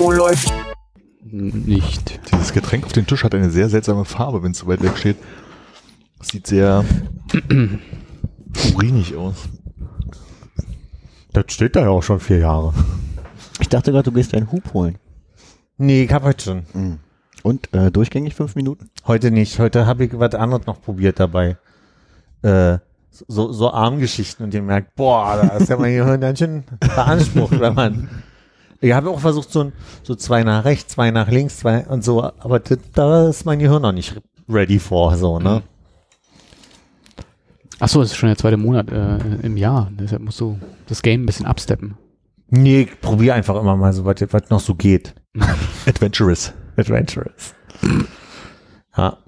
Oh, läuft. Nicht. Dieses Getränk auf dem Tisch hat eine sehr seltsame Farbe, wenn es so weit weg steht. Sieht sehr urinig aus. Das steht da ja auch schon vier Jahre. Ich dachte gerade, du gehst einen Hub holen. Nee, ich hab heute schon. Und äh, durchgängig fünf Minuten? Heute nicht. Heute habe ich was anderes noch probiert dabei. Äh, so, so Armgeschichten und ihr merkt, boah, da ist ja mein Gehirn ganz schön beansprucht, wenn man. Ich habe auch versucht, so, ein, so zwei nach rechts, zwei nach links, zwei und so, aber das, da ist mein Gehirn noch nicht ready for, so, ne? Ach so, es ist schon der zweite Monat äh, im Jahr. Deshalb musst du das Game ein bisschen absteppen. Nee, ich probiere einfach immer mal so, was, was noch so geht. Adventurous. Adventurous. Ja.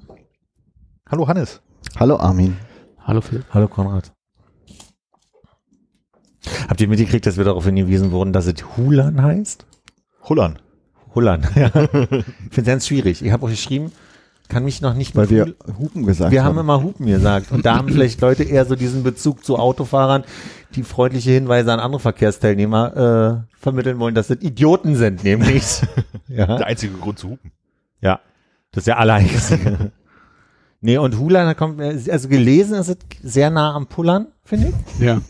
Hallo Hannes. Hallo Armin. Hallo Phil. Hallo Konrad. Habt ihr mitgekriegt, dass wir darauf hingewiesen wurden, dass es Hulan heißt? Hullern. Hulan, ja. ich finde es ganz schwierig. Ich habe auch geschrieben, kann mich noch nicht Weil mit wir Hupen gesagt wir haben. immer Hupen gesagt. Und da haben vielleicht Leute eher so diesen Bezug zu Autofahrern, die freundliche Hinweise an andere Verkehrsteilnehmer äh, vermitteln wollen, dass das Idioten sind, nämlich. ja. Der einzige Grund zu hupen. Ja, das ist ja allereinzige. nee, und Hulan, da kommt, mir- also gelesen ist es sehr nah am Pullern, finde ich. Ja.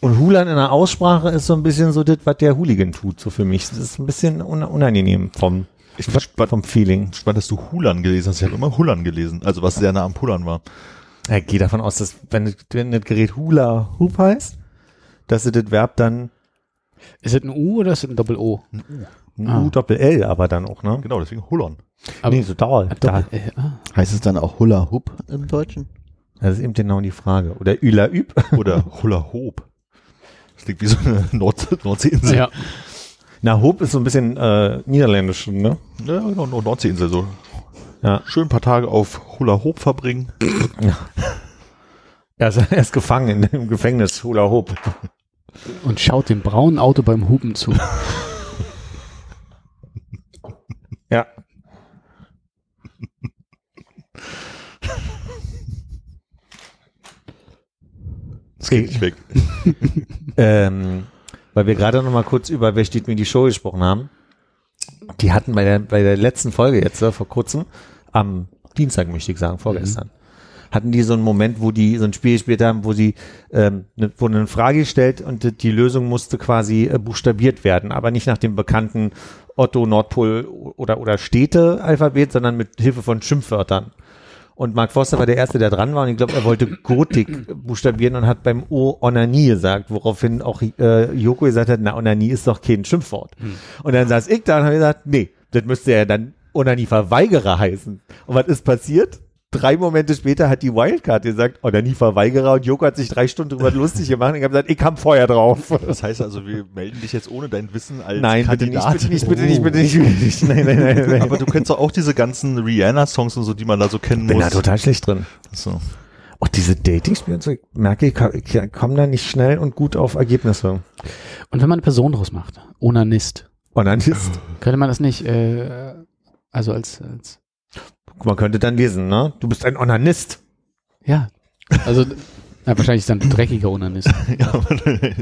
Und Hulan in der Aussprache ist so ein bisschen so das, was der Hooligan tut, so für mich. Das ist ein bisschen un unangenehm vom, Ich bin spannend, vom Feeling. spannend, dass du Hullern gelesen hast. Ich habe immer Hullern gelesen, also was sehr nah am Pullern war. Ich gehe davon aus, dass wenn das, wenn das Gerät Hula Hoop heißt, dass es das Verb dann Ist es ein U oder ist es ein Doppel-O? ein Ah. U Doppel L aber dann auch, ne? Genau, deswegen Hullern. Aber- nee, so Dauer. Da, ah. Heißt es dann auch Hula Hoop im Deutschen? das ist eben genau die Frage. Oder Üla Üb. Oder Hulla Hoop. Das klingt wie so eine Nord Nordseeinsel. Ja. Na, Hoop ist so ein bisschen äh, niederländisch, ne? ja genau, Nord- Nordseeinsel. So Ja. schön ein paar Tage auf Hula Hoop verbringen. Er ist, er ist gefangen in, im Gefängnis Hula Hoop. Und schaut dem braunen Auto beim Hupen zu. Das geht nicht weg. ähm, weil wir gerade noch mal kurz über Wer steht mir die Show gesprochen haben. Die hatten bei der, bei der letzten Folge jetzt, äh, vor kurzem, am Dienstag möchte ich sagen, vorgestern, hatten die so einen Moment, wo die so ein Spiel gespielt haben, wo sie, ähm, ne, wurde eine Frage gestellt und die- die Lösung musste quasi äh, buchstabiert werden, aber nicht nach dem bekannten Otto, Nordpol oder, oder Städte-Alphabet, sondern mit Hilfe von Schimpfwörtern. Und Mark Forster war der Erste, der dran war und ich glaube, er wollte Gotik buchstabieren und hat beim O Onanie gesagt, woraufhin auch äh, Joko gesagt hat, na, Onanie ist doch kein Schimpfwort. Und dann saß ich da und habe gesagt, nee, das müsste ja dann Onanie-Verweigerer heißen. Und was ist passiert? Drei Momente später hat die Wildcard gesagt, Onanie-Verweigerer und Joko hat sich drei Stunden drüber lustig gemacht und ich habe gesagt, ich hab Feuer drauf. Das heißt also, wir melden dich jetzt ohne dein Wissen als Nein, bitte nicht, Kandidat. bitte nicht, bitte nicht, bitte nicht, bitte nicht. Nein, nein, nein, nein. Aber du kennst doch auch diese ganzen Rihanna-Songs und so, die man da so kennen bin muss. da total schlecht drin. So. Auch diese Dating-Spiele und so, ich merke, ich komme da nicht schnell und gut auf Ergebnisse. Und wenn man eine Person draus macht, Onanist, Onanist. könnte man das nicht, äh, also als, als Man könnte dann lesen, ne? Du bist ein Onanist. ja, also na, wahrscheinlich ist dann ein dreckiger Onanist. Ja, aber-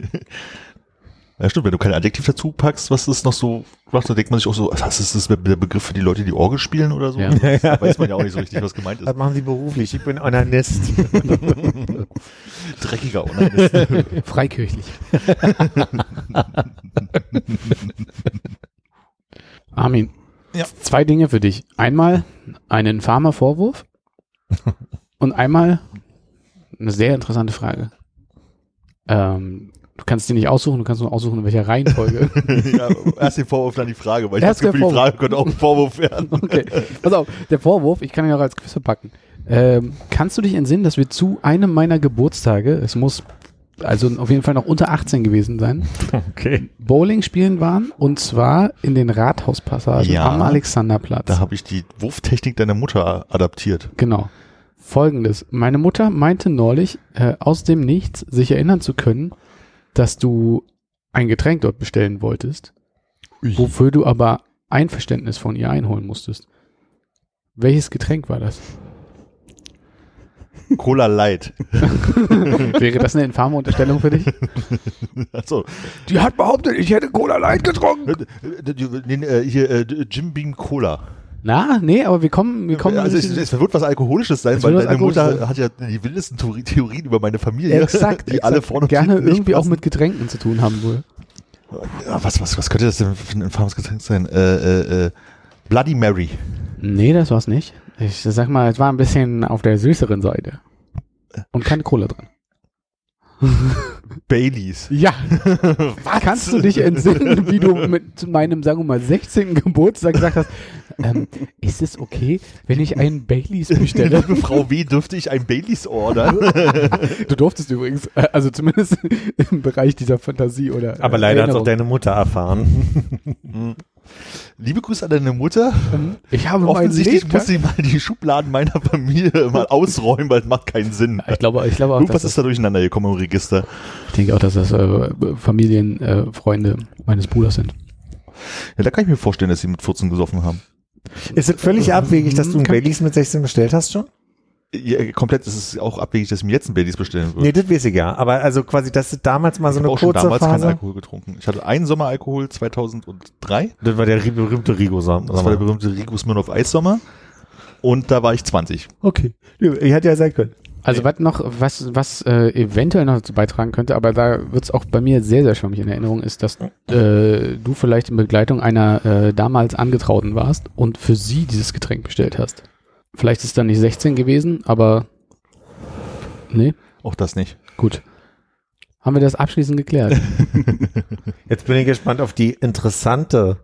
ja, stimmt, wenn du kein Adjektiv dazu packst, was ist noch so, was, da denkt man sich auch so, was ist das der Begriff für die Leute, die Orgel spielen oder so? Ja. Da weiß man ja auch nicht so richtig, was gemeint Was ist. machen Sie beruflich? Ich bin Onanist. Dreckiger Onanist. Freikirchlich. Armin, Ja. zwei Dinge für dich. Einmal einen Farmer-Vorwurf und einmal eine sehr interessante Frage. Ähm, du kannst dir nicht aussuchen, du kannst nur aussuchen, in welcher Reihenfolge. ja, erst den Vorwurf, dann die Frage, weil ich Erst das Gefühl, die Frage könnte auch ein Vorwurf werden. Okay, pass auf, der Vorwurf, ich kann ihn auch als Quiz verpacken. Ähm, kannst du dich entsinnen, dass wir zu einem meiner Geburtstage, es muss also auf jeden Fall noch unter 18 gewesen sein, Okay. Bowling spielen waren und zwar in den Rathauspassagen Ja. am Alexanderplatz. Da habe ich die Wurftechnik deiner Mutter adaptiert. Genau. Folgendes. Meine Mutter meinte neulich, äh, aus dem Nichts sich erinnern zu können, dass du ein Getränk dort bestellen wolltest, wofür du aber Einverständnis von ihr einholen musstest. Welches Getränk war das? Cola Light. Wäre das eine infame Unterstellung für dich? Achso. Die hat behauptet, ich hätte Cola Light getrunken. Äh, hier, äh, Jim Beam Cola. Na, nee, aber wir kommen, wir kommen. also es, es wird was Alkoholisches sein, weil deine Mutter Alkoholisches hat ja die wildesten Theori- Theorien über meine Familie, exakt, die exakt, alle vorne gerne irgendwie auch passen. mit Getränken zu tun haben wohl. Was, was, was könnte das denn für ein infames Getränk sein? Äh, äh, äh, Bloody Mary. Nee, das war's nicht. Ich sag mal, es war ein bisschen auf der süßeren Seite. Und keine Cola drin. Baileys. Ja. Kannst du dich entsinnen, wie du mit meinem, sagen wir mal, 16. Geburtstag gesagt hast, ähm, ist es okay, wenn ich einen Baileys bestelle? Liebe Frau W., dürfte ich ein Baileys ordern? Du durftest übrigens, äh, also zumindest im Bereich dieser Fantasie oder. Aber äh, leider hat es auch deine Mutter erfahren. Liebe Grüße an deine Mutter. Ich habe Offensichtlich muss sie mal die Schubladen meiner Familie mal ausräumen, weil es macht keinen Sinn. Ich glaube, ich glaube auch, Irgendwas ist da durcheinander gekommen im Register. ich denke auch, dass das äh, Familienfreunde äh, meines Bruders sind. Ja, da kann ich mir vorstellen, dass sie mit 14 gesoffen haben. Ist es völlig abwegig, dass du einen Kann- Baileys mit 16 bestellt hast schon? Ja, komplett ist es auch abwegig, dass ich mir jetzt ein Baileys bestellen würde. Nee, das weiß ich ja. Aber also quasi, dass du damals mal so ich habe eine auch schon kurze damals keinen Phase. Alkohol getrunken. Ich hatte einen Sommeralkohol 2003. Das war der berühmte rigo Das war der berühmte Rigo Smirnoff Eissommer. Und da war ich 20. Okay. Ich hätte ja sein können. Also was noch, was, was äh, eventuell noch dazu beitragen könnte, aber da wird es auch bei mir sehr, sehr schwammig in Erinnerung, ist, dass äh, du vielleicht in Begleitung einer äh, damals Angetrauten warst und für sie dieses Getränk bestellt hast. Vielleicht ist es dann nicht 16 gewesen, aber nee, Auch das nicht. gut. Haben wir das abschließend geklärt? Jetzt bin ich gespannt auf die interessante.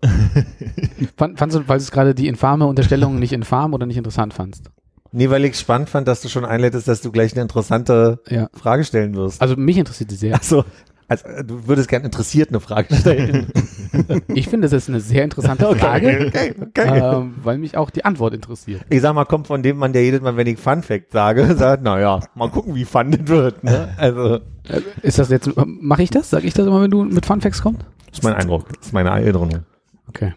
Fand, fandst du, weil du es gerade die infame Unterstellung nicht infam oder nicht interessant fandst? Nee, weil ich spannend fand, dass du schon einleitest, dass du gleich eine interessante Ja. Frage stellen wirst. Also mich interessiert es sehr. Achso. Also, äh, du würdest gern interessiert eine Frage stellen. Ich finde, das ist eine sehr interessante Frage, okay, okay. ähm, weil mich auch die Antwort interessiert. Ich sag mal, kommt von dem Mann, der jedes Mal, wenn ich Fun Fact sage, sagt, naja, mal gucken, wie fun das wird. Ne? Also, Äh, Ist das jetzt, mache ich das? Sag ich das immer, wenn du mit Funfacts kommst? das ist mein Eindruck. Das ist meine Erinnerung. Okay.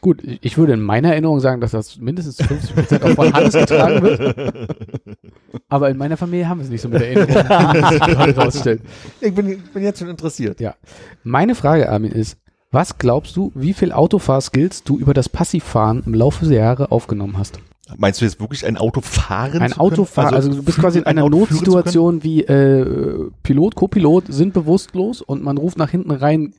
Gut, ich würde in meiner Erinnerung sagen, dass das mindestens zu 50 Prozent auch von Hannes getragen wird. Aber in meiner Familie haben wir es nicht so mit der Erinnerung. Ich bin, bin jetzt schon interessiert. Ja. Meine Frage, Armin, ist, was glaubst du, wie viel Autofahrskills du über das Passivfahren im Laufe der Jahre aufgenommen hast? Meinst du jetzt wirklich ein Auto fahren? Ein zu können? Autofahren, also, du bist quasi in ein einer Auto? Notsituation wie äh, Pilot, Co-Pilot sind bewusstlos und man ruft nach hinten rein,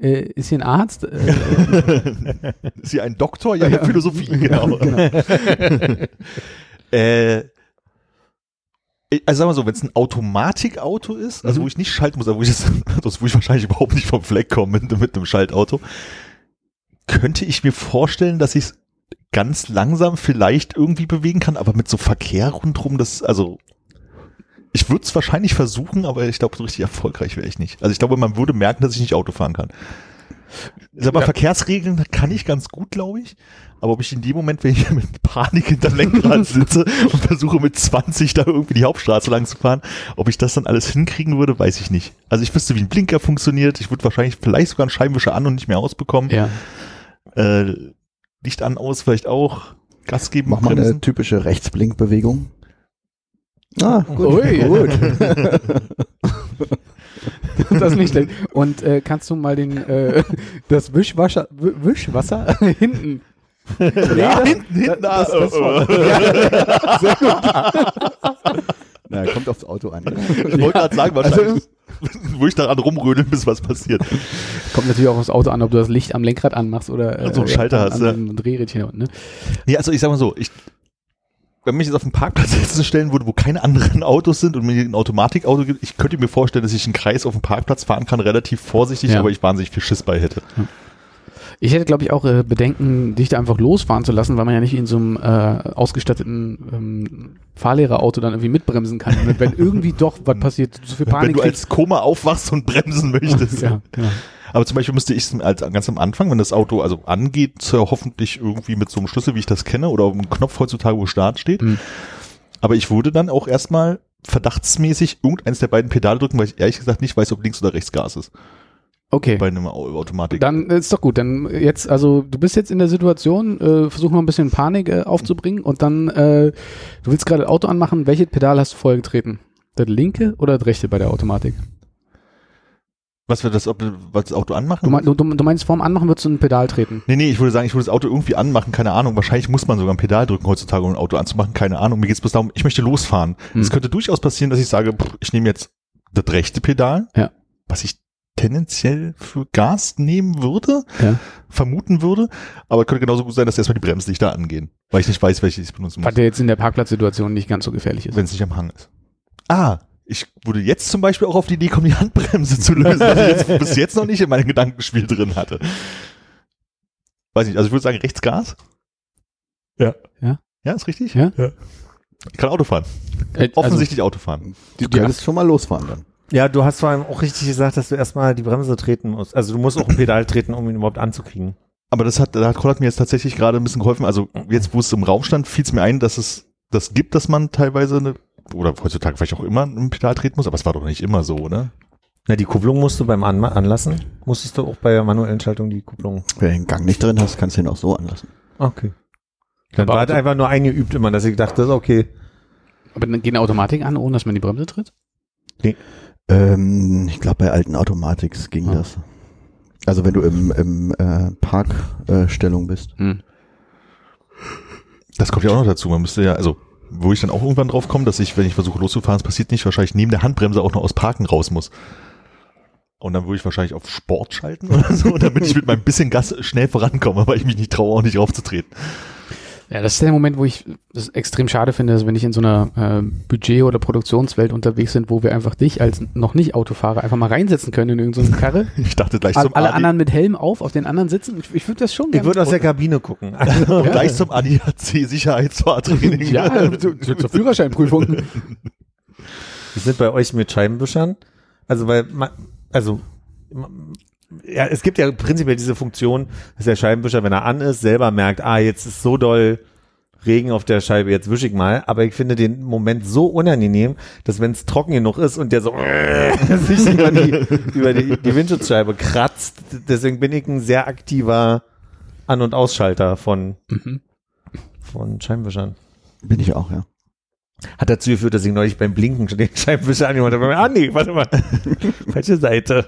äh, ist hier ein Arzt? Äh, Ist hier ein Doktor? Ja, ja Philosophie, genau. äh, also sagen wir so, wenn es ein Automatikauto ist, also Mhm. wo ich nicht schalten muss, aber wo ich, das, das, wo ich wahrscheinlich überhaupt nicht vom Fleck komme mit, mit einem Schaltauto, könnte ich mir vorstellen, dass ich es ganz langsam vielleicht irgendwie bewegen kann, aber mit so Verkehr rundherum, das, also ich würde es wahrscheinlich versuchen, aber ich glaube, so richtig erfolgreich wäre ich nicht. Also ich glaube, man würde merken, dass ich nicht Auto fahren kann. Sag mal, Ja. Verkehrsregeln kann ich ganz gut, glaube ich. Aber ob ich in dem Moment, wenn ich mit Panik hinterm Lenkrad sitze und versuche mit 20 da irgendwie die Hauptstraße lang zu fahren, ob ich das dann alles hinkriegen würde, weiß ich nicht. Also ich wüsste, wie ein Blinker funktioniert. Ich würde wahrscheinlich vielleicht sogar einen Scheibenwischer an und nicht mehr ausbekommen. ja. Äh, Licht an, aus vielleicht auch. Gas geben, Mach mal eine typische Rechtsblinkbewegung. Ah, gut. Ui. gut. das ist nicht schlecht. Und äh, kannst du mal den äh, das Wischwasser, Wischwasser hinten. Nee, das, hinten, hinten, das, ah, das, das, äh, ja, sehr gut. Na, kommt aufs Auto an. Ich wollte gerade sagen, wahrscheinlich, wo ich daran rumrödeln, bis was passiert. Kommt natürlich auch aufs Auto an, ob du das Licht am Lenkrad anmachst oder äh, So einen Schalter an, hast, an ja. einem Drehrädchen unten, ne? Nee, also ich sag mal so, ich, wenn mich jetzt auf einen Parkplatz setzen stellen würde, wo keine anderen Autos sind und mir ein Automatikauto gibt, ich könnte mir vorstellen, dass ich einen Kreis auf dem Parkplatz fahren kann, relativ vorsichtig, Ja. aber ich wahnsinnig viel Schiss bei hätte. Ich hätte, glaube ich, auch äh, Bedenken, dich da einfach losfahren zu lassen, weil man ja nicht in so einem äh, ausgestatteten ähm, Fahrlehrerauto dann irgendwie mitbremsen kann. Wenn- Wenn irgendwie doch was passiert, so viel Panik Wenn du als Koma aufwachst und bremsen möchtest. ja, genau. Aber zum Beispiel müsste ich es als ganz am Anfang, wenn das Auto also angeht, hoffentlich irgendwie mit so einem Schlüssel, wie ich das kenne, oder einem Knopf heutzutage, wo Start steht. Mhm. Aber ich würde dann auch erstmal verdachtsmäßig irgendeins der beiden Pedale drücken, weil ich ehrlich gesagt nicht weiß, ob links oder rechts Gas ist. Okay. Bei einem Au- Automatik. Dann ist doch gut. Dann jetzt, also du bist jetzt in der Situation, äh, versuch mal ein bisschen Panik äh, aufzubringen und dann, äh, du willst gerade Auto anmachen. Welche Pedal hast du vorher getreten? Das linke oder das rechte bei der Automatik? Was wird das, ob, was das Auto anmachen? Du, mein, du, du meinst, vorm Anmachen würdest du ein Pedal treten? Nee, nee, ich würde sagen, ich würde das Auto irgendwie anmachen, keine Ahnung. Wahrscheinlich muss man sogar ein Pedal drücken heutzutage, um ein Auto anzumachen, keine Ahnung. Mir geht es bloß darum, ich möchte losfahren. Hm. Es könnte durchaus passieren, dass ich sage, pff, ich nehme jetzt das rechte Pedal, Ja. was ich tendenziell für Gas nehmen würde, Ja. vermuten würde, aber es könnte genauso gut sein, dass erstmal die Bremslichter angehen, weil ich nicht weiß, welche ich benutzen muss, Was ja jetzt in der Parkplatzsituation nicht ganz so gefährlich ist. wenn es nicht am Hang ist. Ah, ich würde jetzt zum Beispiel auch auf die Idee kommen, die Handbremse zu lösen, was ich jetzt, bis jetzt noch nicht in meinem Gedankenspiel drin hatte. Weiß nicht, also ich würde sagen, rechts Gas. Ja. Ja. Ja, ist richtig? Ja? Ich kann Auto fahren. Äh, Offensichtlich Auto fahren. Du könntest schon mal losfahren dann. Ja, du hast vor allem auch richtig gesagt, dass du erstmal die Bremse treten musst. Also du musst auch ein Pedal treten, um ihn überhaupt anzukriegen. Aber das hat, da hat Konrad mir jetzt tatsächlich gerade ein bisschen geholfen. Also jetzt, wo es im Raum stand, fiel es mir ein, dass es das gibt, dass man teilweise eine, oder heutzutage vielleicht auch immer ein Pedal treten muss, aber es war doch nicht immer so, oder? Na, die Kupplung musst du beim Anma Anlassen. Musstest du auch bei der manuellen Schaltung die Kupplung. Wenn du den Gang nicht drin hast, kannst du ihn auch so anlassen. Okay. Dann Aber war halt einfach nur eingeübt immer, dass ich dachte, das ist okay. Aber dann geht eine Automatik an, ohne dass man die Bremse tritt? Ähm, ich glaube, bei alten Automatics ging Ah. das. Also wenn du im, im äh, Parkstellung äh, bist. Hm. Das kommt ja auch noch dazu. Man müsste ja, also, wo ich dann auch irgendwann drauf komme, dass ich, wenn ich versuche loszufahren, es passiert nicht, wahrscheinlich neben der Handbremse auch noch aus Parken raus muss. Und dann würde ich wahrscheinlich auf Sport schalten oder so, damit ich mit meinem bisschen Gas schnell vorankomme, weil ich mich nicht traue, auch nicht raufzutreten. Ja, das ist der Moment, wo ich das extrem schade finde, dass wenn ich in so einer äh, Budget- oder Produktionswelt unterwegs sind, wo wir einfach dich als noch nicht Autofahrer einfach mal reinsetzen können in irgendeine Karre. Ich dachte gleich Alle zum AD, anderen mit Helm auf, auf den anderen sitzen. Ich, ich würde das schon Ich gerne. würde aus der Kabine gucken. Also, und gleich zum ADAC Sicherheitsfahrtraining. ja, zu- zu- zur Führerscheinprüfung. Wir sind bei euch mit Scheibenwischern. Also, weil, man, also, ja, es gibt ja prinzipiell diese Funktion, dass der Scheibenwischer, wenn er an ist, selber merkt, ah, jetzt ist so doll Regen auf der Scheibe, jetzt wische ich mal. Aber ich finde den Moment so unangenehm, dass wenn es trocken genug ist und der so sich über, die, über die, die Windschutzscheibe kratzt, deswegen bin ich ein sehr aktiver An- und Ausschalter von, Mhm. von Scheibenwischern. Bin ich auch, ja. Hat dazu geführt, dass ich neulich beim Blinken schon den Scheibenwischer angemacht habe. Ah, nee, warte mal. Falsche Seite.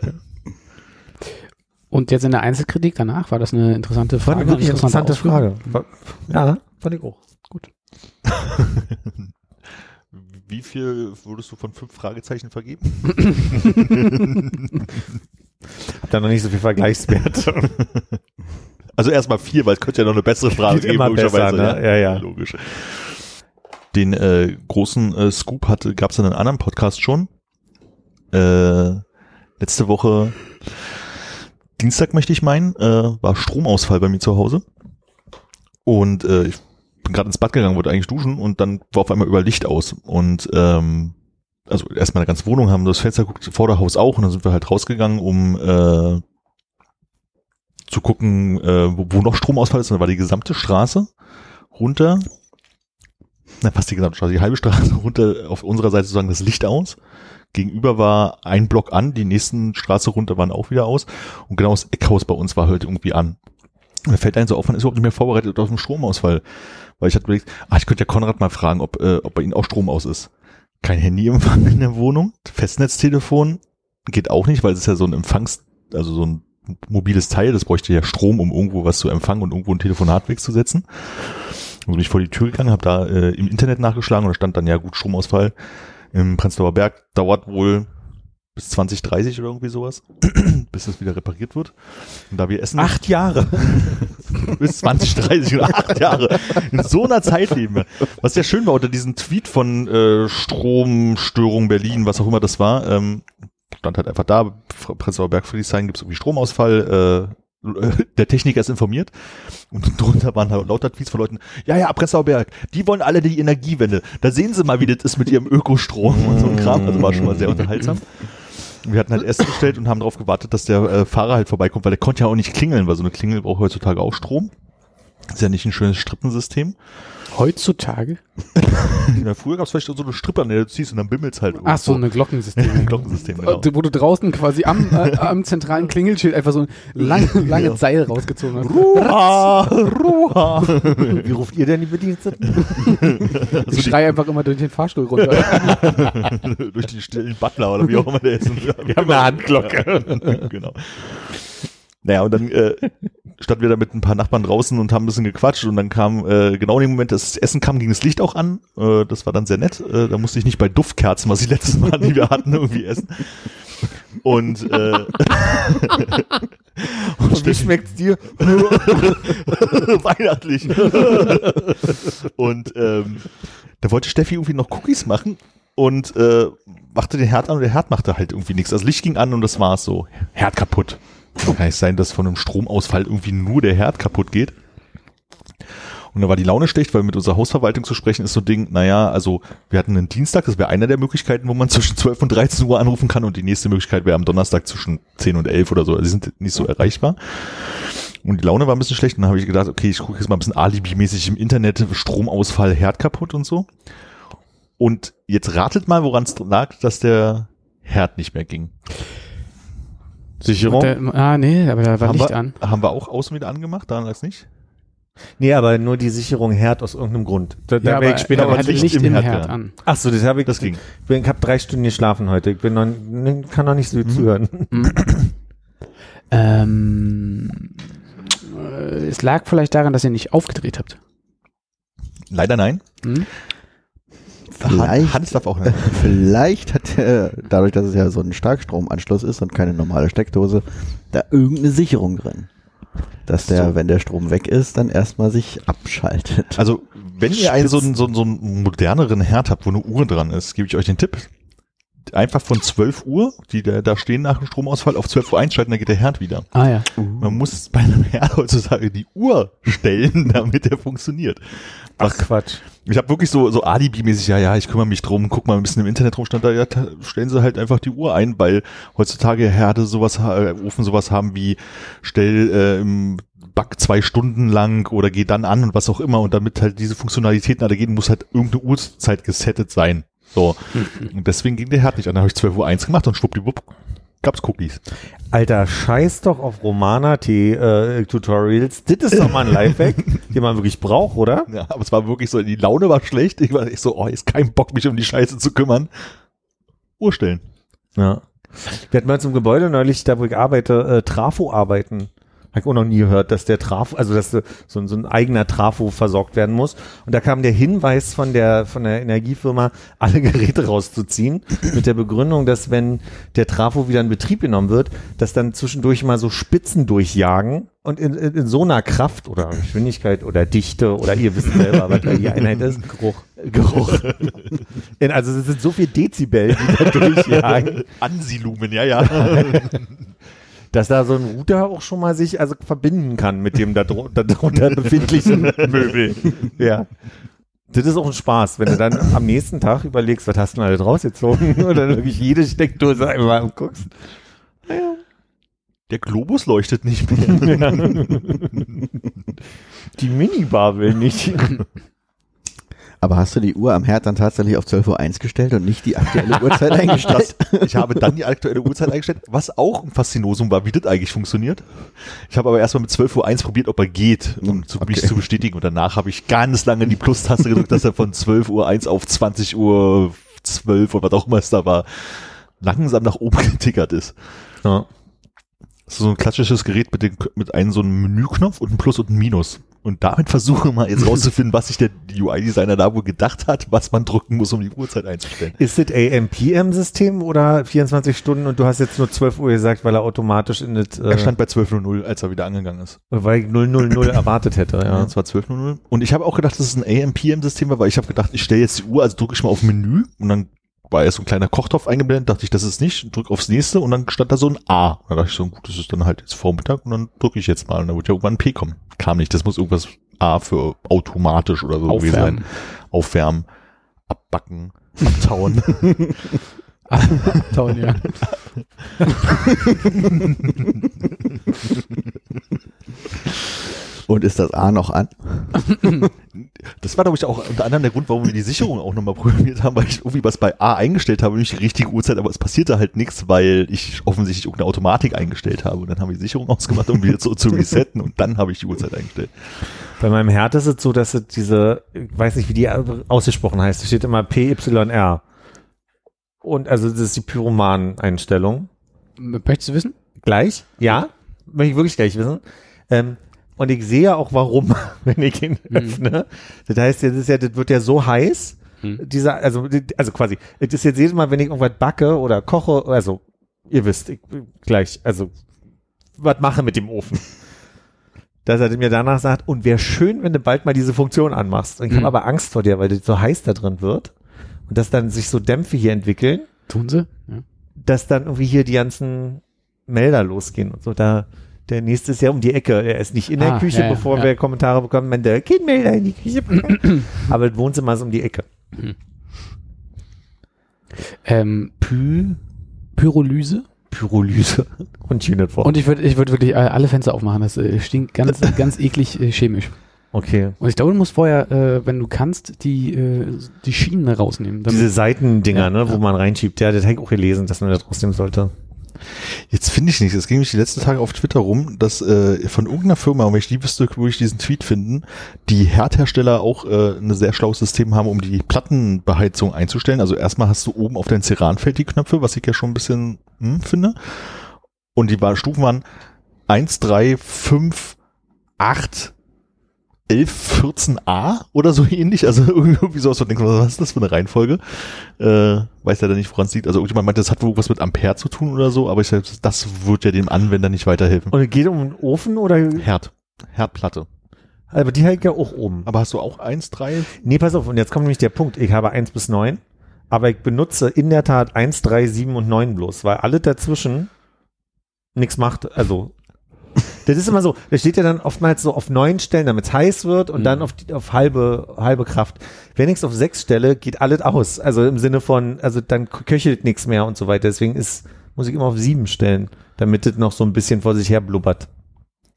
Und jetzt in der Einzelkritik danach, war das eine interessante War Frage? eine wirklich interessante? Frage. War- Ja, fand ich auch. Wie viel würdest du von fünf Fragezeichen vergeben? Hab da noch nicht so viel Vergleichswert. Also erstmal vier, weil es könnte ja noch eine bessere Frage Geht immer besser, ne? Ja, ja. Logisch. Den äh, großen äh, Scoop hatte, gab es in einem anderen Podcast schon. Äh, letzte Woche, Dienstag möchte ich meinen, äh, war Stromausfall bei mir zu Hause. Und äh, ich bin gerade ins Bad gegangen, wollte eigentlich duschen und dann war auf einmal überall Licht aus. Und ähm, also erstmal eine ganze Wohnung haben das Fenster geguckt, Vorderhaus auch und dann sind wir halt rausgegangen, um äh, zu gucken, äh, wo, wo noch Stromausfall ist. Und da war die gesamte Straße runter, na fast die gesamte Straße, die halbe Straße runter, auf unserer Seite sozusagen das Licht aus. Gegenüber war ein Block an, die nächsten Straße runter waren auch wieder aus. Und genau das Eckhaus bei uns war halt irgendwie an. Und da fällt einem so auf, man ist überhaupt nicht mehr vorbereitet auf den Stromausfall. Weil ich hatte überlegt, ah, ich könnte ja Konrad mal fragen, ob, äh, ob bei Ihnen auch Strom aus ist. Kein Handyempfang in der Wohnung, Festnetztelefon geht auch nicht, weil es ist ja so ein Empfangs, also so ein mobiles Teil, das bräuchte ja Strom, um irgendwo was zu empfangen und irgendwo ein Telefonat wegzusetzen. Also bin ich vor die Tür gegangen, habe da äh, im Internet nachgeschlagen und da stand dann ja gut Stromausfall im Prenzlauer Berg dauert wohl bis 2030 oder irgendwie sowas, bis das wieder repariert wird. Und da wir essen Acht Jahre. bis 2030 oder acht Jahre. In so einer Zeit leben wir. Was sehr schön war, unter diesem Tweet von äh, Stromstörung Berlin, was auch immer das war, ähm, stand halt einfach da, Prenzlauer Berg Friedrichshain gibt es irgendwie Stromausfall, äh, der Techniker ist informiert und drunter waren da lauter Tweets von Leuten, ja, ja, Prenzlauer Berg, die wollen alle die Energiewende. Da sehen sie mal, wie das ist mit ihrem Ökostrom und so ein Kram. Also war schon mal sehr unterhaltsam. Wir hatten halt Essen bestellt und haben darauf gewartet, dass der äh, Fahrer halt vorbeikommt, weil der konnte ja auch nicht klingeln, weil so eine Klingel braucht heutzutage auch Strom. Ist ja nicht ein schönes Strippensystem. Heutzutage? Ja, früher gab es vielleicht so eine Strippe, an der du ziehst und dann bimmelt's halt. Ach so, irgendwo. eine Glockensystem. Glockensystem, genau. Wo du draußen quasi am, äh, am zentralen Klingelschild einfach so ein lang, langes Seil rausgezogen hast. Ruha, Ruha. Wie ruft ihr denn die Bediensteten? Ich schrei einfach immer durch den Fahrstuhl runter. Durch die stillen Butler oder wie auch immer der ist. Wir haben eine Handglocke. genau. Naja, und dann äh, standen wir da mit ein paar Nachbarn draußen und haben ein bisschen gequatscht und dann kam äh, genau in dem Moment, dass das Essen kam, ging das Licht auch an. Äh, das war dann sehr nett. Äh, da musste ich nicht bei Duftkerzen, was die letzten waren, die wir hatten, irgendwie essen. Und, äh, und Wie schmeckt's dir? weihnachtlich. und ähm, da wollte Steffi irgendwie noch Cookies machen und äh, machte den Herd an und der Herd machte halt irgendwie nichts. Das Licht ging an und das war's so. Herd kaputt. Kann nicht sein, dass von einem Stromausfall irgendwie nur der Herd kaputt geht. Und da war die Laune schlecht, weil mit unserer Hausverwaltung zu sprechen ist so ein Ding, naja, also wir hatten einen Dienstag, das wäre eine der Möglichkeiten, wo man zwischen 12 und 13 Uhr anrufen kann und die nächste Möglichkeit wäre am Donnerstag zwischen 10 und 11 oder so. Also die sind nicht so erreichbar. Und die Laune war ein bisschen schlecht und dann habe ich gedacht, okay, ich gucke jetzt mal ein bisschen Alibi-mäßig im Internet, Stromausfall, Herd kaputt und so. Und jetzt ratet mal, woran es lag, dass der Herd nicht mehr ging. Sicherung? Der, ah, nee, aber da war haben Licht wir, an. Haben wir auch außen wieder angemacht, daran lag es nicht? Nee, aber nur die Sicherung Herd aus irgendeinem Grund. Da, Ja, aber ich später er aber Licht Licht im im Herd Herd an. Ach so, das habe ich. Das ging. Ich, bin- ich habe drei Stunden geschlafen heute. Ich bin noch, ne, kann noch nicht so Mhm. zuhören. Ähm, äh, es lag vielleicht daran, dass ihr nicht aufgedreht habt. Leider nein. Hm? Vielleicht, Hans darf auch nicht. vielleicht hat er, dadurch, dass es ja so ein Starkstromanschluss ist und keine normale Steckdose, da irgendeine Sicherung drin. Dass der, So. wenn der Strom weg ist, dann erstmal sich abschaltet. Also, wenn ihr einen so einen, so, so einen moderneren Herd habt, wo eine Uhr dran ist, gebe ich euch den Tipp. Einfach von 12 Uhr, die da, da stehen nach dem Stromausfall, auf 12 Uhr einschalten, dann geht der Herd wieder. Ah ja. Man muss bei einem Herd heutzutage die Uhr stellen, damit der funktioniert. Ach Quatsch. Ich habe wirklich so, so Alibi-mäßig, ja, ja, ich kümmere mich drum, guck mal ein bisschen im Internet rum, stand da, ja, stellen sie halt einfach die Uhr ein, weil heutzutage Herde sowas, äh, Ofen sowas haben wie, stell äh, im Back zwei Stunden lang oder geh dann an und was auch immer und damit halt diese Funktionalitäten alle gehen, muss halt irgendeine Uhrzeit gesettet sein. So. Und deswegen ging der Herd nicht an. Dann habe ich 12 Uhr eins gemacht und schwuppdiwupp gab's Cookies. Alter, scheiß doch auf Romana-T-Tutorials. das ist doch mal ein Lifehack, den man wirklich braucht, oder? Ja, aber es war wirklich so, die Laune war schlecht. Ich war echt so, oh, ist kein Bock, mich um die Scheiße zu kümmern. Uhr stellen. Ja. Wir hatten uns im Gebäude neulich, da wo ich arbeite, äh, Trafo arbeiten. Habe ich auch noch nie gehört, dass der Trafo, also dass so, so ein eigener Trafo versorgt werden muss. Und da kam der Hinweis von der, von der Energiefirma, alle Geräte rauszuziehen, mit der Begründung, dass wenn der Trafo wieder in Betrieb genommen wird, dass dann zwischendurch mal so Spitzen durchjagen und in, in, in so einer Kraft oder Geschwindigkeit oder Dichte oder ihr wisst selber, was da die Einheit ist. Geruch. Geruch. In, also es sind so viel Dezibel, die da durchjagen Ansilumen, ja, ja. dass da so ein Router auch schon mal sich also verbinden kann mit dem da drun- da drunter befindlichen Möbel. Ja. Das ist auch ein Spaß, wenn du dann am nächsten Tag überlegst, was hast du denn alles rausgezogen oder wirklich jede Steckdose einmal guckst. Der Globus leuchtet nicht mehr. Die Minibar will nicht. Aber hast du die Uhr am Herd dann tatsächlich auf 12.01 Uhr gestellt und nicht die aktuelle Uhrzeit eingestellt? Das, ich habe dann die aktuelle Uhrzeit eingestellt, was auch ein Faszinosum war, wie das eigentlich funktioniert. Ich habe aber erstmal mit 12.01 Uhr probiert, ob er geht, um zu, mich Okay. zu bestätigen. Und danach habe ich ganz lange die Plus-Taste gedrückt, dass er von 12.01 Uhr auf 20 Uhr 12 oder was auch immer es da war, langsam nach oben getickert ist. Ja. Das ist so ein klassisches Gerät mit, den, mit einem so einem Menüknopf und einem Plus und einem Minus. Und damit versuche mal jetzt rauszufinden, was sich der UI-Designer da wohl gedacht hat, was man drücken muss, um die Uhrzeit einzustellen. Ist das AMPM-System oder 24 Stunden und du hast jetzt nur 12 Uhr gesagt, weil er automatisch in das, Er äh, stand bei 12.00, als er wieder angegangen ist. weil ich 000 erwartet hätte, Ja, ja. das war 12.00. Und ich habe auch gedacht, dass es ein AMPM-System war, weil ich habe gedacht, ich stelle jetzt die Uhr, also drücke ich mal auf Menü und dann war erst so ein kleiner Kochtopf eingeblendet, dachte ich, das ist nicht, drück aufs nächste und dann stand da so ein A. Und dann dachte ich so, gut, das ist dann halt jetzt Vormittag und dann drücke ich jetzt mal und dann wird ja irgendwann ein P kommen. Kam nicht, das muss irgendwas A für automatisch oder so gewesen Aufwärmen. sein. Aufwärmen, abbacken, abtauen. Ja. Und ist das A noch an? Das war, glaube ich, auch unter anderem der Grund, warum wir die Sicherung auch nochmal programmiert haben, weil ich irgendwie was bei A eingestellt habe, nicht die richtige Uhrzeit, aber es passierte halt nichts, weil ich offensichtlich irgendeine Automatik eingestellt habe. Und dann haben wir die Sicherung ausgemacht, um wieder so zu resetten und dann habe ich die Uhrzeit eingestellt. Bei meinem Herd ist es so, dass es diese, ich weiß nicht, wie die ausgesprochen heißt, es steht immer PYR. Und also das ist die Pyroman-Einstellung. Möchtest du wissen? Gleich? Ja? Möchte ich wirklich gleich wissen. Ähm, und ich sehe auch warum, wenn ich ihn öffne. Das heißt, das ist ja, das wird ja so heiß, dieser, also, also quasi, das ist jetzt jedes Mal, wenn ich irgendwas backe oder koche, also, ihr wisst, ich, gleich, also, was mache mit dem Ofen. Dass er mir danach sagt, und wäre schön, wenn du bald mal diese Funktion anmachst. Und ich Mhm. habe aber Angst vor dir, weil das so heiß da drin wird. Und dass dann sich so Dämpfe hier entwickeln Tun sie? Ja. dass dann irgendwie hier die ganzen Melder losgehen und so. Da der nächste ist ja um die Ecke. Er ist nicht in der Ah, Küche, ja, bevor ja. wir Kommentare bekommen, wenn der kein Melder in die Küche bringt. Aber das Wohnzimmer ist um die Ecke. Ähm, Py Pyrolyse. Pyrolyse und Unit vor. Und ich würde ich würd wirklich alle Fenster aufmachen. Das äh, stinkt ganz, ganz eklig äh, chemisch. Okay. Und ich glaube, du musst vorher, äh, wenn du kannst, die, äh, die Schienen rausnehmen. Diese Seitendinger, Ja, ne, wo ja. man reinschiebt. Ja, das habe ich auch gelesen, dass man das rausnehmen sollte. Jetzt finde ich nicht. Es ging mich die letzten Tage auf Twitter rum, dass äh, von irgendeiner Firma, und wenn ich die wüsste, würde ich diesen Tweet finden, die Herdhersteller auch äh, ein sehr schlaues System haben, um die Plattenbeheizung einzustellen. Also erstmal hast du oben auf dein Ceranfeld die Knöpfe, was ich ja schon ein bisschen hm, finde. Und die Stufen waren 1, 3, 5, 8, 11, 14a oder so ähnlich. Also irgendwie sowas, denkst du, was ist das für eine Reihenfolge? Äh, weiß dann nicht, woran es liegt. Also irgendjemand meinte, das hat wohl was mit Ampere zu tun oder so, aber ich sag, das wird ja dem Anwender nicht weiterhelfen. Und es geht um einen Ofen oder? Herd. Herdplatte. Aber die ich ja auch oben. Aber hast du auch 1, 3? Nee, pass auf, und jetzt kommt nämlich der Punkt. Ich habe 1 bis 9, aber ich benutze in der Tat 1, 3, 7 und 9 bloß, weil alles dazwischen nichts macht. Also, das ist immer so, da steht ja dann oftmals so auf neun Stellen, damit es heiß wird und Mhm. dann auf, die, auf halbe, halbe Kraft. Wenn ich es auf sechs stelle, geht alles aus. Also im Sinne von, also dann köchelt nichts mehr und so weiter. Deswegen ist, muss ich immer auf sieben stellen, damit es noch so ein bisschen vor sich her blubbert.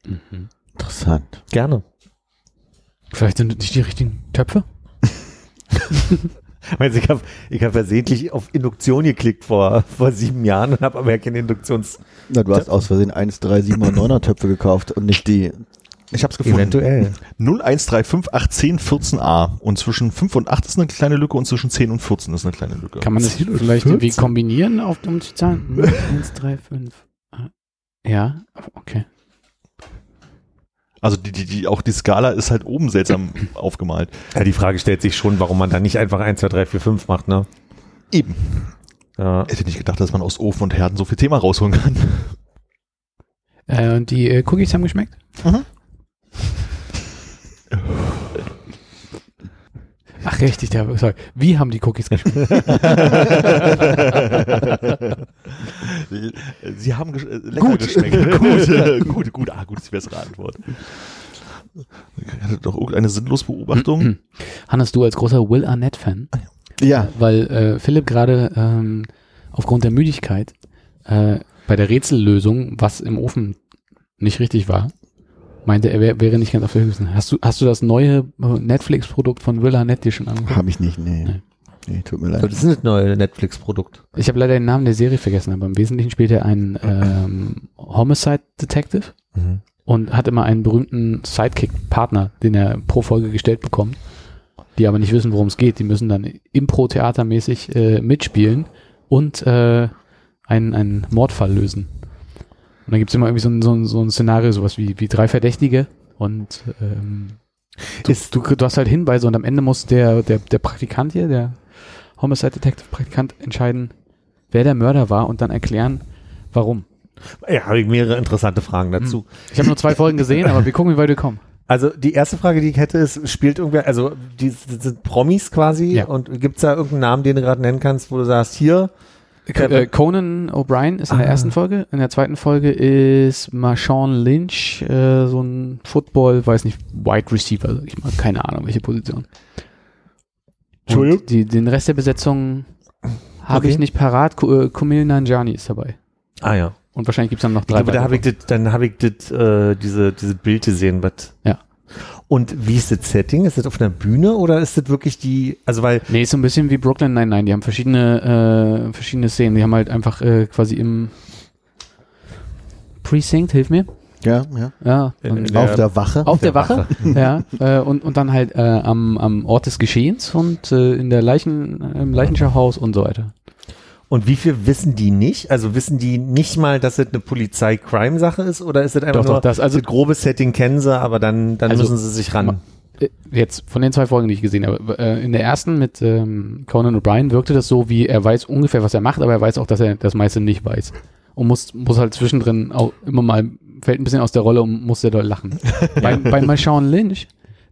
Mhm. Interessant. Gerne. Vielleicht sind das nicht die richtigen Töpfe? Also ich habe ich hab versehentlich auf Induktion geklickt vor, vor sieben Jahren und habe aber ja keine Induktions... Na, du hast aus Versehen 1, 3, 7 und 9er Töpfe gekauft und nicht die. Ich hab's gefunden. Eventuell. 0, 1, 3, 5, 8, 10, 14a. Und zwischen 5 und 8 ist eine kleine Lücke und zwischen 10 und 14 ist eine kleine Lücke. Kann man das vielleicht irgendwie kombinieren, auf, um die Zahlen? 1, 3, 5. Ja, okay. Also die, die, die, auch die Skala ist halt oben seltsam aufgemalt. Ja, die Frage stellt sich schon, warum man da nicht einfach 1, 2, 3, 4, 5 macht, ne? Eben. Ja. Hätte nicht gedacht, dass man aus Ofen und Herden so viel Thema rausholen kann. Äh, und die äh, Cookies haben geschmeckt? Ach, richtig, der, sorry. Wie haben die Cookies geschmeckt? Sie haben gesch äh, lecker geschmeckt. gut, gut, gut, ah, gut, ist die bessere Antwort. Ich hatte doch irgendeine sinnlose Beobachtung. Hannes, du als großer Will Arnett-Fan, Ja, weil äh, Philipp gerade ähm, aufgrund der Müdigkeit äh, bei der Rätsellösung, was im Ofen nicht richtig war, meinte, er wär, wäre nicht ganz auf der Höchsten. Hast du, hast du das neue Netflix-Produkt von Will Arnett dir schon angeguckt? habe ich nicht, nee. Nee. Nee, tut mir Das leid. ist ein neues Netflix-Produkt. Ich habe leider den Namen der Serie vergessen, aber im Wesentlichen spielt er einen ähm, Homicide Detective Mhm. und hat immer einen berühmten Sidekick-Partner, den er pro Folge gestellt bekommt, die aber nicht wissen, worum es geht. Die müssen dann Impro-Theatermäßig äh, mitspielen und äh, einen, einen Mordfall lösen. Und dann gibt's immer irgendwie so ein, so ein, so ein Szenario, sowas wie, wie drei Verdächtige und ähm, du, Ist- du, du hast halt Hinweise und am Ende muss der, der, der Praktikant hier, der Homicide Detective Praktikant entscheiden, wer der Mörder war und dann erklären, warum. Ja, habe ich mehrere interessante Fragen dazu. Ich habe nur zwei Folgen gesehen, aber wir gucken, wie weit wir kommen. Also die erste Frage, die ich hätte, ist, spielt irgendwer, also die, die sind Promis quasi Ja. und gibt's da irgendeinen Namen, den du gerade nennen kannst, wo du sagst, hier, Äh, Conan O'Brien ist in der Ah. ersten Folge. In der zweiten Folge ist Marshawn Lynch, äh, so ein Football, weiß nicht, Wide Receiver, sag ich mal, keine Ahnung, welche Position. Entschuldigung? Die, den Rest der Besetzung habe Okay. ich nicht parat. Äh, Kumail Nanjiani ist dabei. ah ja. Und wahrscheinlich gibt's dann noch Ich drei. glaube, da habe ich das, dann habe ich das, äh, diese, diese Bild gesehen, was. Ja. Und wie ist das Setting? Ist das auf einer Bühne oder ist das wirklich die, also weil, Nee, ist so ein bisschen wie Brooklyn Nine-Nine. Die haben verschiedene, äh, verschiedene Szenen. Die haben halt einfach äh, quasi im Precinct, hilf mir. Ja, ja. Ja. In- und- Auf der Wache. auf der Wache, ja, äh, und, und dann halt äh, am, am Ort des Geschehens und äh, in der Leichen, im Leichenschauhaus und so weiter. Und wie viel wissen die nicht? Also wissen die nicht mal, dass das eine Polizei-Crime-Sache ist oder ist das einfach Doch, nur, doch, das- also- das grobe Setting kennen sie, aber dann, dann Also- müssen sie sich ran. Äh, Jetzt von den zwei Folgen, die ich gesehen habe. Äh, in der ersten mit ähm, Conan O'Brien wirkte das so, wie er weiß ungefähr, was er macht, aber er weiß auch, dass er das meiste nicht weiß. Und muss, muss halt zwischendrin auch immer mal, fällt ein bisschen aus der Rolle und muss sehr doll lachen. bei, bei Marshawn Lynch,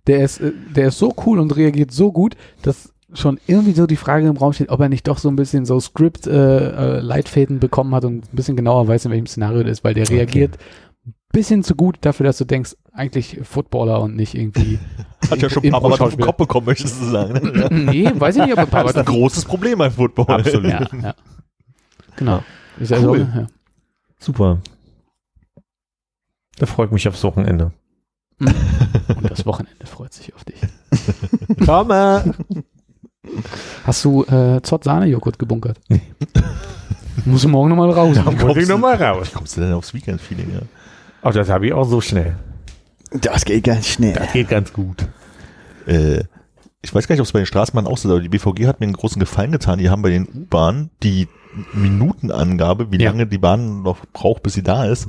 der ist, äh, der ist so cool und reagiert so gut, dass schon irgendwie so die Frage im Raum steht, ob er nicht doch so ein bisschen so Script-Leitfäden äh, bekommen hat und ein bisschen genauer weiß, in welchem Szenario das ist, weil der reagiert ein bisschen zu gut dafür, dass du denkst, eigentlich Footballer und nicht irgendwie Hat ja schon ein paar Mal auf den. Kopf bekommen, möchtest du sagen. Ne? nee, weiß ich nicht, ob ein paar Das ist ein großes Problem beim Football. Absolut. Ja, ja. Genau. Ist Cool. So, ja. Super. Da freue ich mich aufs Wochenende. Und das Wochenende freut sich auf dich. Komme! Hast du äh, Zott-Sahne-Joghurt gebunkert? Nee. Musst du morgen nochmal raus. Muss ich nochmal raus. Wie kommst du denn aufs Weekend-Feeling? Ja? Ach, das habe ich auch so schnell. Das geht ganz schnell. Das geht ganz gut. Äh, ich weiß gar nicht, ob es bei den Straßenbahnen auch so ist, aber die BVG hat mir einen großen Gefallen getan. Die haben bei den U-Bahnen die Minutenangabe, wie Ja. lange die Bahn noch braucht, bis sie da ist,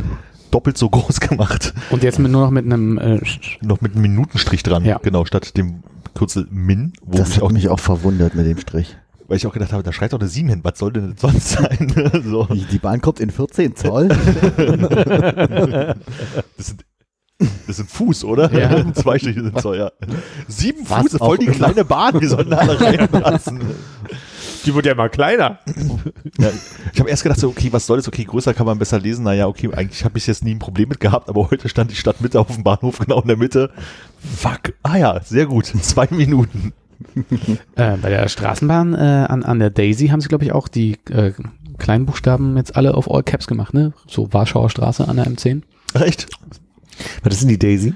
doppelt so groß gemacht. Und jetzt mit, nur noch mit einem äh, Noch mit einem Minutenstrich dran. Ja. Genau, statt dem Kürzel Min, wo Das mich hat auch, mich auch verwundert mit dem Strich. weil ich auch gedacht habe, da schreit doch eine 7 hin, was soll denn das sonst sein? so. Die die Bahn kommt in 14 Zoll. Das sind, das sind Fuß, oder? Ja. Zwei Striche sind so, ja. Sieben Was Fuß, voll die immer. kleine Bahn, wie sollen da alle reinpassen? Die wird ja mal kleiner. Ja, ich habe erst gedacht, so, okay, was soll das? Okay, größer kann man besser lesen. Naja, okay, eigentlich habe ich jetzt nie ein Problem mit gehabt, aber heute stand die Stadtmitte auf dem Bahnhof genau in der Mitte. Fuck. Ah ja, sehr gut. Zwei Minuten. Äh, bei der Straßenbahn äh, an, an der Daisy haben sie, glaube ich, auch die äh, Kleinbuchstaben jetzt alle auf All Caps gemacht, ne? So Warschauer Straße an der M10. Echt? Was ist denn die Daisy?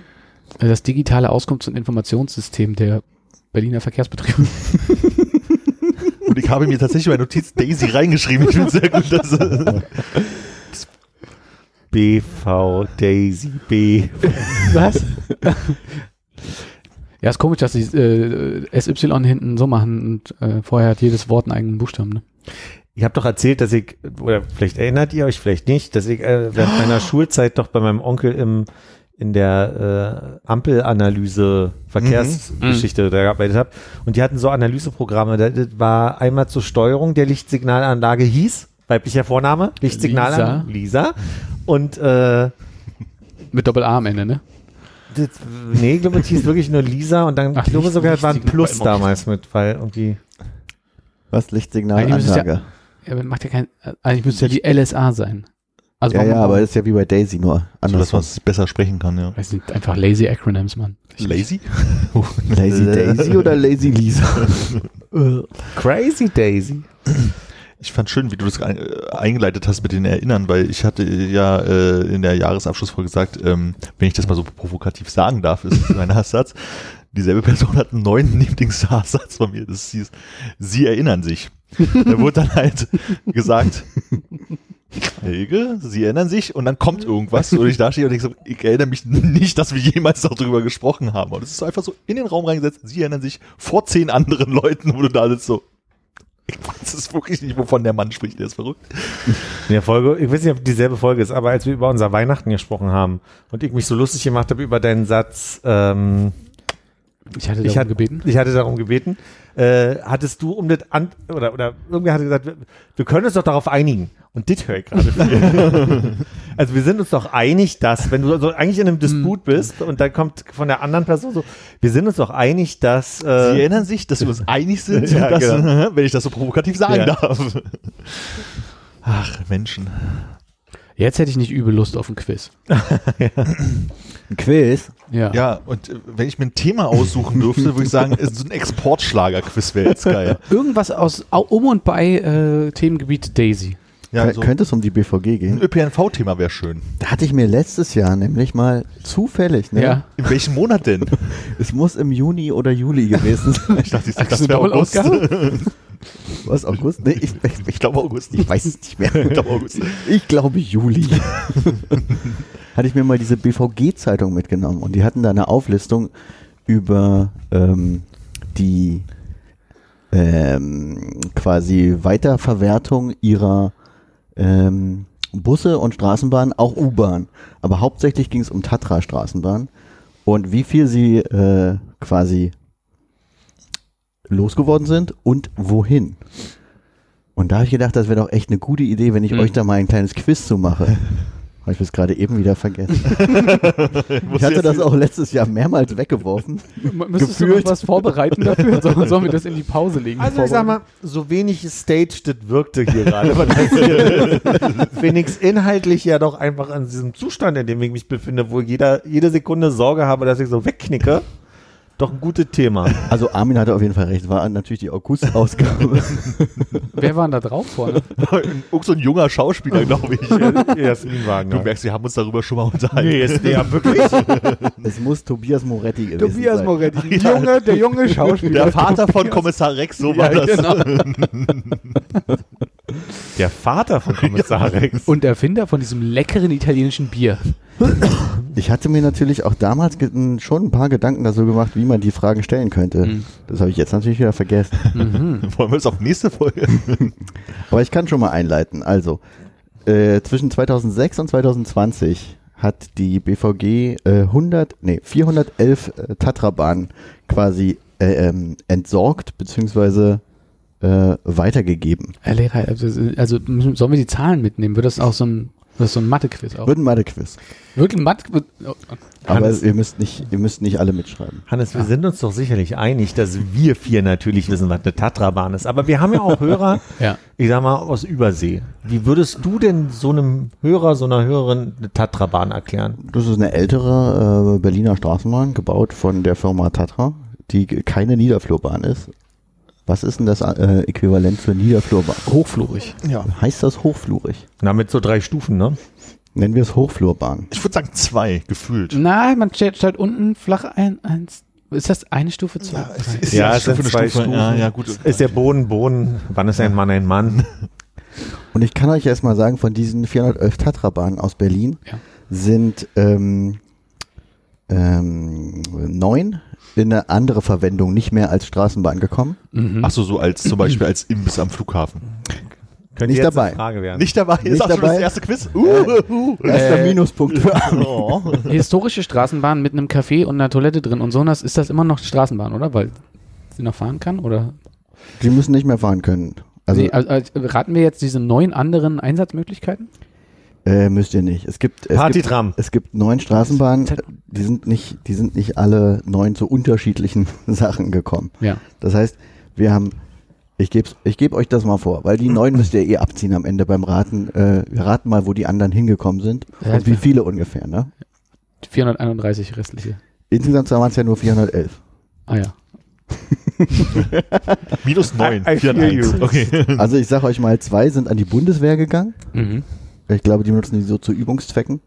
Äh, Das digitale Auskunfts- und Informationssystem der Berliner Verkehrsbetriebe. Habe mir tatsächlich bei Notiz Daisy reingeschrieben. Ich finde sehr gut, dass BV Daisy B. Was? ja, ist komisch, dass sie äh, SY hinten so machen und äh, vorher hat jedes Wort einen eigenen Buchstaben. Ne? Ich habe doch erzählt, dass ich, oder vielleicht erinnert ihr euch, vielleicht nicht, dass ich äh, während meiner Schulzeit doch bei meinem Onkel im in der äh, Ampelanalyse Verkehrsgeschichte da gearbeitet habe. Und die hatten so Analyseprogramme. Das, war einmal zur Steuerung der Lichtsignalanlage hieß, weiblicher Vorname, Lichtsignalanlage, Lisa. Und äh, Mit Doppel-A am Ende, ne? das, nee, ich glaube, es hieß wirklich nur Lisa und dann, Ach, ich glaube Licht- sogar, es war ein Plus damals mit, weil irgendwie, Was? Eigentlich müsste es Lichtsignalanlage. Ja, aber macht ja kein, eigentlich müsste ja die LSA sein. Also Ja, ja, aber das ist ja wie bei Daisy nur. so, dass man es besser sprechen kann, ja. Das sind einfach lazy Acronyms, Mann. Lazy? Lazy Daisy oder Lazy Lisa? Crazy Daisy. Ich fand schön, wie du das äh, eingeleitet hast mit den Erinnern, weil ich hatte ja äh, in der Jahresabschlussfolge gesagt, ähm, wenn ich das mal so provokativ sagen darf, ist mein Hasssatz. Dieselbe Person hat einen neuen Lieblingshasssatz von mir. Das hieß, sie erinnern sich. Da wurde dann halt gesagt, Helge, sie erinnern sich und dann kommt irgendwas und ich da stehe und ich so, ich erinnere mich nicht, dass wir jemals darüber gesprochen haben. Und es ist einfach so in den Raum reingesetzt, sie erinnern sich vor zehn anderen Leuten, wo du da sitzt so, ich weiß es wirklich nicht, wovon der Mann spricht, der ist verrückt. In der Folge, ich weiß nicht, ob dieselbe Folge ist, aber als wir über unser Weihnachten gesprochen haben und ich mich so lustig gemacht habe über deinen Satz, ähm, Ich hatte Ich darum hatte- gebeten. Ich hatte darum gebeten. Äh, hattest du um das an oder oder irgendwer hatte gesagt, wir, wir können uns doch darauf einigen. Und das höre ich gerade. viel. also wir sind uns doch einig, dass wenn du so eigentlich in einem Disput bist und dann kommt von der anderen Person so, wir sind uns doch einig, dass Sie äh, erinnern sich, dass wir uns einig sind, Ja, dass, genau. wenn ich das so provokativ sagen Ja. darf. Ach, Menschen. Jetzt hätte ich nicht übel Lust auf ein Quiz. Ein Quiz. Ja. Ja, und äh, wenn ich mir ein Thema aussuchen dürfte, würde ich sagen, ist so ein Exportschlager-Quiz wäre jetzt geil. Irgendwas aus au- um und bei äh, Themengebiet Daisy. Ja, Kö- so Könnte es um die BVG ein gehen? ÖPNV-Thema wäre schön. Da hatte ich mir letztes Jahr nämlich mal zufällig, ne? Ja. In welchem Monat denn? Es muss im Juni oder Juli gewesen sein. Ich dachte, Ach, das wäre August. Was, August? Nee, ich, ich, Ich glaube August. ich weiß es nicht mehr. Ich glaube August. Ich glaube Juli. Hatte ich mir mal diese BVG-Zeitung mitgenommen und die hatten da eine Auflistung über ähm, die ähm, quasi Weiterverwertung ihrer ähm, Busse und Straßenbahnen, auch U-Bahn. Aber hauptsächlich ging es um Tatra-Straßenbahn und wie viel sie äh, quasi losgeworden sind und wohin. Und da habe ich gedacht, das wäre doch echt eine gute Idee, wenn ich Mhm. euch da mal ein kleines Quiz zu mache. Habe ich bis gerade eben wieder vergessen. Ich hatte das auch letztes Jahr mehrmals weggeworfen. Müsstest du noch Gefühlt. was vorbereiten dafür? So, sollen wir das in die Pause legen? Also ich sag mal, so wenig staged das wirkte hier gerade. Phoenix inhaltlich ja doch einfach an diesem Zustand, in dem ich mich befinde, wo jeder, jede Sekunde Sorge habe, dass ich so wegknicke, doch ein gutes Thema. Also Armin hatte auf jeden Fall recht. War natürlich die August-Ausgabe. Wer war denn da drauf vorne? Irgend so ein junger Schauspieler, glaube ich. Jasmin Du Wagner. merkst, wir haben uns darüber schon mal unterhalten. Nee, ist der wirklich? es muss Tobias Moretti gewesen Tobias sein. Moretti. Junge, der junge Schauspieler. Der Vater von Kommissar Rex, so war Ja, das. genau. Der Vater von Kommissar Rex. Und Erfinder von diesem leckeren italienischen Bier. Ich hatte mir natürlich auch damals schon ein paar Gedanken dazu gemacht, wie man die Fragen stellen könnte. Mhm. Das habe ich jetzt natürlich wieder vergessen. Wollen wir das auf nächste Folge? Aber ich kann schon mal einleiten. Also, äh, zwischen 2006 und 2020 hat die BVG äh, 100, nee, 411 äh, Tatra-Bahnen quasi äh, ähm, entsorgt bzw. Äh, weitergegeben. Herr Lehrer, also, also müssen- sollen wir die Zahlen mitnehmen? Wird das auch so ein, das so ein Mathe-Quiz auch? Wird ein Mathe-Quiz. Wirklich ein Mathe? Oh, Aber Hannes- ihr müsst nicht, ihr müsst nicht alle mitschreiben. Hannes, wir sind uns doch sicherlich einig, dass wir vier natürlich wissen, was eine Tatra-Bahn ist. Aber wir haben ja auch Hörer, ja. ich sag mal, aus Übersee. Wie würdest du denn so einem Hörer, so einer Hörerin eine Tatra-Bahn erklären? Das ist eine ältere äh, Berliner Straßenbahn, gebaut von der Firma Tatra, die keine Niederflurbahn ist. Was ist denn das äh, Äquivalent für Niederflurbahn? Hochflurig. Ja. Heißt das hochflurig? Na, mit so drei Stufen, ne? Nennen wir es Hochflurbahn. Ich würde sagen zwei, gefühlt. Na, man stellt, stellt unten flach ein, eins. Ist das eine Stufe zwei? Ist Ja, ja, es sind Stufe, zwei eine Stufe. Stufen. Ja, ja, gut. Ist der Boden Boden? Wann ist ein Mann ein Mann? Und ich kann euch erstmal sagen, von diesen 411 Tatra-Bahnen aus Berlin Ja. sind ähm, ähm, neun in eine andere Verwendung nicht mehr als Straßenbahn gekommen. Mhm. Ach so, so als zum Beispiel als Imbiss am Flughafen. Könnte Nicht jetzt dabei. Eine Frage werden. Nicht dabei? Nicht ist das schon dabei? das erste Quiz? Uh, uh. Erster Äh, Minuspunkt für Armin. Oh. Historische Straßenbahn mit einem Café und einer Toilette drin und so, das ist das immer noch Straßenbahn, oder? Weil sie noch fahren kann, oder? Die müssen nicht mehr fahren können. Also nee, also, also, raten wir jetzt diese neun anderen Einsatzmöglichkeiten? Äh, müsst ihr nicht. Es gibt, es gibt Partytram. Es gibt neun Straßenbahnen, die sind nicht, die sind nicht alle neun zu unterschiedlichen Sachen gekommen. Ja. Das heißt, wir haben, ich gebe ich geb euch das mal vor, weil die neun müsst ihr eh abziehen am Ende beim Raten. Äh, wir raten mal, wo die anderen hingekommen sind Ja, und wie viele ungefähr. Ne? 431 restliche. Insgesamt waren es ja nur 411. Ah ja. Minus 9. I- I 4 feel you. Okay. Also ich sage euch mal, zwei sind an die Bundeswehr gegangen. Mhm. Ich glaube, die nutzen die so zu Übungszwecken,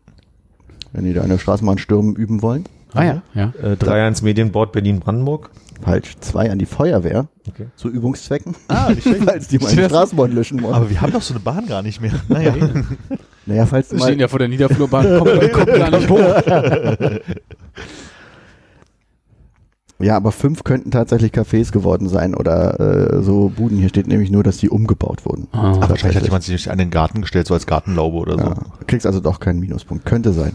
wenn die da eine Straßenbahn stürmen üben wollen. Ah ja, ja. Äh, drei ans Medienboard Berlin-Brandenburg. Falsch. Zwei an die Feuerwehr Okay. zu Übungszwecken, Ah, nicht schlecht. falls die mal eine Straßenbahn löschen wollen. Aber wir haben doch so eine Bahn gar nicht mehr. Naja. naja, falls Wir stehen ja vor der Niederflurbahn, kommt, kommt gar nicht hoch. Ja, aber fünf könnten tatsächlich Cafés geworden sein oder äh, so Buden. Hier steht nämlich nur, dass die umgebaut wurden. Ah. Aber wahrscheinlich hat jemand sich an den Garten gestellt, so als Gartenlaube oder so. Ja, kriegst also doch keinen Minuspunkt. Könnte sein.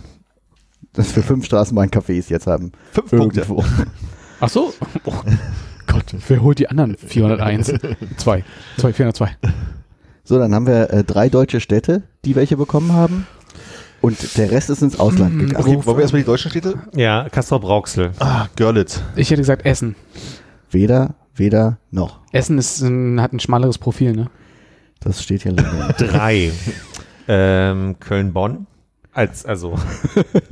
Dass wir fünf Straßenbahn-Cafés jetzt haben. Fünf Punkte. Irgendwo. Ach so. Oh Gott, wer holt die anderen 401? Zwei. Zwei, 402. So, dann haben wir äh, drei deutsche Städte, die welche bekommen haben. Und der Rest ist ins Ausland gegangen. Okay, wollen wir erstmal die deutschen Städte? Ja, Castrop Rauxel. Ah, Görlitz. Ich hätte gesagt Essen. Weder, weder noch. Essen ist ein, hat ein schmaleres Profil, ne? Das steht hier leider nicht. Drei. ähm, Köln-Bonn. Als, also,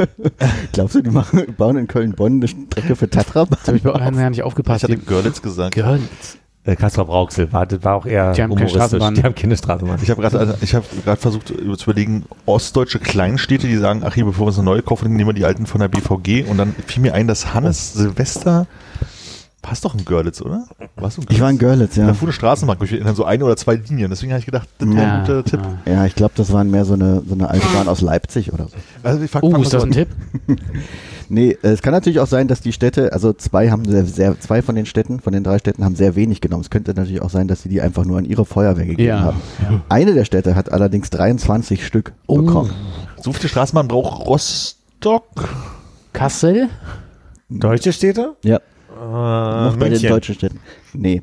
Glaubst du, die machen, bauen in Köln-Bonn eine Strecke für Tatra? Jetzt habe ich bei euren ja nicht Ich aufgepasst. hatte Görlitz gesagt. Görlitz. Äh, Rauxel war, das war auch eher Die humoristisch. Straßenbahn. Die haben keine Straßenbahn. Ich habe gerade also ich habe gerade versucht zu überlegen, ostdeutsche Kleinstädte, die sagen, ach hier, bevor wir uns eine neue kaufen, nehmen wir die alten von der BVG und dann fiel mir ein, dass Hannes Silvester passt doch in Görlitz, oder? Warst du in Ich war in Görlitz, Da ja. fuhr eine Straßenbahn durch, in so eine oder zwei Linien. Deswegen habe ich gedacht, das wäre Ja, ein guter Tipp. ja. Ich glaube, das waren mehr so eine, so eine alte Bahn aus Leipzig oder so. Also ich frag, Oh, ist das so ein Tipp? Nee, äh, es kann natürlich auch sein, dass die Städte, also zwei haben sehr, sehr, zwei von den Städten, von den drei Städten haben sehr wenig genommen. Es könnte natürlich auch sein, dass sie die einfach nur an ihre Feuerwehr gegeben Ja. haben. ja. Eine der Städte hat allerdings 23 Stück Oh. bekommen. So viele Straßenbahn braucht Rostock. Kassel? Deutsche Städte? Ja, Äh, noch bei den München. deutschen Städten. Nee,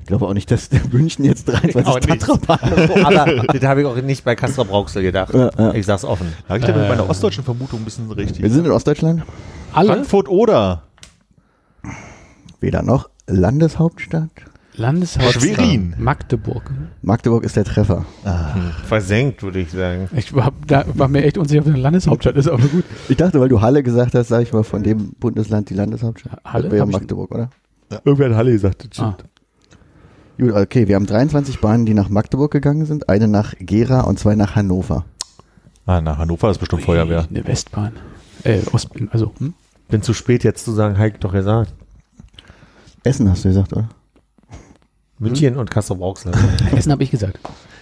ich glaube auch nicht, dass der München jetzt 23 Auch nicht. Tatrabahnen Aber das habe ich auch nicht bei Castrop Rauxel gedacht. Ja, ja. Ich sag's offen. Da habe ich da mit meiner Äh. ostdeutschen Vermutung ein bisschen richtig. Wir sind in Ostdeutschland. Alle? Frankfurt oder Weder noch. Landeshauptstadt. Landeshauptstadt. Schwerin. Magdeburg. Magdeburg ist der Treffer. Versenkt, würde ich sagen. Ich war, da war mir echt unsicher, ob das eine Landeshauptstadt ist, aber gut. Ich dachte, weil du Halle gesagt hast, sage ich mal von dem Bundesland die Landeshauptstadt. Halle? Wäre Magdeburg, oder? Irgendwer hat Halle gesagt, das Ah. Gut, okay, wir haben 23 Bahnen, die nach Magdeburg gegangen sind, eine nach Gera und zwei nach Hannover. Ah, nach Hannover ist bestimmt Feuerwehr. Eine Westbahn. Äh, Ost, also, hm? Bin zu spät jetzt zu sagen, Heik doch gesagt. Essen hast du gesagt, oder? München und Castrop Rauxel. Essen habe ich gesagt.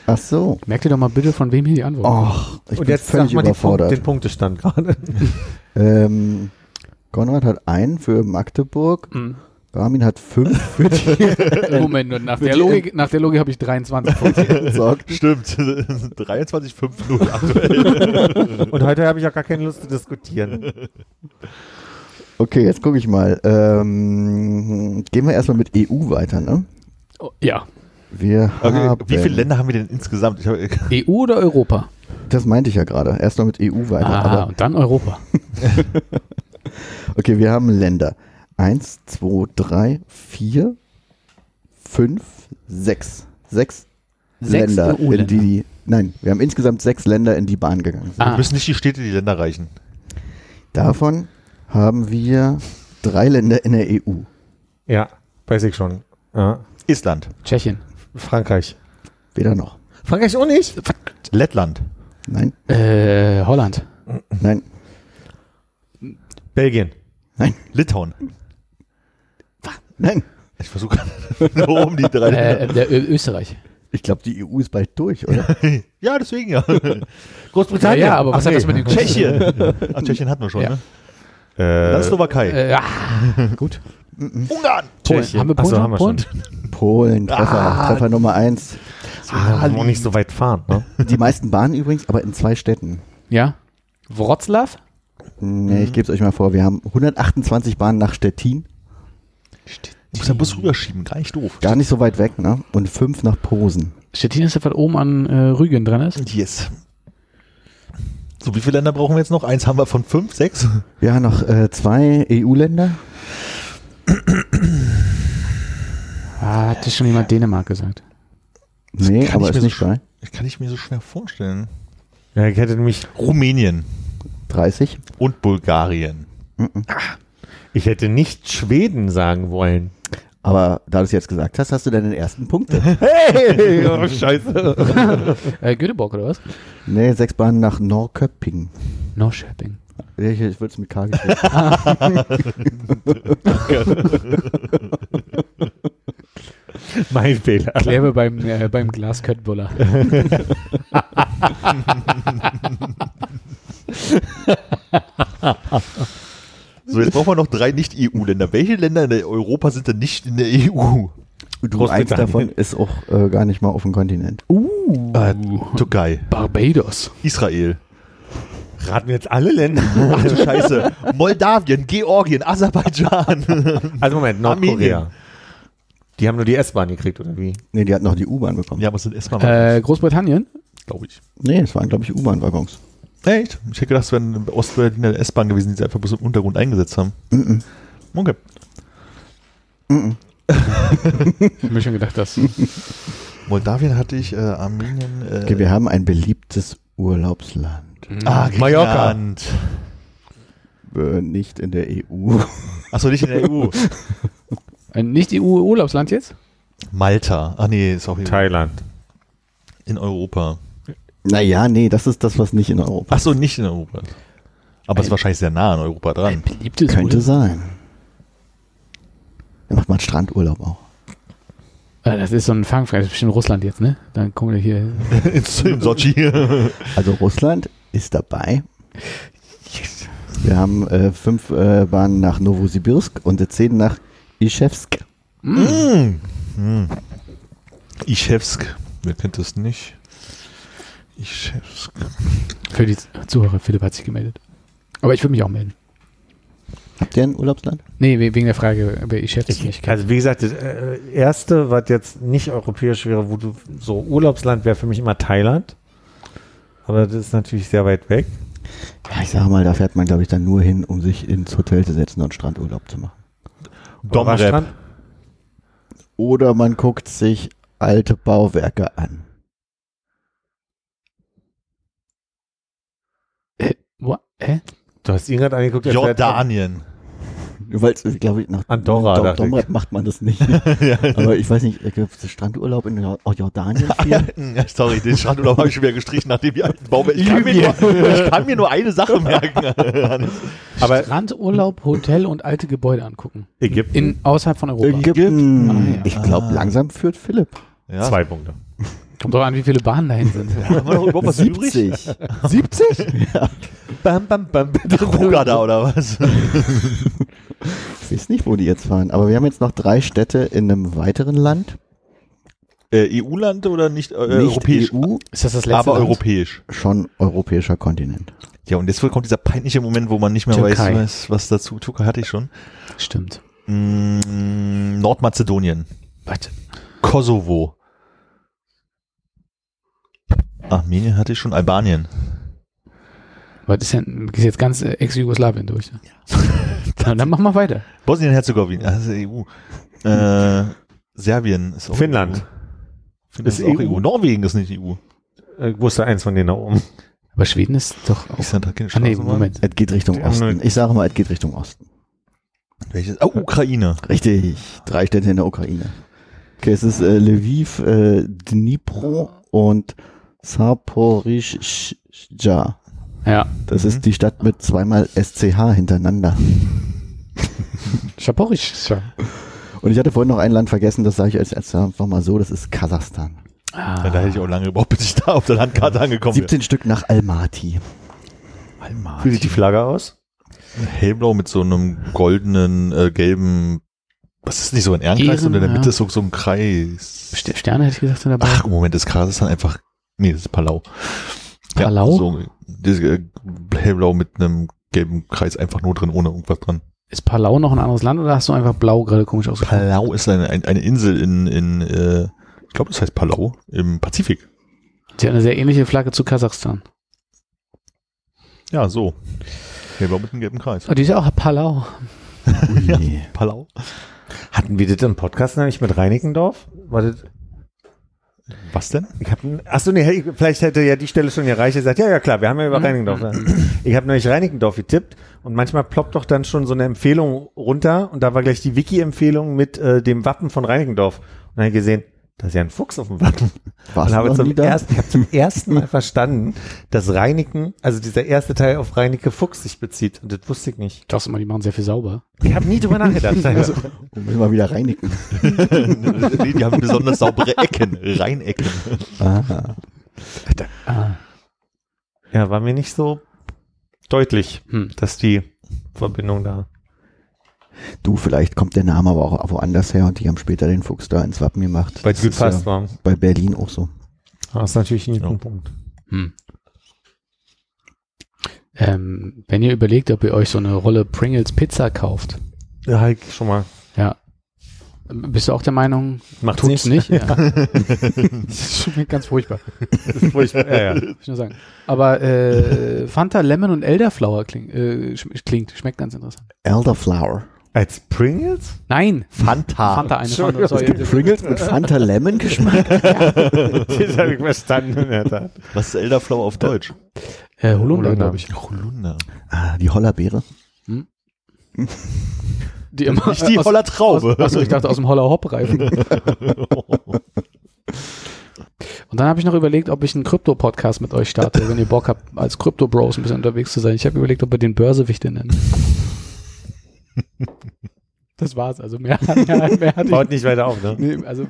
Ach so. Merkt ihr doch mal bitte, von wem hier die Antwort. Och, ich und bin jetzt völlig sag mal die Punkt, überfordert. den Punktestand gerade. ähm, Konrad hat einen für Magdeburg, Mhm. Ramin hat fünf für die Moment, und nach für der die- Logik, nach der Logik habe ich 23 Punkte. Stimmt. 23,50 aktuell. Und heute habe ich auch gar keine Lust zu diskutieren. Okay, jetzt gucke ich mal. Ähm, gehen wir erstmal mit EU weiter, ne? Oh, ja. Wir Okay, haben, wie viele Länder haben wir denn insgesamt? Ich hab, EU oder Europa? Das meinte ich ja gerade. Erstmal mit EU weiter. Ah, Aber, und dann Europa. okay, wir haben Länder. Eins, zwei, drei, vier, fünf, sechs. Sechs, Sechs Länder, in die, nein, wir haben insgesamt sechs Länder in die Bahn gegangen. sind. Ah. müssen nicht die Städte die Länder reichen. Davon haben wir drei Länder in der E EU. Ja, weiß ich schon. Ja. Island, Tschechien. Frankreich. Weder noch. Frankreich auch nicht? Lettland, Nein, Äh, Holland. nein, Belgien. Litauen. nein. Ich versuche nur um die drei Länder. Äh, der Ö Österreich. Ich glaube, die EU ist bald durch, oder? Ja, deswegen ja. Großbritannien. Ja, ja, aber was Ach, hat das mit den Tschechien. Ach, Tschechien hatten wir schon, Ja. ne? Dann Äh, Slowakei. Äh, ja, gut. Ungarn. Polen. Haben wir Ach so, Polen? haben wir Polen? schon. Polen, Treffer, Treffer Nummer eins. Ah, muss man nicht so weit fahren. Ne? Die meisten Bahnen übrigens, aber in zwei Städten. Ja. Wroclaw? Nee, ich gebe es euch mal vor. Wir haben 128 Bahnen nach Stettin. Du musst den Bus rüberschieben, gar nicht doof. Gar nicht so weit weg, ne? Und fünf nach Posen. Stettin ist das, was oben an äh, Rügen dran ist. Yes. So, wie viele Länder brauchen wir jetzt noch? Eins haben wir von fünf, sechs? Wir haben noch äh, zwei EU-Länder. Ah, hat das schon jemand Dänemark gesagt? Nee, kann aber ich ist mir nicht so bei. Das kann ich mir so schwer vorstellen. Ja, ich hätte nämlich, Rumänien 30. und Bulgarien. ich hätte nicht Schweden sagen wollen. Aber da du es jetzt gesagt hast, hast du deinen ersten Punkt. Hey, oh, scheiße. Äh, Göteborg oder was? nee, sechs Bahnen nach Norrköping. Norrköping. Ich, ich würde es mit K mein Fehler. Klebe beim, äh, beim Glas Köttbuller. So, jetzt brauchen wir noch drei Nicht-EU-Länder. Welche Länder in Europa sind denn nicht in der EU? Du, eins davon ist auch äh, gar nicht mal auf dem Kontinent. Uh. Äh, Türkei, Barbados. Israel, Raten wir jetzt alle Länder. Ach du Scheiße. Moldawien, Georgien, Aserbaidschan. Also Moment, Nordkorea. Die haben nur die S-Bahn gekriegt, oder wie? Nee, die hatten noch die U-Bahn bekommen. ja, aber es sind erstmal, Äh, Großbritannien? glaube ich. Nee, es waren, glaube ich, U-Bahn-Waggons. Echt? Ich hätte gedacht, es wären in Ostberlin der S-Bahn gewesen, die sie einfach bloß im Untergrund eingesetzt haben. Mhm. Okay. Ich hab mir schon gedacht, dass. Moldawien hatte ich, äh, Armenien. Äh, Okay, wir haben ein beliebtes Urlaubsland. Ah, Mallorca. Griechenland. Äh, nicht in der EU. Achso, nicht in der EU. Ein nicht EU-Urlaubsland jetzt? Malta. Ach nee, ist auch EU. Thailand. in Europa. naja, nee, das ist das, was nicht in Europa Achso, nicht in Europa. Aber es ist wahrscheinlich sehr nah an Europa dran. Beliebtes Könnte Urlaub- sein. Da macht man Strandurlaub auch. Äh, Das ist so ein Fangfrei, das ist bestimmt Russland jetzt, ne? Dann kommen wir hier. in Sochi. Also Russland ist dabei. Wir haben äh, fünf äh, Bahnen nach Novosibirsk und zehn nach Ischewsk. mm. Mm. Ischewsk. Wer kennt das nicht? Ischewsk. Für die Zuhörer, Philipp hat sich gemeldet. Aber ich würde mich auch melden. Habt ihr ein Urlaubsland? Nee, we- wegen der Frage, wer ich schätze nicht kennt. Also wie gesagt, das äh, erste, was jetzt nicht europäisch wäre, wo du so Urlaubsland wäre für mich immer Thailand. Aber das ist natürlich sehr weit weg. Ja, ich sage mal, da fährt man, glaube ich, dann nur hin, um sich ins Hotel zu setzen und Strandurlaub zu machen. Domrep. Strand? Oder man guckt sich alte Bauwerke an. Wo, hä? Du hast ihn gerade angeguckt. Jordanien. Weil, glaube ich, nach Andorra, Dom. Domrep macht man das nicht. Aber ich weiß nicht, gibt es Strandurlaub in Jor- Jordanien? Ja, ja, sorry, den Strandurlaub habe ich schon wieder gestrichen, nachdem die alten Bauwerke. Ich, kann mir nur- ich kann mir nur eine Sache merken. Aber Strandurlaub, Hotel und alte Gebäude angucken. Ägypten, In, außerhalb von Europa. Ägypten. Ah, ja. Ich glaube, langsam führt Philipp. ja. zwei Punkte. Kommt doch an, wie viele Bahnen dahin sind. Haben wir noch überhaupt was übrig? 70. 70? Bam, bam, bam. Ruga da oder was? Ich weiß nicht, wo die jetzt waren. Aber wir haben jetzt noch drei Städte in einem weiteren Land. Äh, EU-Land oder nicht, äh, Nicht europäisch? EU, Ist das das letzte Aber Land? europäisch. schon europäischer Kontinent. Ja, und jetzt kommt dieser peinliche Moment, wo man nicht mehr Türkei. weiß, was, dazu. Türkei hatte ich schon. Stimmt. Mm, Nordmazedonien. Was? Kosovo. Armenien hatte ich schon. Albanien. Was ist denn, gehst jetzt ganz äh, Ex-Jugoslawien durch. ne? Ja. dann mach mal weiter. Bosnien-Herzegowina. Das ist EU. Äh, Serbien ist auch Finnland. EU. Finnland ist, Ist auch EU. EU. Norwegen ist nicht EU. Äh, wusste eins von denen da oben. Aber Schweden ist doch auch. Island hat keine Ah, nee. Moment. Es geht Richtung Osten. Ich sage mal, es geht Richtung Osten. Welches? Oh, Ukraine. Richtig. Drei Städte in der Ukraine. Okay, es ist äh, Lviv, äh, Dnipro und Saporizhzhia. Ja. Das Mhm. ist die Stadt mit zweimal SCH hintereinander. Schaporisch. Und ich hatte vorhin noch ein Land vergessen, das sage ich als erstes einfach mal so, das ist Kasachstan. Ah, Ja, da hätte ich auch lange gebraucht, bis ich da auf der Landkarte angekommen 17 Stück nach Almaty. bin. Wie sieht die Flagge aus? Hellblau mit so einem goldenen, äh, gelben, was ist nicht so ein Ehrenkreis, Ehren, und in der Mitte ja. ist so, so ein Kreis. St- Sterne hätte ich gesagt sind dabei. Ach, im Moment ist Kasachstan einfach, nee, das ist Palau. Palau? Ja, so, das, äh, hellblau mit einem gelben Kreis einfach nur drin, ohne irgendwas dran. Ist Palau noch ein anderes Land oder hast du einfach blau gerade komisch ausgesprochen? Palau ist eine, ein- eine Insel in, in äh, ich glaube, das heißt Palau, im Pazifik. Sie hat eine sehr ähnliche Flagge zu Kasachstan. Ja, so. Hellblau mit einem gelben Kreis. Oh, die ist ja auch Palau. Ui. Palau? Hatten wir das im Podcast nämlich mit Reinickendorf? War das, Was denn? ich hab, achso, nee, ich- vielleicht hätte ja die Stelle schon erreicht gesagt, ja, ja klar, wir haben ja über Reinickendorf. Ich habe nämlich Reinickendorf getippt und manchmal ploppt doch dann schon so eine Empfehlung runter und da war gleich die Wiki-Empfehlung mit äh, dem Wappen von Reinickendorf. Und dann habe gesehen, da ist ja ein Fuchs auf dem Wappen. Und du habe noch zum nie da? ersten, ich habe zum ersten Mal verstanden, dass Reinicken, also dieser erste Teil auf Reinecke Fuchs sich bezieht. Und das wusste ich nicht. Ich dachte immer, die machen sehr viel sauber. Ich habe nie drüber nachgedacht. Also, Und müssen wir wieder reinigen. nee, die haben besonders saubere Ecken, Reinecken. Aha. Ah. ja, war mir nicht so deutlich, Hm. dass die Verbindung da. Du, vielleicht kommt der Name aber auch woanders her und die haben später den Fuchs da ins Wappen gemacht. Weil Das es gut ja passt war. bei Berlin auch so. Das ist natürlich ein Ja. Punkt. Hm. Ähm, wenn ihr überlegt, ob ihr euch so eine Rolle Pringles Pizza kauft, Ja, halt schon mal. ja. Bist du auch der Meinung, Macht's tut's nicht. nicht? Ja. das ist ganz furchtbar, Das ist furchtbar. ja, ja. muss ich nur sagen. Aber äh, Fanta Lemon und Elderflower klingt, äh, schm- klingt, schmeckt ganz interessant. Elderflower. Als Pringles? Nein, Fanta. Fanta eine Fanta. Sorry. Pringles mit Fanta Lemon Geschmack? Das habe ich verstanden. in der Tat. Was ist Elderflower auf Deutsch? Äh, Holunder, Holunder. glaube ich. Holunder. Ah, die Hollerbeere. Die immer, Nicht die aus- Holler Traube. Achso, ich dachte aus dem Holler Hopp-Reifen. Und dann habe ich noch überlegt, ob ich einen Krypto-Podcast mit euch starte, wenn ihr Bock habt, als Krypto-Bros ein bisschen unterwegs zu sein. Ich habe überlegt, ob wir den Börsewichte nennen. Das war's. Also mehr, mehr, mehr hatte Baut ich nicht weiter auf, ne? Nee, also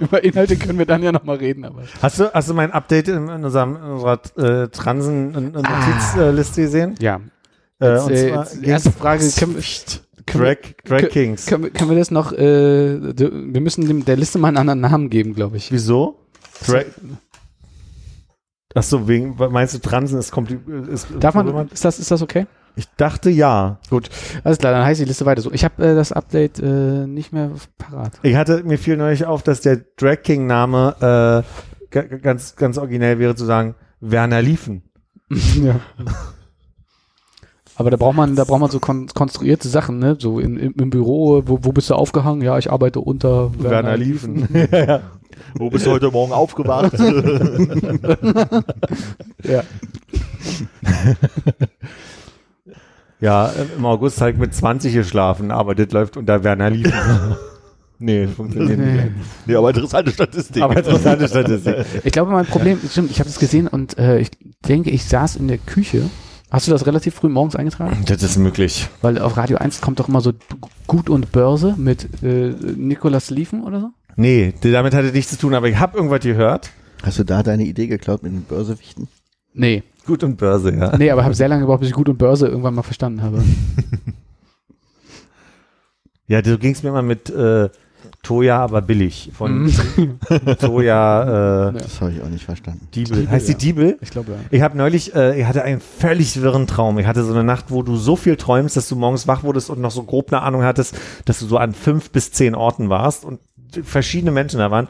über Inhalte können wir dann ja nochmal reden, aber. Hast du, hast du mein Update in, unserem, in unserer äh, Transen-Notizliste gesehen? Ja. Äh, Jetzt, und äh, zwar jetzt, erste Frage, können, können, wir- Drag, Kings. können, wir- können wir das noch, äh, wir müssen dem, der Liste mal einen anderen Namen geben, glaube ich. Wieso? Drag. Achso, wegen, meinst du, Transen ist kompliziert? Darf man, ist das, ist das okay? Ich dachte ja. Alles klar, dann heißt die Liste weiter so. Ich habe äh, das Update äh, nicht mehr parat. Ich hatte, mir fiel neulich auf, dass der Drag King Name äh, ga- ganz, ganz originell wäre zu sagen, Werner Liefen. ja. Aber da braucht man, da braucht man so kon konstruierte Sachen, ne? So in, im, im Büro, wo, wo bist du aufgehangen? Ja, ich arbeite unter Werner, Liefen. ja. Wo bist du heute Morgen aufgewacht? Ja. Ja, äh, im August halt mit 20 geschlafen, aber das läuft unter Werner Liefen. nee, das funktioniert nicht. nee, aber interessante Statistik. Aber interessante Statistik. Ich glaube, mein Problem, stimmt, ich habe das gesehen und äh, ich denke, ich saß in der Küche. Hast du das relativ früh morgens eingetragen? Das ist möglich. Weil auf Radio 1 kommt doch immer so Gut und Börse mit äh, Nikolas Liefen oder so. Nee, damit hatte nichts zu tun, aber ich habe irgendwas gehört. Hast du da deine Idee geklaut mit den Börsewichten? Nee, Gut und Börse, ja. nee, aber habe sehr lange gebraucht, bis ich Gut und Börse irgendwann mal verstanden habe. Ja, du ging's mir immer mit äh, Toya, aber billig. Von Mhm. Toya äh, Das habe ich auch nicht verstanden. Diebel. Diebel, Heißt ja. die Diebel? Ich glaube ja. Ich habe neulich, äh, ich hatte einen völlig wirren Traum. Ich hatte so eine Nacht, wo du so viel träumst, dass du morgens wach wurdest und noch so grob eine Ahnung hattest, dass du so an fünf bis zehn Orten warst und verschiedene Menschen da waren.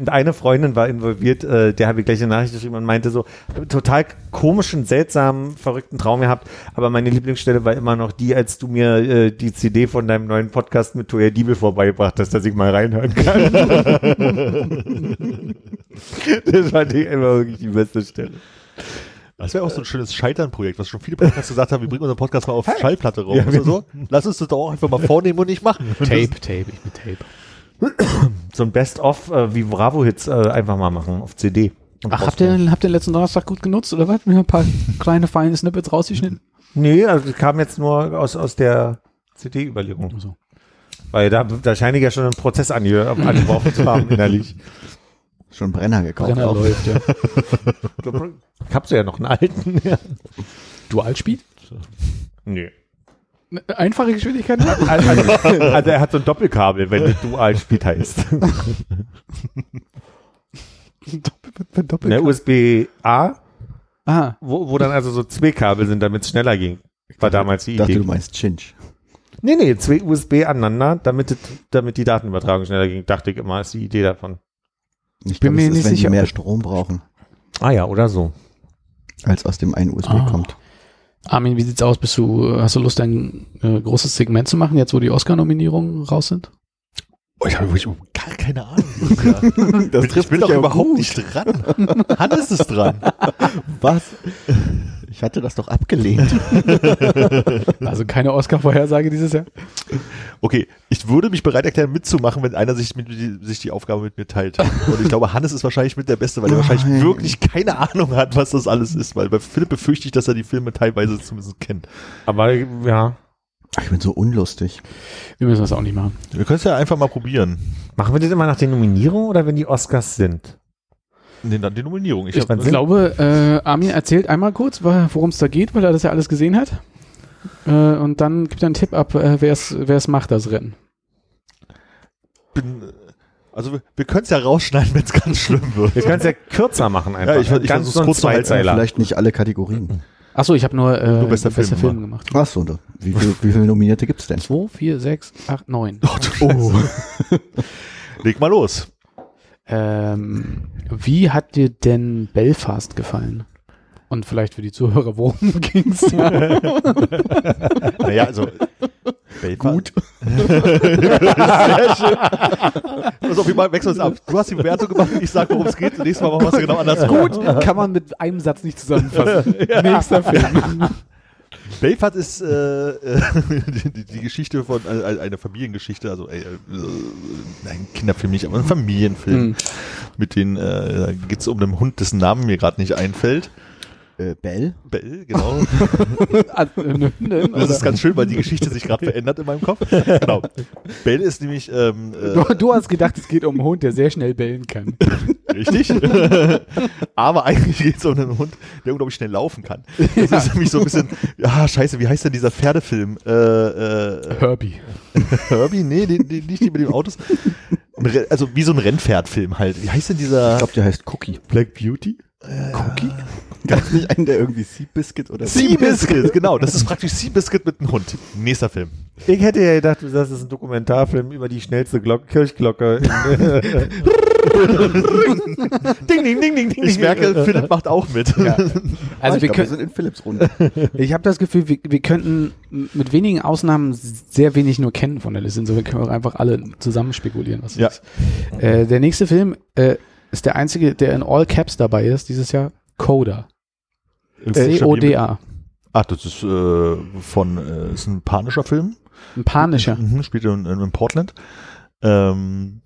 Und eine Freundin war involviert, äh, der habe ich gleich eine Nachricht geschrieben und meinte so, total komischen, seltsamen, verrückten Traum gehabt, aber meine Lieblingsstelle war immer noch die, als du mir äh, die CD von deinem neuen Podcast mit Toya Diebel vorbeigebracht hast, dass ich mal reinhören kann. das fand ich immer wirklich die beste Stelle. Das wäre auch so ein schönes Scheitern-Projekt, was schon viele Podcasts gesagt haben, wir bringen unseren Podcast mal auf Schallplatte raus. Ja, oder so. Lass uns das doch auch einfach mal vornehmen und nicht machen. Tape, Tape, ich bin Tape. so ein Best-of äh, wie Bravo-Hits äh, einfach mal machen auf CD. Und Ach, habt ihr, habt ihr den letzten Donnerstag gut genutzt oder was? Mir ein paar kleine feine Snippets rausgeschnitten? Nee, also die kam jetzt nur aus, aus der CD-Überlegung. So. Weil da, da scheine ich ja schon einen Prozess ange angeworfen zu haben innerlich. Schon Brenner gekauft. Brenner auch. läuft, ja. Ich hab so ja noch einen alten. Ja. Dualspeed? Nee. Einfache Geschwindigkeit? Also, also, also er hat so ein Doppelkabel, wenn das Dual Speed heißt. Eine USB-A, Ah, wo, wo dann also so zwei Kabel sind, damit es schneller ging. War damals die Ich dachte, Idee. du meinst Chinch. Nee, nee, zwei USB aneinander, damit, damit die Datenübertragung schneller ging, dachte ich immer, ist die Idee davon. Ich Bin glaube, mir es ist, nicht wenn sicher, die mehr Strom brauchen, Ah ja, oder so. als aus dem einen USB Ah. kommt. Armin, wie sieht's aus? Bist du, hast du Lust, ein äh, großes Segment zu machen, jetzt wo die Oscar-Nominierungen raus sind? Oh, ich habe wirklich gar keine Ahnung. Das ich bin doch überhaupt nicht dran. Hannes ist dran. Was? Ich hatte das doch abgelehnt. Also keine Oscar-Vorhersage dieses Jahr? Okay, ich würde mich bereit erklären, mitzumachen, wenn einer sich, mit, sich die Aufgabe mit mir teilt. Und ich glaube, Hannes ist wahrscheinlich mit der Beste, weil er wahrscheinlich Nein. wirklich keine Ahnung hat, was das alles ist. Weil bei Philipp befürchte ich, dass er die Filme teilweise zumindest kennt. Aber ja, Ich bin so unlustig. Wir müssen das auch nicht machen. Wir können es ja einfach mal probieren. machen wir das immer nach den Nominierungen oder wenn die Oscars sind? Nee, dann die Nominierung. Ich Ich hab, glaube, äh, Armin erzählt einmal kurz, worum es da geht, weil er das ja alles gesehen hat. Äh, und dann gibt er einen Tipp ab, äh, wer es macht, das Rennen. bin, also wir, wir können es ja rausschneiden, wenn es ganz schlimm wird. Wir können es ja kürzer machen einfach. Ja, ich- ich Ganz so ein kurz zu halten. Vielleicht nicht alle Kategorien. Achso, ich habe nur, äh, Nur bester bester Film Film gemacht. Ach so, da- wie, viel, wie viele Nominierte gibt's denn? 2, 4, 6, 8, 9. Oh. Leg mal los. Ähm, wie hat dir denn Belfast gefallen? Und vielleicht für die Zuhörer, worum ging's? Naja, also Gut. Pass auf, wir wechseln uns ab. Du hast die Bewertung gemacht, ich sag, worum es geht. Nächstes Mal machen wir es genau andersrum. Gut, kann man mit einem Satz nicht zusammenfassen. Nächster Film. Belfast ist äh, äh, die, die Geschichte von äh, eine Familiengeschichte, also äh, äh, nein, Kinderfilm nicht, aber ein Familienfilm. Mhm. Mit den äh, da geht es um einen Hund, dessen Namen mir gerade nicht einfällt. Äh, Bell? Bell, genau. Eine Hündin, Das ist ganz schön, weil die Geschichte sich gerade verändert in meinem Kopf. Genau. Bell ist nämlich ähm, äh, Du, du hast gedacht, es geht um einen Hund, der sehr schnell bellen kann. Richtig. Aber eigentlich geht es um einen Hund, der unglaublich schnell laufen kann. Das ist nämlich so ein bisschen, ja, scheiße, wie heißt denn dieser Pferdefilm? Äh, äh, Herbie. Herbie? Nee, die, die, nicht die mit den Autos. Also wie so ein Rennpferdfilm halt. Wie heißt denn dieser? Ich glaube, der heißt Cookie. Black Beauty? Cookie? Gab es nicht einen, der irgendwie Seabiscuit oder Seabiscuit, genau. Das ist praktisch Seabiscuit mit einem Hund. Nächster Film. Ich hätte ja gedacht, du sagst, es ist ein Dokumentarfilm über die schnellste Glock Kirchglocke. ding, ding, ding, ding, ding. Ich merke, Philipp macht auch mit. Ja. Also Also wir wir, können, sind in Philips Runde. ich habe das Gefühl, wir, wir könnten mit wenigen Ausnahmen sehr wenig nur kennen von der Liste. Insofern können wir auch einfach alle zusammen spekulieren. Was Ja. ist. Äh, der nächste Film äh, ist der einzige, der in All Caps dabei ist dieses Jahr. Coda. C-O-D-A. Ach, das ist äh, von, äh, ist ein panischer Film. Ein panischer. Mhm, spielt in, in Portland. Ähm,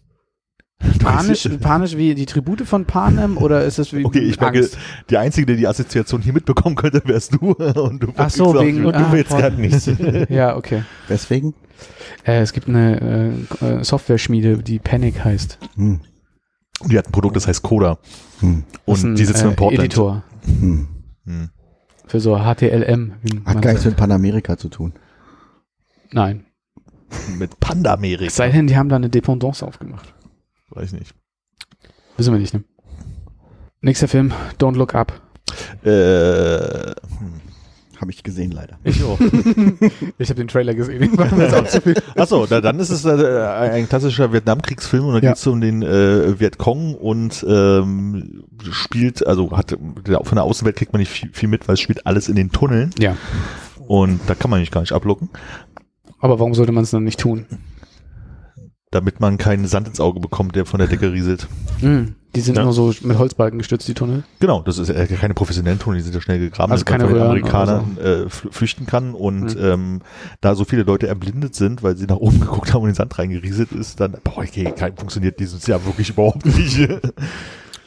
Panisch, panisch wie die Tribute von Panem oder ist es wie Okay, ich merke, die Einzige, der die Assoziation hier mitbekommen könnte, wärst du. Und du Ach so, wegen- Und Ah, du willst voll. gerade nicht. Ja, okay. Weswegen? Äh, es gibt eine äh, äh, Software-Schmiede, die Panic heißt. Hm. Und die hat ein Produkt, das heißt Coda. Hm. Und ein, die sitzen äh, in Portland. Editor Hm. Hm. für so HTLM. Wie Hat gar nichts mit Panamerika zu tun. Nein. Mit Pandamerika. Es sei denn, die haben da eine Dependance aufgemacht. Weiß nicht. Wissen wir nicht, ne? Nächster Film, Don't Look Up. Äh, hm. Habe ich gesehen leider. ich auch. Ich habe den Trailer gesehen. Achso, da, dann ist es äh, ein klassischer Vietnamkriegsfilm und da Ja. geht es um den äh, Vietcong und ähm, spielt, also hat von der Außenwelt kriegt man nicht viel, viel mit, weil es spielt alles in den Tunneln Ja. und da kann man nicht gar nicht ablucken, Aber warum sollte man es dann nicht tun? Damit man keinen Sand ins Auge bekommt, der von der Decke rieselt. Hm, Die sind Ja. nur so mit Holzbalken gestützt, die Tunnel. Genau, das ist äh, keine professionellen Tunnel, die sind ja schnell gegraben, Also damit keine man von den Amerikanern äh, fl- flüchten kann und Mhm. ähm, da so viele Leute erblindet sind, weil sie nach oben geguckt haben und in den Sand reingerieselt ist, dann, boah, okay, funktioniert dieses Jahr wirklich überhaupt nicht.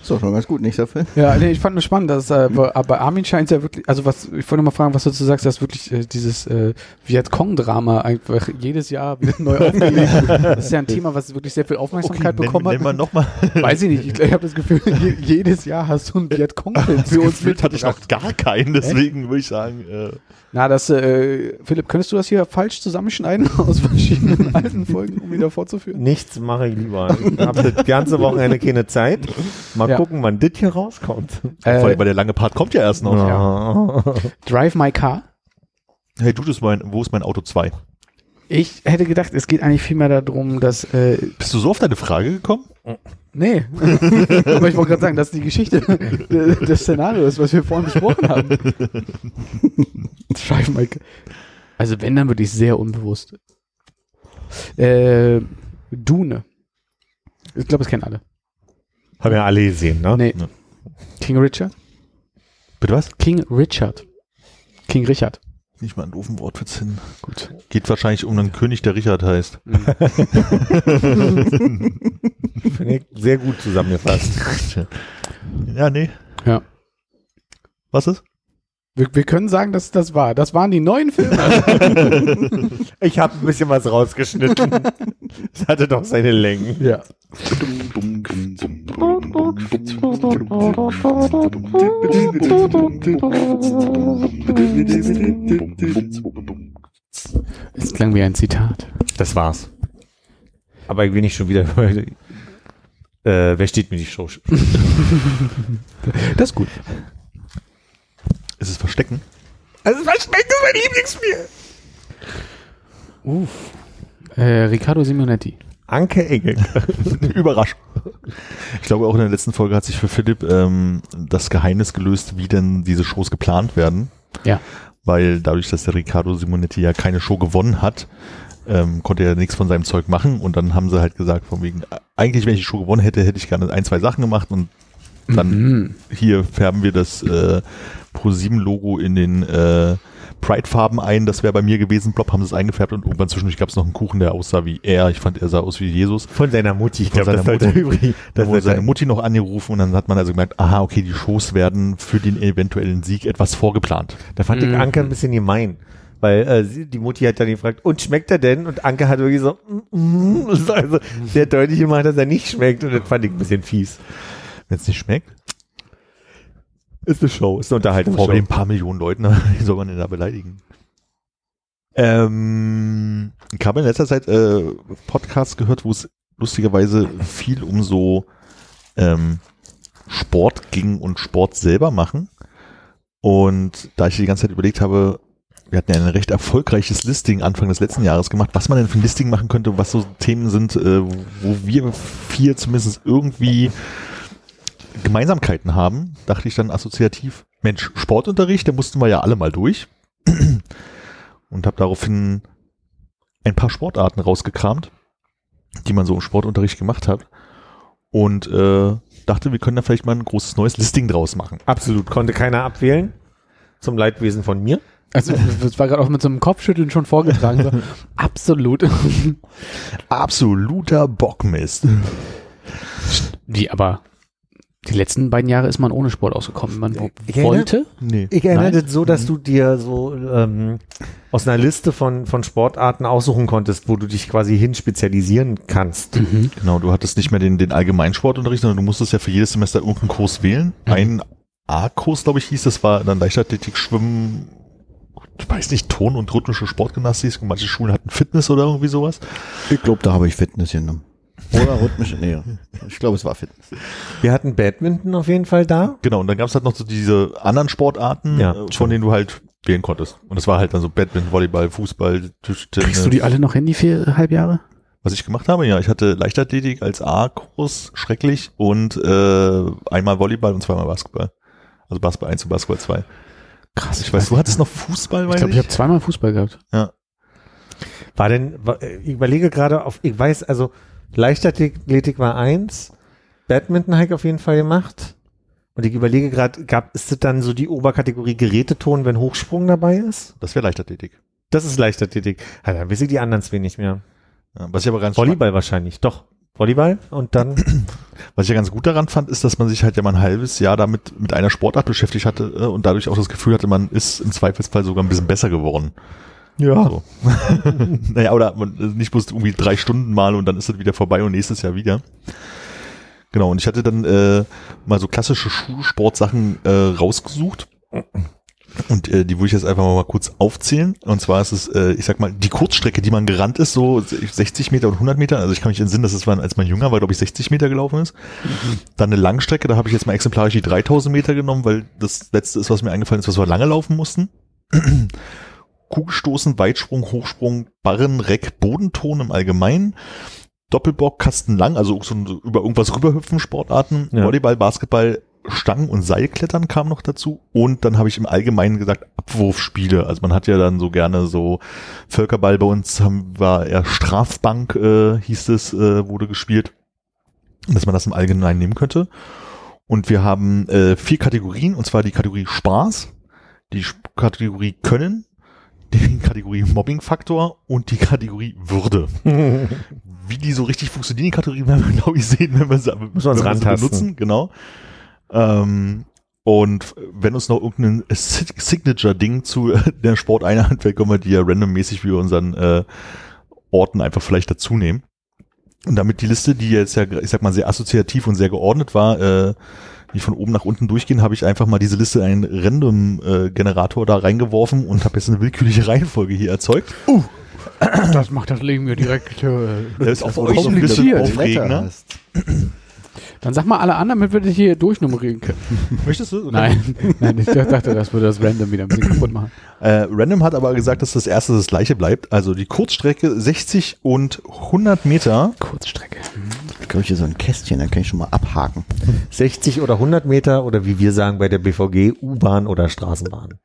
So, schon ganz gut. Nächster Film. Ja, nee, ich fand nur spannend, dass äh, bei- aber Armin scheint ja wirklich, also was, ich wollte mal fragen, was du dazu sagst, dass wirklich äh, dieses äh, Vietcong-Drama einfach jedes Jahr wieder neu aufgelegt wird. Das ist ja ein Thema, was wirklich sehr viel Aufmerksamkeit nennen, bekommen nennen wir hat. nochmal. Weiß ich nicht, ich, ich habe das Gefühl, je, jedes Jahr hast du einen Vietcong-Film für uns Gefühlt hatte ich noch gar keinen, deswegen würde ich sagen, äh, Na, das, äh, Philipp, könntest du das hier falsch zusammenschneiden aus verschiedenen alten Folgen, um wieder vorzuführen? Nichts mache ich lieber. Ich habe das ganze Wochenende keine Zeit. Mal Ja. gucken, wann das hier rauskommt. vor Äh, allem, weil der lange Part kommt ja erst noch. Ja. Drive My Car. Hey, du, das mein, wo ist mein Auto 2? Ich hätte gedacht, es geht eigentlich vielmehr darum, dass äh, Bist du so auf deine Frage gekommen? Nee. Aber ich wollte gerade sagen, das ist die Geschichte de- des Szenarios, was wir vorhin besprochen haben. Scheiße, Mike. Also wenn, dann wirklich sehr unbewusst. Äh, Dune. Ich glaube, das kennen alle. Haben ja alle gesehen, ne? Nee. Ja. King Richard? Bitte was? King Richard. King Richard. Nicht mal einen doofen Wortwitz hin. Gut. Geht wahrscheinlich um einen König, der Richard heißt. Finde ich sehr gut zusammengefasst. ja, nee. Ja. Was ist? Wir, wir können sagen, dass das war. Das waren die neuen Filme. Ich habe ein bisschen was rausgeschnitten. Es hatte doch seine Längen. ja. Es klang wie ein Zitat. Das war's. Aber ich will nicht schon wieder. äh, wer steht mir die Show? Das ist gut. Ist es Verstecken? Also Waschbecken ist mein Lieblingsspiel. Uff. Äh, Riccardo Simonetti. Anke Engel. Überraschung. Ich glaube, auch in der letzten Folge hat sich für Philipp ähm, das Geheimnis gelöst, wie denn diese Shows geplant werden. Ja. Weil dadurch, dass der Riccardo Simonetti ja keine Show gewonnen hat, ähm, konnte er nichts von seinem Zeug machen. Und dann haben sie halt gesagt, von wegen, äh, eigentlich, wenn ich die Show gewonnen hätte, hätte ich gerne ein, zwei Sachen gemacht und dann Mhm. hier färben wir das äh, Pro7-Logo in den äh, Pride-Farben ein. Das wäre bei mir gewesen. Plop haben sie es eingefärbt und irgendwann zwischendurch gab es noch einen Kuchen, der aussah wie er. Ich fand, er sah aus wie Jesus. Von seiner Mutti. Ich Von glaube, das Mutti. übrig. Da wurde seine Mutti noch angerufen und dann hat man also gemerkt, aha, okay, die Shows werden für den eventuellen Sieg etwas vorgeplant. da fand ich Mhm. Anke ein bisschen gemein. Weil äh, sie, die Mutti hat dann gefragt, und schmeckt er denn? Und Anke hat wirklich so, mm, mm, ist also sehr deutlich gemacht, dass er nicht schmeckt. Und das fand ich ein bisschen fies. Wenn es nicht schmeckt, Ist eine Show, ist eine Unterhaltung. vor ein paar Millionen Leuten, wie soll man denn da beleidigen? Ähm, ich habe in letzter Zeit äh, Podcasts gehört, wo es lustigerweise viel um so ähm, Sport ging und Sport selber machen. Und da ich die ganze Zeit überlegt habe, wir hatten ja ein recht erfolgreiches Listing Anfang des letzten Jahres gemacht, was man denn für ein Listing machen könnte, was so Themen sind, äh, wo wir vier zumindest irgendwie Gemeinsamkeiten haben, dachte ich dann assoziativ, Mensch, Sportunterricht, da mussten wir ja alle mal durch. Und habe daraufhin ein paar Sportarten rausgekramt, die man so im Sportunterricht gemacht hat. Und äh, dachte, wir können da vielleicht mal ein großes neues Listing draus machen. Absolut, konnte keiner abwählen. Zum Leidwesen von mir. Also, das war gerade auch mit so einem Kopfschütteln schon vorgetragen. So. Absolut. Absoluter Bockmist. Wie, aber die letzten beiden Jahre ist man ohne Sport ausgekommen. Man Ich erinnere- wollte. Nee. Ich erinnere Nein? das so, dass du dir so ähm, aus einer Liste von, von Sportarten aussuchen konntest, wo du dich quasi hin spezialisieren kannst. Genau, du hattest nicht mehr den, den Allgemeinsportunterricht, sondern du musstest ja für jedes Semester irgendeinen Kurs wählen. Ein A-Kurs, glaube ich, hieß, das war dann Leichtathletik, Schwimmen, ich weiß nicht, Ton- und rhythmische Sportgymnastik. Und manche Schulen hatten Fitness oder irgendwie sowas. Ich glaube, da habe ich Fitness genommen. Oder rhythmische, nee. Ich glaube, es war Fitness. Wir hatten Badminton auf jeden Fall da. Genau, und dann gab es halt noch so diese anderen Sportarten, Ja, äh, von denen du halt wählen konntest. Und das war halt dann so Badminton, Volleyball, Fußball, Tischtennis. Kriegst du die alle noch hin, die vier Halbjahre? Was ich gemacht habe, ja, ich hatte Leichtathletik als A-Kurs, schrecklich, und äh, einmal Volleyball und zweimal Basketball. Also Basketball 1 und Basketball 2. Krass. Ich weiß, du hattest noch Fußball, Ich weiß glaube, ich habe zweimal Fußball gehabt. War denn, war, äh, ich überlege gerade auf, ich weiß, also Leichtathletik war eins, Badminton habe ich auf jeden Fall gemacht. Und ich überlege gerade, gab, ist das dann so die Oberkategorie Geräteton, wenn Hochsprung dabei ist? Das wäre Leichtathletik. Das ist Leichtathletik. Ja, dann ich die anderen zwei nicht mehr. Ja, was ich aber ganz Volleyball wahrscheinlich, doch. Volleyball und dann, was ich ja ganz gut daran fand, ist, dass man sich halt ja mal ein halbes Jahr damit mit einer Sportart beschäftigt hatte äh, und dadurch auch das Gefühl hatte, man ist im Zweifelsfall sogar ein bisschen besser geworden. Ja, So. naja, oder man, äh, nicht bloß irgendwie drei Stunden mal und dann ist es wieder vorbei und nächstes Jahr wieder. Genau, und ich hatte dann äh, mal so klassische Schulsportsachen äh, rausgesucht. Und äh, die würde ich jetzt einfach mal kurz aufzählen. Und zwar ist es, äh, ich sag mal, die Kurzstrecke, die man gerannt ist, so 60 Meter und 100 Meter. Also ich kann mich entsinnen, dass es war, als man jünger war, glaube ich, 60 Meter gelaufen ist. Dann eine Langstrecke, da habe ich jetzt mal exemplarisch die 3000 Meter genommen, weil das letzte ist, was mir eingefallen ist, was wir lange laufen mussten. Kugelstoßen, Weitsprung, Hochsprung, Barren, Reck, Bodenton im Allgemeinen. Doppelbock, Kastenlang, also so über irgendwas rüberhüpfen, Sportarten, Ja. Volleyball, Basketball, Stangen- und Seilklettern kam noch dazu. Und dann habe ich im Allgemeinen gesagt, Abwurfspiele. Also man hat ja dann so gerne so Völkerball bei uns haben, war eher Strafbank, äh, hieß es, äh, wurde gespielt. Dass man das im Allgemeinen nehmen könnte. Und wir haben äh, vier Kategorien, und zwar die Kategorie Spaß, die Kategorie Können, die Kategorie Mobbing-Faktor und die Kategorie Würde. Wie die so richtig funktionieren, die Kategorien werden wir, glaube ich, sehen, wenn wir sie, wenn wir sie benutzen. Genau. Ähm, und wenn uns noch irgendein Sig- Signature-Ding zu äh, der Sporteinheit fällt, können wir die ja randommäßig für unseren äh, Orten einfach vielleicht dazu nehmen. Und damit die Liste, die jetzt ja, ich sag mal, sehr assoziativ und sehr geordnet war, äh, die von oben nach unten durchgehen, habe ich einfach mal diese Liste in einen Random-Generator da reingeworfen und habe jetzt eine willkürliche Reihenfolge hier erzeugt. Das macht das Leben ja direkt. Äh, Das ist das euch kompliziert. aufregender. Dann sag mal alle anderen, damit wir das hier durchnummerieren können. Möchtest du? Nein, nein, ich dachte, das würde das Random wieder ein bisschen kaputt machen. Äh, Random hat aber gesagt, dass das erste das gleiche bleibt. Also die Kurzstrecke 60 und 100 Meter. Kurzstrecke. Ich glaube, hier so ein Kästchen, da kann ich schon mal abhaken. 60 oder 100 Meter oder wie wir sagen bei der BVG, U-Bahn oder Straßenbahn.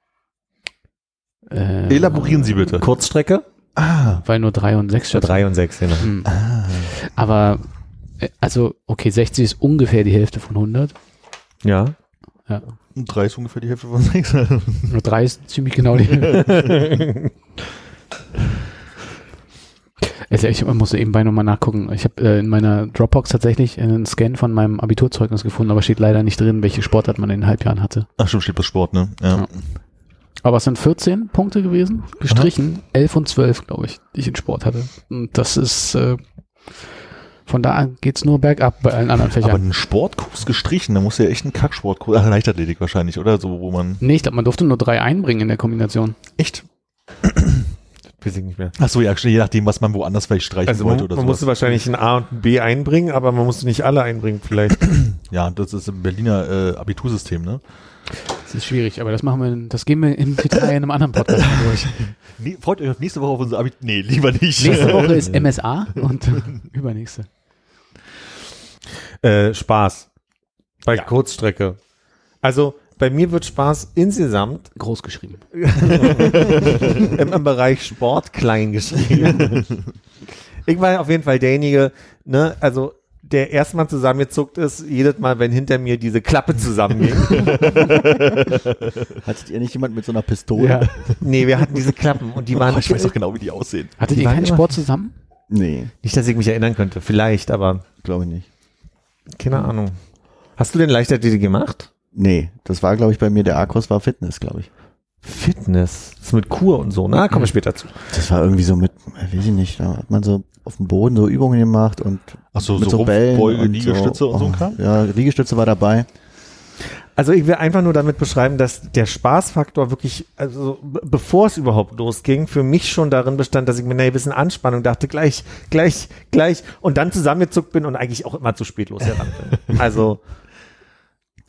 Äh, Elaborieren Sie bitte. Kurzstrecke? Ah, Weil nur 3 und 6 Für 3 und 6, genau. Hm. Aber, äh, also, okay, 60 ist ungefähr die Hälfte von 100. Ja. Ja. drei ist ungefähr die Hälfte von sechs. Nur 3 ist ziemlich genau die Hälfte. Also ich musste eben bei nochmal nachgucken. Ich habe äh, in meiner Dropbox tatsächlich einen Scan von meinem Abiturzeugnis gefunden, aber steht leider nicht drin, welche Sportart man in den Halbjahren hatte. Ach stimmt, steht bei Sport, ne? Ja. Ja. Aber es sind 14 Punkte gewesen, gestrichen, 11 und 12, glaube ich, die ich in Sport hatte. Und das ist, äh, von da an geht's nur bergab bei allen anderen Aber Fächern. einen Sportkurs gestrichen, da muss ja echt ein Kacksportkurs, ach, Leichtathletik wahrscheinlich, oder? So, wo man. Nee, ich glaube, man durfte nur drei einbringen in der Kombination. Echt? Weiß ich nicht mehr. Ach so, ja, je nachdem, was man woanders vielleicht streichen Also man, wollte oder man so. musste wahrscheinlich ein A und ein B einbringen, aber man musste nicht alle einbringen vielleicht. Ja, das ist im Berliner äh, Abitursystem, ne? Das ist schwierig, aber das machen wir, das gehen wir im Detail in einem anderen Podcast durch. Nee, freut euch auf nächste Woche auf unser Abit. Nee, lieber nicht. Nächste Woche ist MSA und übernächste. äh, Spaß. Bei Ja. Kurzstrecke. Also bei mir wird Spaß insgesamt Groß geschrieben. im, im Bereich Sport klein geschrieben. ich war auf jeden Fall derjenige, ne, also der erstmal zusammengezuckt ist, jedes Mal, wenn hinter mir diese Klappe zusammenging. Hattet ihr nicht jemand mit so einer Pistole? Ja. nee, wir hatten diese Klappen und die waren Oh, ich weiß auch genau, wie die aussehen. Hattet Die ihr keinen Sport zusammen? Nee, nicht, dass ich mich erinnern könnte, vielleicht, aber glaube ich nicht. keine Ahnung. Hast du denn Leichtathletik gemacht? Nee, das war, glaube ich, bei mir der Akros war Fitness, glaube ich. Fitness, das ist mit Kur und so, na, kommen wir später zu. Das war irgendwie so mit, äh, weiß ich nicht, da hat man so auf dem Boden so Übungen gemacht und Ach so, mit so so Bällen Rumpfbeuge, und Liegestütze und so ein Kram? Ja, Liegestütze war dabei. Also ich will einfach nur damit beschreiben, dass der Spaßfaktor wirklich, also bevor es überhaupt losging, für mich schon darin bestand, dass ich mit einer gewissen Anspannung dachte, gleich, gleich, gleich und dann zusammengezuckt bin und eigentlich auch immer zu spät losgerannt bin. Also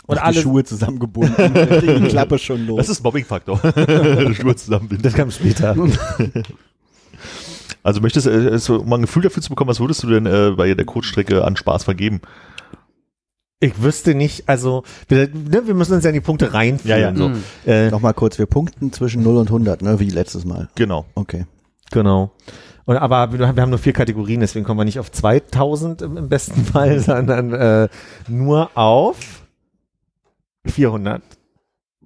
und alles, Schuhe zusammengebunden, die Klappe schon los. Das ist Mobbing-Faktor. Schuhe zusammenbinden. das kam später. Also möchtest du, äh, so, um mal ein Gefühl dafür zu bekommen, was würdest du denn äh, bei der Kurzstrecke an Spaß vergeben? Ich wüsste nicht, also wir, ne, wir müssen uns ja in die Punkte reinführen. Ja, ja. So. Mhm. Äh, Nochmal kurz, wir punkten zwischen 0 und 100, ne, wie letztes Mal. Genau. Okay. Genau. Und, aber wir haben wir haben nur vier Kategorien, deswegen kommen wir nicht auf 2000 im, im besten Fall, sondern äh, nur auf 400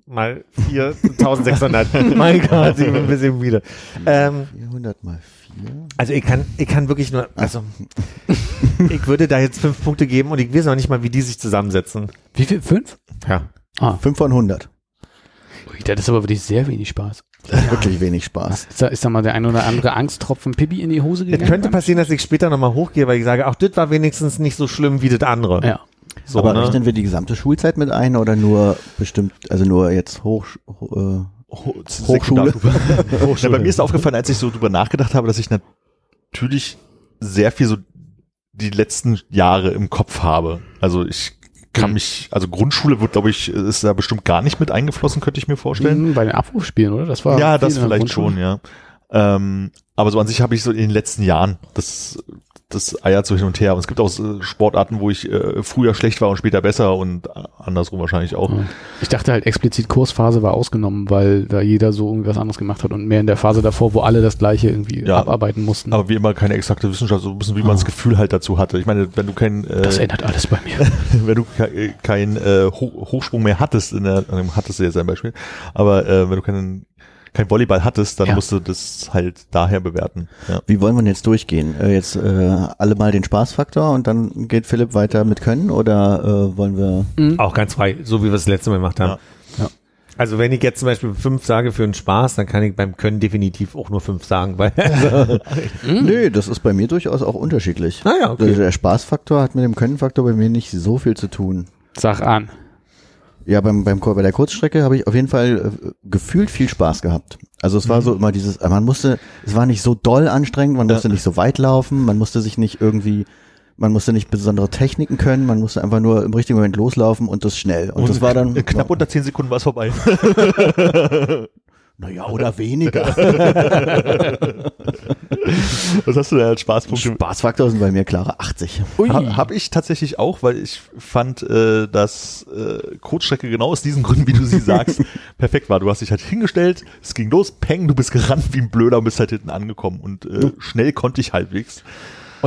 mal 4600. mein Gott, ich bin ein bisschen müde. Ähm, 400 mal 4. also ich kann, ich kann wirklich nur, also ich würde da jetzt fünf Punkte geben und ich weiß noch nicht mal, wie die sich zusammensetzen. Wie viel? Fünf? Ja. Ah, 5 von 100. ui, das ist aber wirklich sehr wenig Spaß. Das ist wirklich wenig Spaß. Ist da, ist da mal der ein oder andere Angsttropfen Pipi in die Hose Es gegangen? könnte passieren, dass ich später nochmal hochgehe, weil ich sage, ach, das war wenigstens nicht so schlimm wie das andere. Ja. So, Aber ne? rechnen wir die gesamte Schulzeit mit ein oder nur bestimmt, also nur jetzt hoch, ho- äh, Hochschule? Ja, bei mir ist aufgefallen, als ich so drüber nachgedacht habe, dass ich natürlich sehr viel so die letzten Jahre im Kopf habe. Also ich kann Mhm. mich, also Grundschule wird, glaube ich, ist da bestimmt gar nicht mit eingeflossen, könnte ich mir vorstellen. Mhm, Bei den Abrufspielen, oder? Das war Ja, das vielleicht schon, ja. Ähm, aber so an sich habe ich so in den letzten Jahren das, das eiert so hin und her. Und es gibt auch äh, Sportarten, wo ich äh, früher schlecht war und später besser und äh, andersrum wahrscheinlich auch. Ich dachte halt explizit Kursphase war ausgenommen, weil da jeder so irgendwie was anderes gemacht hat und mehr in der Phase davor, wo alle das gleiche irgendwie Ja. abarbeiten mussten. Aber wie immer keine exakte Wissenschaft, so ein bisschen wie man das Gefühl halt dazu hatte. Ich meine, wenn du kein, äh, das ändert alles bei mir. wenn du ke- kein äh, Ho Hochsprung mehr hattest, in der, ähm, hattest du jetzt ein Beispiel, aber äh, wenn du keinen kein Volleyball hattest, dann Ja. musst du das halt daher bewerten. Ja. Wie wollen wir denn jetzt durchgehen? Äh, jetzt äh, alle mal den Spaßfaktor und dann geht Philipp weiter mit Können oder äh, wollen wir Mhm. Auch ganz frei, so wie wir es das letzte Mal gemacht haben. Ja. Ja. Also wenn ich jetzt zum Beispiel fünf sage für einen Spaß, dann kann ich beim Können definitiv auch nur fünf sagen, weil also, Nö, das ist bei mir durchaus auch unterschiedlich. Ah ja, okay. Der Spaßfaktor hat mit dem Könnenfaktor bei mir nicht so viel zu tun. Sag an. Ja, beim, beim, bei der Kurzstrecke habe ich auf jeden Fall äh, gefühlt viel Spaß gehabt. Also es war so immer dieses, äh, man musste, es war nicht so doll anstrengend, man musste nicht so weit laufen, man musste sich nicht irgendwie Man musste nicht besondere Techniken können, man musste einfach nur im richtigen Moment loslaufen und das schnell. Und, das war dann knapp unter 10 Sekunden war es vorbei. naja, oder weniger. Was hast du denn als Spaßpunkte? Spaßfaktor sind bei mir klare 80. Ha, Habe ich tatsächlich auch, weil ich fand, äh, dass äh, Kurzstrecke genau aus diesen Gründen, wie du sie sagst, perfekt war. Du hast dich halt hingestellt, es ging los, peng, du bist gerannt wie ein Blöder und bist halt hinten angekommen und äh, schnell konnte ich halbwegs.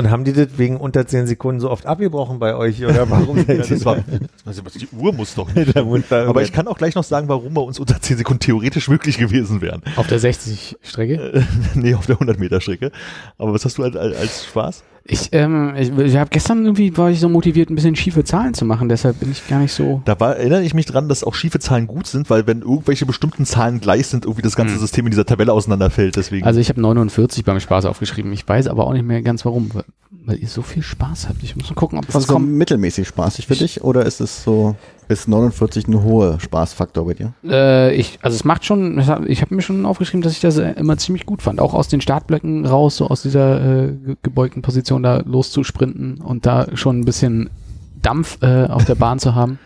Und haben die das wegen unter 10 Sekunden so oft abgebrochen bei euch? Oder warum? Ja, das war, also die Uhr muss doch nicht. Aber ich kann auch gleich noch sagen, warum bei uns unter 10 Sekunden theoretisch möglich gewesen wären. Auf der 60-Strecke? Äh, nee, auf der 100 Meter Strecke. Aber was hast du als, als Spaß? Ich, ähm, ich, ich habe gestern irgendwie war ich so motiviert, ein bisschen schiefe Zahlen zu machen, deshalb bin ich gar nicht so. Da war, erinnere ich mich dran, dass auch schiefe Zahlen gut sind, weil wenn irgendwelche bestimmten Zahlen gleich sind, irgendwie das ganze Hm. System in dieser Tabelle auseinanderfällt. Deswegen. Also ich habe 49 beim Spaß aufgeschrieben. Ich weiß aber auch nicht mehr ganz warum, weil, weil ihr so viel Spaß habt. Ich muss mal gucken, ob Ist was so kommt. mittelmäßig spaßig für dich oder ist es so, ist 49 ein hoher Spaßfaktor bei dir? Äh, ich, also es macht schon, ich habe hab mir schon aufgeschrieben, dass ich das äh, immer ziemlich gut fand. Auch aus den Startblöcken raus, so aus dieser äh, ge- gebeugten Position da loszusprinten und da schon ein bisschen Dampf äh, auf der Bahn zu haben.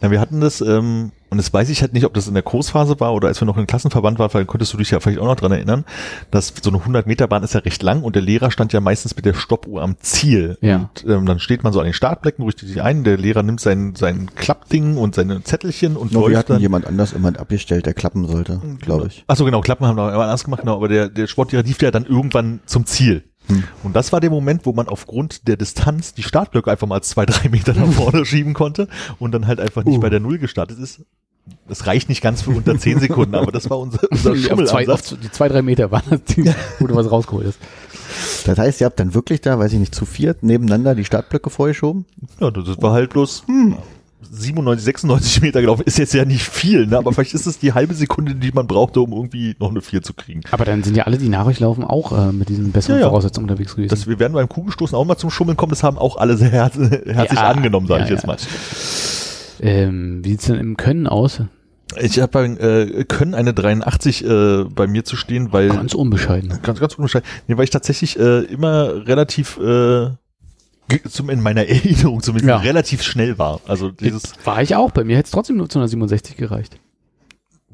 Na, wir hatten das, ähm, und das weiß ich halt nicht, ob das in der Kursphase war oder als wir noch im Klassenverband waren, weil könntest du dich ja vielleicht auch noch dran erinnern, dass so eine 100 Meter Bahn ist ja recht lang und der Lehrer stand ja meistens mit der Stoppuhr am Ziel. Ja. Und ähm, dann steht man so an den Startblecken, richtet sich ein, der Lehrer nimmt sein, sein Klappding und seine Zettelchen und wir läuft hatten dann. jemand anders immer abgestellt, der klappen sollte, glaube ich. Achso, genau, Klappen haben wir immer anders gemacht, genau, aber der, der Sportlehrer lief ja dann irgendwann zum Ziel. Hm. Und das war der Moment, wo man aufgrund der Distanz die Startblöcke einfach mal zwei, drei Meter nach vorne schieben konnte und dann halt einfach nicht Uh. bei der Null gestartet ist. Das reicht nicht ganz für unter zehn Sekunden, aber das war unser, unser auf zwei, die zwei, drei Meter waren das, die, wo du was rausgeholt hast. Das heißt, ihr habt dann wirklich da, weiß ich nicht, zu viert nebeneinander die Startblöcke vorgeschoben? Ja, das war halt bloß hm, 97, 96 Meter gelaufen. Ist jetzt ja nicht viel, ne? aber vielleicht ist es die halbe Sekunde, die man brauchte, um irgendwie noch eine vier zu kriegen. Aber dann sind ja alle, die nach euch laufen, auch äh, mit diesen besseren Ja, ja. Voraussetzungen unterwegs gewesen. Das, wir werden beim Kugelstoßen auch mal zum Schummeln kommen. Das haben auch alle sehr herz herzlich Ja, angenommen, sage ich jetzt mal. ähm, wie sieht's denn im Können aus? Ich habe bei äh, Können eine 83 äh, bei mir zu stehen, weil Ganz unbescheiden. ganz ganz unbescheiden, nee, weil ich tatsächlich äh, immer relativ äh, zum in meiner Erinnerung zumindest Ja. relativ schnell war. Also dieses War ich auch. Bei mir hätte es trotzdem nur zu einer 67 gereicht.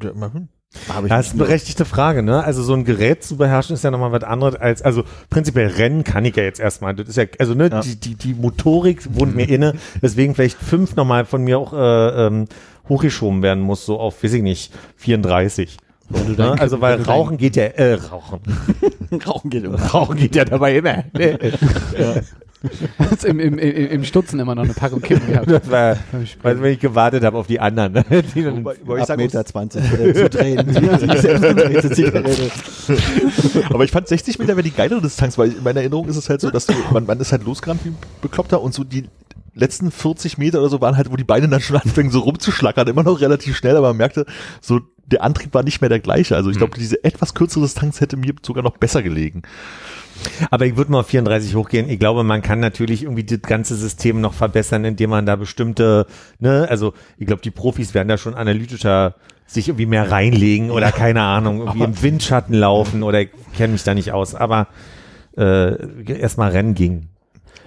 ja, immerhin. Habe Das ist eine berechtigte Frage, ne? Also so ein Gerät zu beherrschen ist ja nochmal was anderes als, also prinzipiell Rennen kann ich ja jetzt erstmal. Das ist ja, also ne, Ja. Die, die, die Motorik wohnt mir inne, deswegen vielleicht fünf nochmal von mir auch äh, ähm, hochgeschoben werden muss, so auf, weiß ich nicht, 34. So, du ne? Also weil Rauchen geht ja, äh, Rauchen. Rauchen geht immer. Rauchen geht ja dabei immer. Hast im, im, im, im Stutzen immer noch eine Packung Kippen gehabt. Das war, weil wenn ich gewartet habe auf die anderen. ne? Die dann- Wobei, wobei ich Ab sagen muss, Meter 20 äh, zu drehen. Zigarette. aber ich fand 60 Meter wäre die geilere Distanz, weil in meiner Erinnerung ist es halt so, dass du, man, man ist halt losgerannt wie ein Bekloppter und so die letzten 40 Meter oder so waren halt, wo die Beine dann schon anfangen so rumzuschlackern, immer noch relativ schnell, aber man merkte, so der Antrieb war nicht mehr der gleiche. Also ich glaube, diese etwas kürzere Distanz hätte mir sogar noch besser gelegen. Aber ich würde mal auf 34 hochgehen. Ich glaube, man kann natürlich irgendwie das ganze System noch verbessern, indem man da bestimmte, ne, also ich glaube, die Profis werden da schon analytischer sich irgendwie mehr reinlegen oder keine Ahnung, irgendwie im Windschatten laufen oder ich kenne mich da nicht aus. Aber äh, erstmal Rennen ging.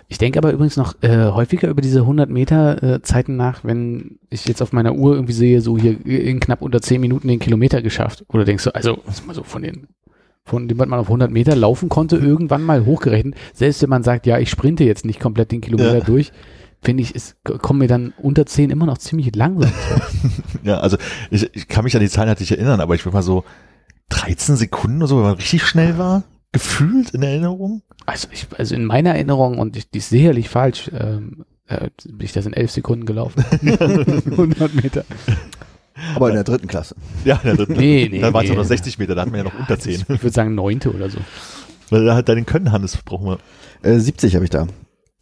Ich denke aber übrigens noch äh, häufiger über diese 100 Meter äh, Zeiten nach, wenn ich jetzt auf meiner Uhr irgendwie sehe, so hier in knapp unter 10 Minuten den Kilometer geschafft. Oder denkst du, also was mal so von den von dem, man auf 100 Meter laufen konnte, irgendwann mal hochgerechnet. Selbst wenn man sagt, ja, ich sprinte jetzt nicht komplett den Kilometer Ja. durch, finde ich, es kommen mir dann unter 10 immer noch ziemlich langsam vor. Ja, also ich, ich kann mich an die Zahlen halt nicht erinnern, aber ich würde mal so 13 Sekunden oder so, wenn man richtig schnell war, gefühlt in Erinnerung. Also, ich, also in meiner Erinnerung, und ich, die ist sicherlich falsch, ähm, äh, bin ich das in 11 Sekunden gelaufen. 100 Meter. Aber in der dritten Klasse. Ja, ja das, Nee, nee, da waren es nee. nur noch 60 Meter, da hatten wir ja noch unter 10. Ich würde sagen neunte oder so. Weil da halt deinen Können, Hannes, brauchen wir Äh, 70 habe ich da.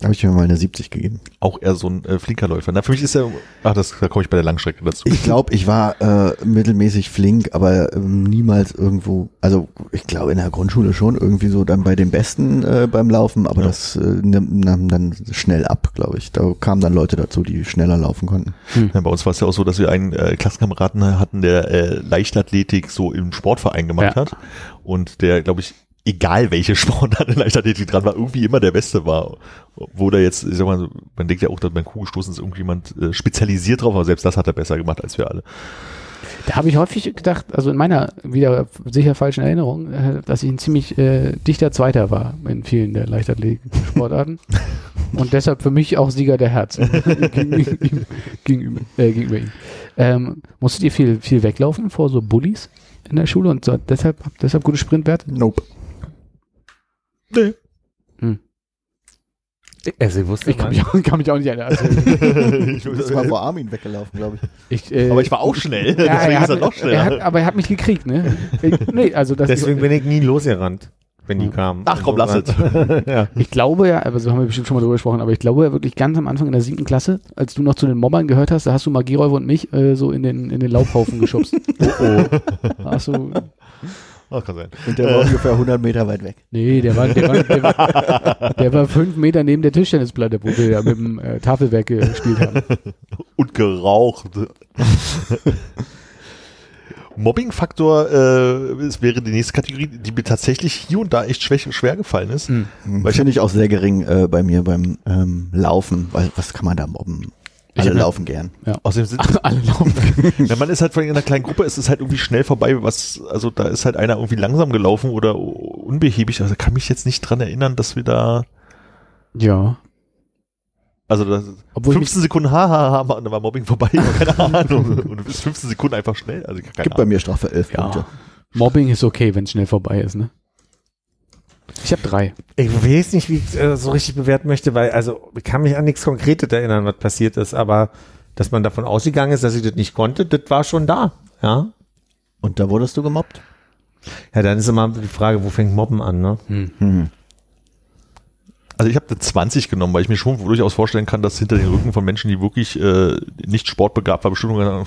Habe ich mir mal eine 70 gegeben. auch eher so ein äh, flinker Läufer. Na, für mich ist er, ach, das, da komme ich bei der Langstrecke dazu. Ich glaube, ich war äh, mittelmäßig flink, aber ähm, niemals irgendwo, also ich glaube in der Grundschule schon irgendwie so dann bei den Besten äh, beim Laufen, aber Ja. das äh, nahm nahm dann schnell ab, glaube ich. Da kamen dann Leute dazu, die schneller laufen konnten. Ja, bei uns war es ja auch so, dass wir einen äh, Klassenkameraden hatten, der äh, Leichtathletik so im Sportverein gemacht Ja. hat und der, glaube ich, egal welche Sportart in Leichtathletik dran war, irgendwie immer der Beste war. Wo da jetzt, ich sag mal, man denkt ja auch, dass beim Kugelstoßen ist irgendjemand äh, spezialisiert drauf, aber selbst das hat er besser gemacht als wir alle. Da habe ich häufig gedacht, also in meiner wieder sicher falschen Erinnerung, äh, dass ich ein ziemlich äh, dichter Zweiter war in vielen der Leichtathletik-Sportarten. und deshalb für mich auch Sieger der Herz gegenüber, gegenüber, äh, gegenüber ihm. Ähm, musstet ihr viel, viel weglaufen vor so Bullies in der Schule und so, deshalb, deshalb gute Sprintwerte? Nope. Nee. Also ich wusste Ich kann mal- mich, auch, kann mich auch nicht erinnern. Also, Das war vor Armin weggelaufen, glaube ich. ich, äh, aber ich war auch schnell, ja, deswegen er ist hat, er noch er schneller. hat, aber er hat mich gekriegt, ne? Ich, nee, also das Deswegen bin ich nie losgerannt, wenn die kamen. Ach komm, lass es. ja. Ich glaube ja, aber so haben wir bestimmt schon mal drüber gesprochen, aber ich glaube ja wirklich ganz am Anfang in der siebten Klasse, als du noch zu den Mobbern gehört hast, da hast du Magieräuber und mich äh, so in den, in den Laubhaufen geschubst. oh oh. Hast du, Ach, kann sein. Und der war ungefähr 100 Meter weit weg. nee, der war, der, war, der, war, der war fünf Meter neben der Tischtennisplatte, wo wir ja mit dem äh, Tafelwerk gespielt haben. Und geraucht. Mobbing-Faktor äh, es wäre die nächste Kategorie, die mir tatsächlich hier und da echt schwer, schwer gefallen ist. Mhm. Weil ich Finde ich auch sehr gering äh, bei mir beim ähm, Laufen. Weil, was kann man da mobben? Alle hab- laufen gern. Außerdem sind, Alle laufen. wenn man ist halt vor allem in einer kleinen Gruppe, ist es halt irgendwie schnell vorbei, was, also da ist halt einer irgendwie langsam gelaufen oder unbehäbig, also kann mich jetzt nicht dran erinnern, dass wir da, Ja. also das, Obwohl ich 15 Sekunden hahaha, und dann war Mobbing vorbei, keine Ahnung, und du bist 15 Sekunden einfach schnell, also keine Gibt bei Ahnung. mir Strafe 11 Ja. Punkte. Mobbing ist okay, wenn es schnell vorbei ist, ne? Ich habe drei. Ich weiß nicht, wie ich äh, so richtig bewerten möchte, weil, also, ich kann mich an nichts Konkretes erinnern, was passiert ist, aber dass man davon ausgegangen ist, dass ich das nicht konnte, das war schon da. Ja. Und da wurdest du gemobbt? Ja, dann ist immer die Frage, wo fängt Mobben an, ne? Hm. Also ich habe eine 20 genommen, weil ich mir schon durchaus vorstellen kann, dass hinter den Rücken von Menschen, die wirklich äh, nicht sportbegabt waren, bestimmt kann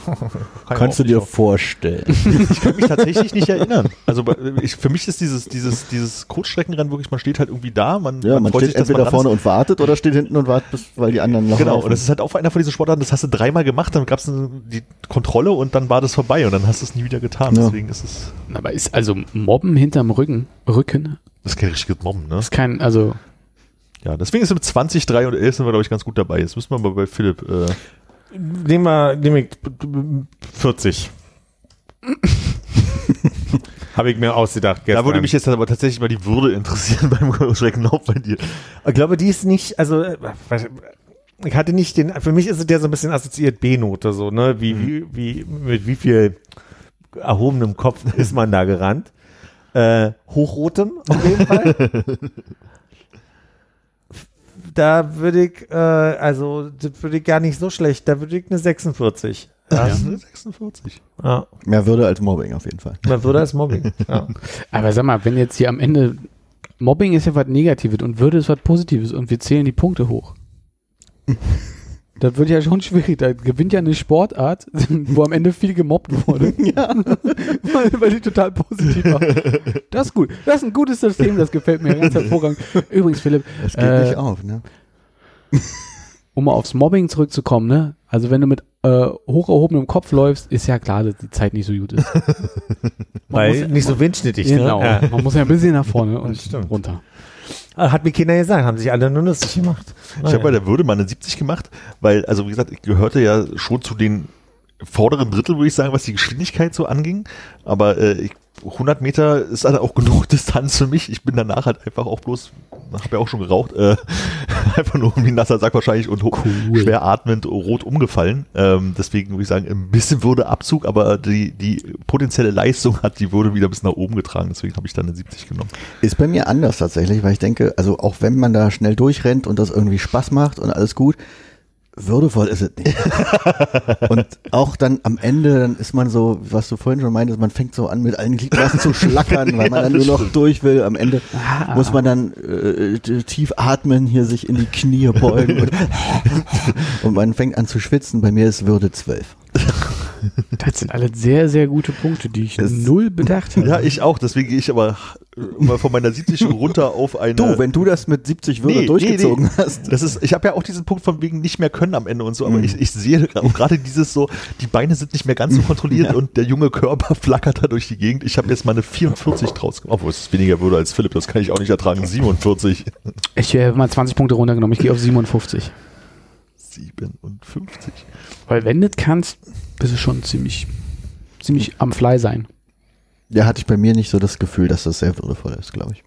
Kannst du dir vorstellen? Ich kann mich tatsächlich nicht erinnern. Also ich, für mich ist dieses, dieses, dieses Kurzstreckenrennen wirklich, man steht halt irgendwie da, man, Ja, man, freut steht sich, man entweder dran vorne ist. und wartet oder steht hinten und wartet, bis, weil die anderen noch Genau, laufen. und das ist halt auch einer von diesen Sportarten, das hast du dreimal gemacht, dann gab es die Kontrolle und dann war das vorbei und dann hast du es nie wieder getan. Ja. Deswegen ist es, Aber ist also Mobben hinterm Rücken, Rücken, das ist kein richtiges Mobben, ne? ist kein, also Ja, deswegen ist mit 20, 3 und 11 sind wir, glaube ich, ganz gut dabei. Jetzt müssen wir mal bei Philipp, äh, Nehmen wir, nehmen wir 40. Habe ich mir ausgedacht da gestern. würde mich jetzt aber tatsächlich mal die Würde interessieren beim Kurzstreckenlauf bei dir. Ich glaube, die ist nicht, also äh, ich hatte nicht den, für mich ist es ja so ein bisschen assoziiert B-Note, so, ne? Wie, wie, wie, mit wie viel erhobenem Kopf ist man da gerannt? Äh, hochrotem auf jeden Fall. Da würde ich, äh, also, das würde ich gar nicht so schlecht, da würde ich eine 46. Ja. Das ist eine 46. ja. Mehr Würde als Mobbing auf jeden Fall. Man würde als Mobbing. Ja. Aber sag mal, wenn jetzt hier am Ende Mobbing ist ja was Negatives und Würde ist was Positives und wir zählen die Punkte hoch. Das wird ja schon schwierig. Da gewinnt ja eine Sportart, wo am Ende viel gemobbt wurde. Ja. weil, weil die total positiv war. Das ist gut. Das ist ein gutes System, das gefällt mir ganz hervorragend. Übrigens, Philipp, Es geht Äh, nicht auf, ne? um mal aufs Mobbing zurückzukommen, ne? Also wenn du mit äh, hoch erhobenem Kopf läufst, ist ja klar, dass die Zeit nicht so gut ist. Man Weil muss- nicht so windschnittig, Genau. ne? Ja. Man muss ja ein bisschen nach vorne und runter. Ah, Hat mir keiner gesagt, haben sich alle nur lustig gemacht. Ich habe bei der Würde mal eine 70 gemacht, weil, also wie gesagt, ich gehörte ja schon zu den vorderen Drittel, würde ich sagen, was die Geschwindigkeit so anging. Aber äh, ich, 100 Meter ist halt auch genug Distanz für mich. Ich bin danach halt einfach auch bloß, habe ja auch schon geraucht, äh, einfach nur wie ein nasser Sack wahrscheinlich und ho- schwer atmend rot umgefallen. Ähm, deswegen würde ich sagen, ein bisschen Würdeabzug, aber die, die potenzielle Leistung hat die Würde wieder bis nach oben getragen. Deswegen habe ich dann eine 70 genommen. Ist bei mir anders tatsächlich, weil ich denke, also auch wenn man da schnell durchrennt und das irgendwie Spaß macht und alles gut, würdevoll ist es nicht. und auch dann am Ende, dann ist man so, was du vorhin schon meintest, man fängt so an mit allen Gliedmaßen zu schlackern, weil man dann nur noch durch will. Am Ende muss man dann äh, tief atmen, hier sich in die Knie beugen und, und man fängt an zu schwitzen. Bei mir ist Würde 12. Das sind alle sehr, sehr gute Punkte, die ich Das- null bedacht habe. Ja, ich auch. Deswegen gehe ich aber äh, mal von meiner 70 runter auf eine. Du, wenn du das mit 70 Würde Nee, durchgezogen nee, nee. hast. Das ist, ich habe ja auch diesen Punkt von wegen nicht mehr können am Ende und so, aber Mhm. ich, ich sehe auch gerade dieses so, die Beine sind nicht mehr ganz so kontrolliert und der junge Körper flackert da durch die Gegend. Ich habe jetzt mal eine 44 draus gemacht, obwohl es weniger würde als Philipp, das kann ich auch nicht ertragen. 47. Ich habe mal 20 Punkte runtergenommen. Ich gehe auf 57. 57. Weil wenn du das kannst, bist du schon ziemlich, ziemlich am Fly sein. Ja, hatte ich bei mir nicht so das Gefühl, dass das sehr würdevoll ist, glaube ich.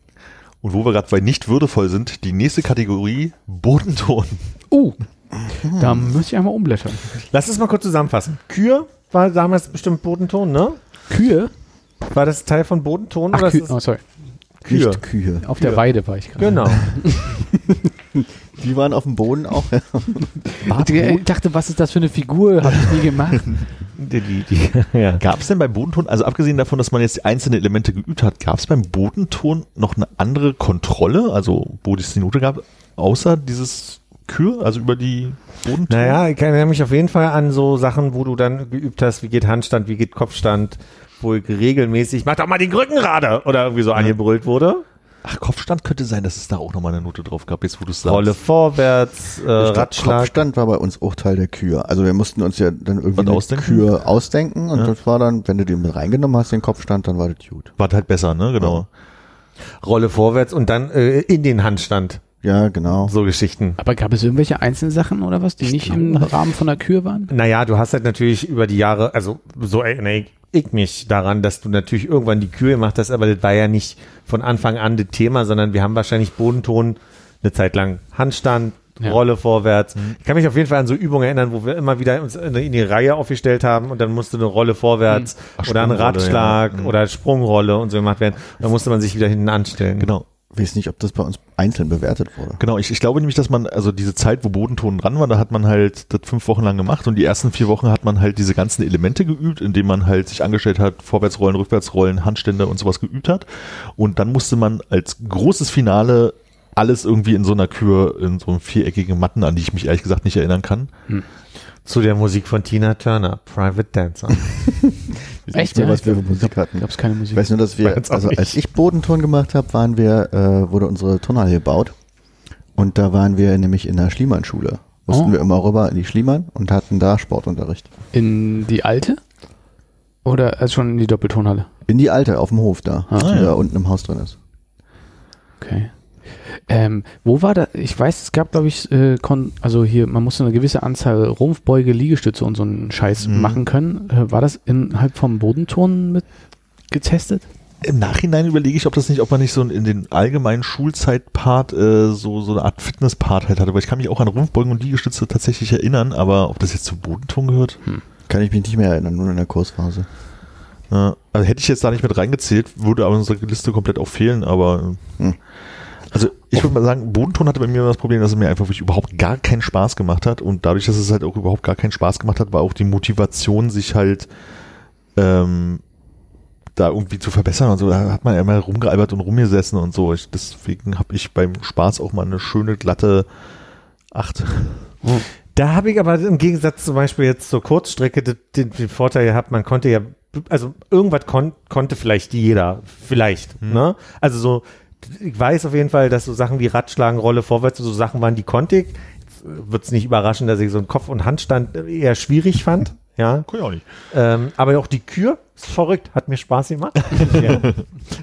Und wo wir gerade bei nicht würdevoll sind, die nächste Kategorie, Bodenton. Uh, da müsste ich einmal umblättern. Lass es mal kurz zusammenfassen. Kür war damals bestimmt Bodenton, ne? Kühe? War das Teil von Bodenton? Ach, oder Kühe. ist Oh, sorry. Kühe? Nicht Kühe. Auf der Weide war ich gerade. Genau. Die waren auf dem Boden auch. Ich dachte, was ist das für eine Figur? Habe ich nie gemacht. Die, die, die, ja. Gab es denn beim Bodenton, also abgesehen davon, dass man jetzt die einzelnen Elemente geübt hat, gab es beim Bodenton noch eine andere Kontrolle, also wo es die Note gab, außer dieses Kür, also über die Bodenton? Naja, ich erinnere mich auf jeden Fall an so Sachen, wo du dann geübt hast, wie geht Handstand, wie geht Kopfstand, wo regelmäßig, mach doch mal den Rücken gerade oder irgendwie so angebrüllt wurde. Ach, Kopfstand könnte sein, dass es da auch nochmal eine Note drauf gab, jetzt wo du es sagst. Rolle vorwärts, äh, Ratschlag. Kopfstand war bei uns auch Teil der Kühe. Also wir mussten uns ja dann irgendwie Was eine ausdenken? Kühe ausdenken und Ja. das war dann, wenn du den mit reingenommen hast, den Kopfstand, dann war das gut. War halt besser, ne? Genau. Rolle vorwärts und dann äh, in den Handstand. Ja, genau. So Geschichten. Aber gab es irgendwelche einzelnen Sachen oder was, die nicht im Rahmen von der Kür waren? Naja, du hast halt natürlich über die Jahre, also so erinnere ich- ich mich daran, dass du natürlich irgendwann die Kühe gemacht hast, aber das war ja nicht von Anfang an das Thema, sondern wir haben wahrscheinlich Bodenton eine Zeit lang Handstand, Ja. Rolle vorwärts. Ich kann mich auf jeden Fall an so Übungen erinnern, wo wir immer wieder uns in die Reihe aufgestellt haben und dann musste eine Rolle vorwärts Ach, oder ein Ratschlag ja. Mhm. oder Sprungrolle und so gemacht werden. Dann musste man sich wieder hinten anstellen. Genau. Ich weiß nicht, ob das bei uns einzeln bewertet wurde. Genau, ich, ich glaube nämlich, dass man, also diese Zeit, wo Bodenton dran war, da hat man halt das fünf Wochen lang gemacht und die ersten vier Wochen hat man halt diese ganzen Elemente geübt, indem man halt sich angestellt hat, Vorwärtsrollen, Rückwärtsrollen, Handstände und sowas geübt hat. Und dann musste man als großes Finale alles irgendwie in so einer Kür, in so einem viereckigen Matten, an die ich mich ehrlich gesagt nicht erinnern kann. Zu der Musik von Tina Turner, Private Dancer. Ich weiß Echt, nicht mehr, ja? was wir für Musik hatten. Gab es keine Ich Musik? weiß nur, dass wir, also nicht. als ich Bodenton gemacht habe, waren wir, äh, wurde unsere Turnhalle gebaut. Und da waren wir nämlich in der Schliemann-Schule. Mussten Oh. wir immer rüber in die Schliemann und hatten da Sportunterricht. In die alte? Oder also schon in die Doppeltonhalle? In die alte, auf dem Hof da, Ah, die ja. da unten im Haus drin ist. Okay. Ähm, wo war da? Ich weiß, es gab, glaube ich, äh, kon also hier, man musste eine gewisse Anzahl Rumpfbeuge, Liegestütze und so einen Scheiß Mhm. machen können. Äh, war das innerhalb vom Bodenton mit getestet? Im Nachhinein überlege ich, ob das nicht, ob man nicht so in den allgemeinen Schulzeit-Part äh, so, so eine Art Fitness-Part halt hatte, weil ich kann mich auch an Rumpfbeugen und Liegestütze tatsächlich erinnern, aber ob das jetzt zu Bodenton gehört? Kann ich mich nicht mehr erinnern, nur in der Kursphase. Ja, also hätte ich jetzt da nicht mit reingezählt, würde aber unsere Liste komplett auch fehlen, aber Hm. Also ich würde mal sagen, Bodenton hatte bei mir das Problem, dass es mir einfach wirklich überhaupt gar keinen Spaß gemacht hat und dadurch, dass es halt auch überhaupt gar keinen Spaß gemacht hat, war auch die Motivation, sich halt ähm, da irgendwie zu verbessern und so, da hat man ja immer rumgealbert und rumgesessen und so. Ich, deswegen habe ich beim Spaß auch mal eine schöne, glatte Acht. Da habe ich aber im Gegensatz zum Beispiel jetzt zur Kurzstrecke den, den, Vorteil gehabt, man konnte ja, also irgendwas kon konnte vielleicht jeder, vielleicht, ne? Also so, ich weiß auf jeden Fall, dass so Sachen wie Radschlagen, Rolle vorwärts, so Sachen waren, die konnte ich. Wird es nicht überraschen, dass ich so einen Kopf- und Handstand eher schwierig fand, ja. Kann ich auch nicht. Ähm, aber auch die Kür ist verrückt, hat mir Spaß gemacht. ja.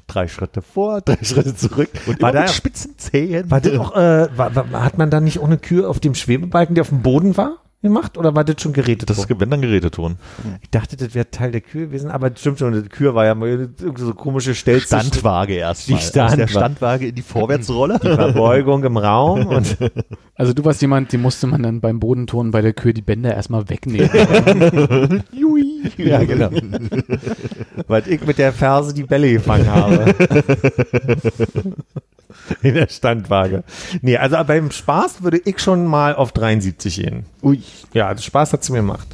Drei Schritte vor, drei Schritte zurück. Und war da, spitzen Zähnen. war das auch, äh, war, war, hat man da nicht auch eine Kür auf dem Schwebebalken, der auf dem Boden war, gemacht? Oder war das schon gerätet? das ist, wenn dann Geräteton. ich dachte, das wäre Teil der Kür gewesen, aber das stimmt schon, die Kür war ja mal irgendwie so komische Stelze. Standwaage erstmal. Die Aus der Standwaage. In die Vorwärtsrolle. Verbeugung im Raum und Also du warst jemand, die musste man dann beim Bodenton bei der Kür die Bänder erstmal wegnehmen. ja, genau. Weil ich mit der Ferse die Bälle gefangen habe. In der Standwaage. Nee, also beim Spaß würde ich schon mal auf 73 gehen. Ui. Ja, also Spaß hat sie mir gemacht.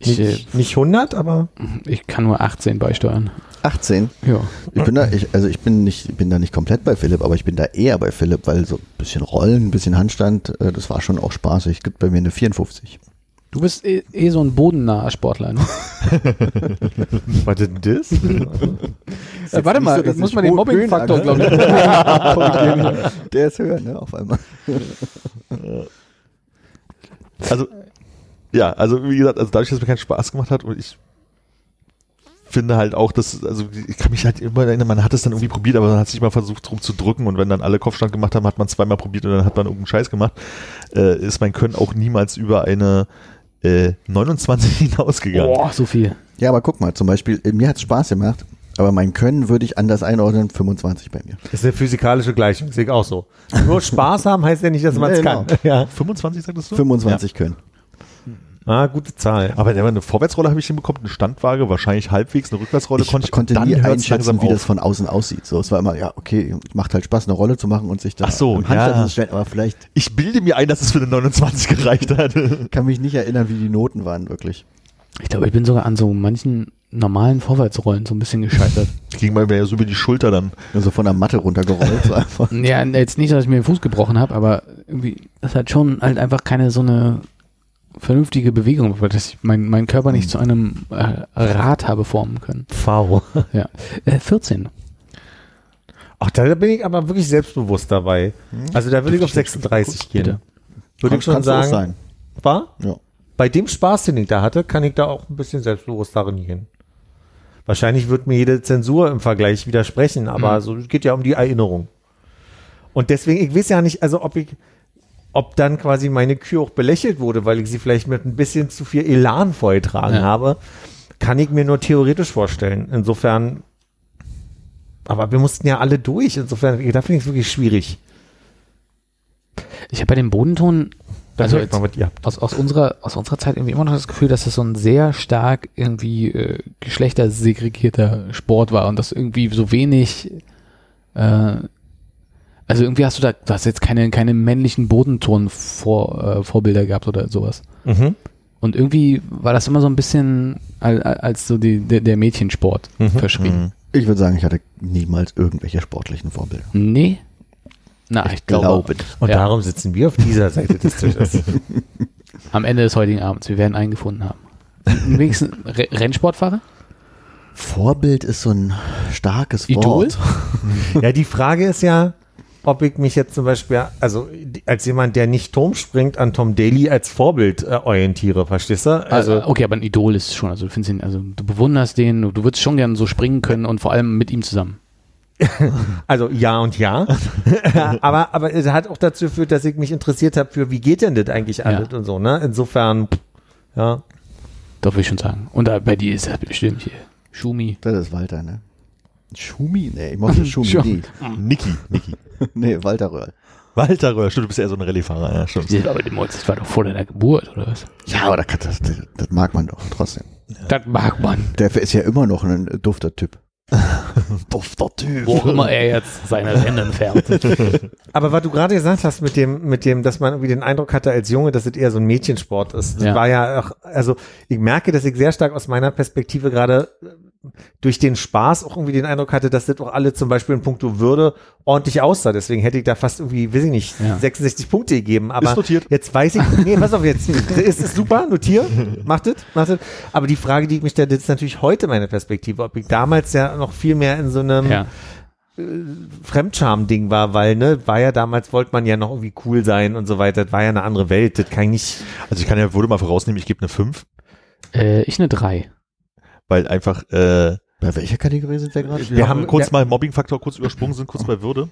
Ich, Nicht, nicht 100, aber ich kann nur 18 beisteuern. 18. Ja. Ich bin da, ich, also ich bin nicht, bin da nicht komplett bei Philipp, aber ich bin da eher bei Philipp, weil so ein bisschen Rollen, ein bisschen Handstand, äh, das war schon auch spaßig. Gibt bei mir eine 54. Du bist eh, eh so ein bodennaher Sportler, ne? Was denn das? Äh, warte mal, so, muss mal den Mobbing-Faktor, glaube ich. Der ist höher, ne, auf einmal. Also, ja, also wie gesagt, also dadurch, dass es mir keinen Spaß gemacht hat und ich finde halt auch, dass, also ich kann mich halt immer erinnern, man hat es dann irgendwie probiert, aber man hat sich mal versucht, drum zu drücken und wenn dann alle Kopfstand gemacht haben, hat man zweimal probiert und dann hat man irgendeinen Scheiß gemacht, äh, ist mein Können auch niemals über eine äh, 29 hinausgegangen. Boah, so viel. Ja, aber guck mal, zum Beispiel, äh, mir hat's Spaß gemacht, aber mein Können würde ich anders einordnen, 25 bei mir. Das ist eine physikalische Gleichung, sehe ich auch so. Nur Spaß haben heißt ja nicht, dass man es Genau. kann. Ja. 25 sagtest du? 25 Können. Ah, gute Zahl. Aber eine Vorwärtsrolle habe ich hinbekommen, eine Standwaage, wahrscheinlich halbwegs, eine Rückwärtsrolle Ich konnte ich. konnte nie einschätzen, langsam wie auf. das von außen aussieht. So, es war immer, ja, okay, macht halt Spaß, eine Rolle zu machen und sich da Ach so, im Handstand ja. zu stellen, aber vielleicht Ich bilde mir ein, dass es für eine 29 gereicht hat. kann mich nicht erinnern, wie die Noten waren, wirklich. Ich glaube, ich bin sogar an so manchen normalen Vorwärtsrollen so ein bisschen gescheitert. Ging mal mehr so über die Schulter dann. Also von der Matte runtergerollt, so einfach. ja, jetzt nicht, dass ich mir den Fuß gebrochen habe, aber irgendwie, das hat schon halt einfach keine so eine vernünftige Bewegung, weil ich mein, mein Körper nicht zu einem äh, Rad habe formen können. V. Ja. Äh, 14. Ach, da bin ich aber wirklich selbstbewusst dabei. Also da würde ich auf 36 gehen. Bitte. Würde ich schon sagen. sein. War? Ja. Bei dem Spaß, den ich da hatte, kann ich da auch ein bisschen selbstbewusst darin gehen. Wahrscheinlich wird mir jede Zensur im Vergleich widersprechen, aber so es geht ja um die Erinnerung. Und deswegen, ich weiß ja nicht, also ob ich, ob dann quasi meine Kühe auch belächelt wurde, weil ich sie vielleicht mit ein bisschen zu viel Elan vorgetragen Ja. habe, kann ich mir nur theoretisch vorstellen. Insofern, aber wir mussten ja alle durch. Insofern, da finde ich es wirklich schwierig. Ich habe bei dem Bodenton, also jetzt, aus, aus, unserer, aus unserer Zeit irgendwie immer noch das Gefühl, dass das so ein sehr stark irgendwie äh, geschlechtersegregierter Sport war und dass irgendwie so wenig, äh, also irgendwie hast du da, du hast jetzt keine, keine männlichen Bodenton-Vorbilder äh, Vorbilder gehabt oder sowas. Mhm. Und irgendwie war das immer so ein bisschen al- al- als so die, der, der Mädchensport Mhm. verschrieben. Ich würde sagen, ich hatte niemals irgendwelche sportlichen Vorbilder. Nee? Na, ich, glaube, nicht. Und Ja. darum sitzen wir auf dieser Seite des Tisches. am Ende des heutigen Abends, wir werden einen gefunden haben. Wenigstens Re Rennsportfahrer? Vorbild ist so ein starkes Idol? Wort. ja, die Frage ist ja, ob ich mich jetzt zum Beispiel, also als jemand, der nicht Turm springt, an Tom Daly als Vorbild äh, orientiere, verstehst du? Also, Also, okay, aber ein Idol ist schon, also du findest ihn, also du bewunderst den, du, würdest schon gerne so springen können und vor allem mit ihm zusammen. also ja und ja. aber, aber es hat auch dazu geführt, dass ich mich interessiert habe für, wie geht denn das eigentlich alles und so, ne? Insofern, ja. Doch, will ich schon sagen. Und da, bei dir ist das bestimmt hier. Schumi. Das ist Walter, ne? Schumi? Nee, ich mochte Schumi Schon. nie. Niki, Niki. Nee, Walter Röhrl. Walter Röhr, stimmt, du bist eher so ein Rallye-Fahrer, ja, stimmt. Ja, aber die Molz, das war doch vor deiner Geburt, oder was? Ja, aber das, das, das mag man doch trotzdem. Das mag man. Der ist ja immer noch ein dufter Typ. Dufter Typ. Wo immer er jetzt seine Rennen fährt. Aber was du gerade gesagt hast mit dem, mit dem, dass man irgendwie den Eindruck hatte als Junge, dass es eher so ein Mädchensport ist. Das Ja. war ja auch, also ich merke, dass ich sehr stark aus meiner Perspektive gerade durch den Spaß auch irgendwie den Eindruck hatte, dass das auch alle zum Beispiel in puncto Würde ordentlich aussah. Deswegen hätte ich da fast irgendwie, weiß ich nicht, Ja. 66 Punkte gegeben. Aber Ist notiert. jetzt weiß ich, nee, pass auf jetzt. ist es super, notier, macht es, macht es. Aber die Frage, die ich mich stelle, das ist natürlich heute meine Perspektive, ob ich damals ja noch viel mehr in so einem, ja. Fremdscham-Ding war, weil, ne, war ja damals, wollte man ja noch irgendwie cool sein und so weiter. Das war ja eine andere Welt. Das kann ich nicht. Also ich kann ja, würde mal vorausnehmen, ich gebe eine 5, Äh, ich eine 3. weil einfach, äh, Bei welcher Kategorie sind wir gerade? wir, haben haben- kurz wir- mal Mobbing-Faktor kurz übersprungen, sind kurz bei Würde,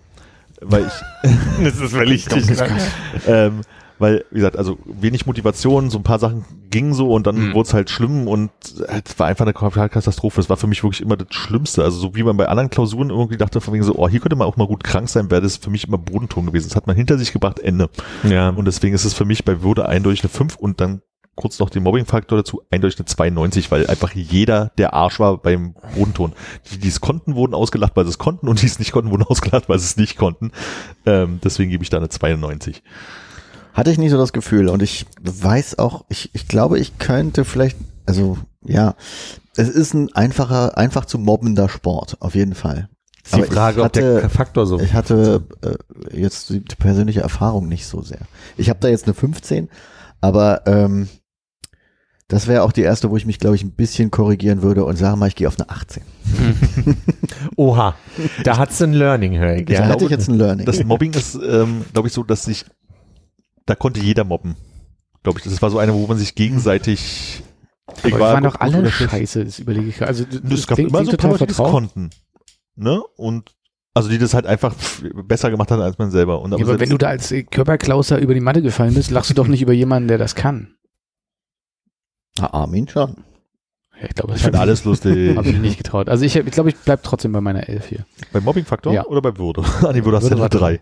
weil ich, Das ist völlig ähm, weil, wie gesagt, also wenig Motivation, so ein paar Sachen gingen so und dann Mhm. wurde es halt schlimm und es war einfach eine Katastrophe. Das war für mich wirklich immer das Schlimmste. Also so wie man bei anderen Klausuren irgendwie dachte, von wegen so, oh, hier könnte man auch mal gut krank sein, wäre das für mich immer Bodenton gewesen. Das hat man hinter sich gebracht, Ende. Ja. Und deswegen ist es für mich bei Würde eindeutig eine 5 und dann kurz noch den Mobbing-Faktor dazu, eindeutig eine 92, weil einfach jeder der Arsch war beim Bodenton. Die, die es konnten, wurden ausgelacht, weil sie es konnten und die es nicht konnten, wurden ausgelacht, weil sie es nicht konnten. Ähm, deswegen gebe ich da eine 92. Hatte ich nicht so das Gefühl und ich weiß auch, ich, ich glaube, ich könnte vielleicht, also ja, es ist ein einfacher, einfach zu mobbender Sport, auf jeden Fall. Ist die Aber ich Frage, ob der hatte- Faktor so. Ich hatte äh, jetzt die persönliche Erfahrung nicht so sehr. Ich habe da jetzt eine 15, aber ähm, Das wäre auch die erste, wo ich mich, glaube ich, ein bisschen korrigieren würde und sagen mal, ich gehe auf eine 18. Oha, da hat's ein Learning, höre ich. Da Ja. hatte ich jetzt ein Learning. Das Mobbing ist, ähm, glaube ich, so, dass sich, da konnte jeder mobben. Glaube ich, das war so eine, wo man sich gegenseitig. Aber wir waren doch alle scheiße, das überlege ich gerade. Also, das Es gab klingt- immer so ein paar Leute, die das vertraut. konnten. Ne? Und also die das halt einfach besser gemacht haben als man selber. Und Ja, aber wenn du da als Körperklauser über die Matte gefallen bist, lachst du doch nicht über jemanden, der das kann. Ah, Armin schon. Ja, ich glaube, ich finde alles lustig. Habe ich nicht getraut. Also ich, ich glaube, ich bleib trotzdem bei meiner Elf hier. Beim Mobbing-Faktor Ja. oder bei Würde? Ah, nee, Würde hast du ja nur drei.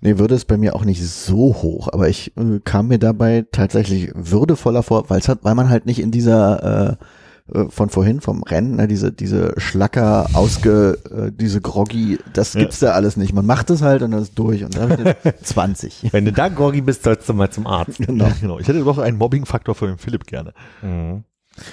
Nee, Würde ist bei mir auch nicht so hoch, aber ich äh, kam mir dabei tatsächlich würdevoller vor, weil es hat, weil man halt nicht in dieser äh, äh, von vorhin vom Rennen, ne, diese diese Schlacker ausge äh, diese Groggy, das Ja. gibt's da alles nicht. Man macht es halt und dann ist durch und dann hab ich eine 20. Wenn du da groggy bist, sollst du mal zum Arzt. genau. Genau. Ich hätte doch einen Mobbing-Faktor für den Philipp gerne. Mhm.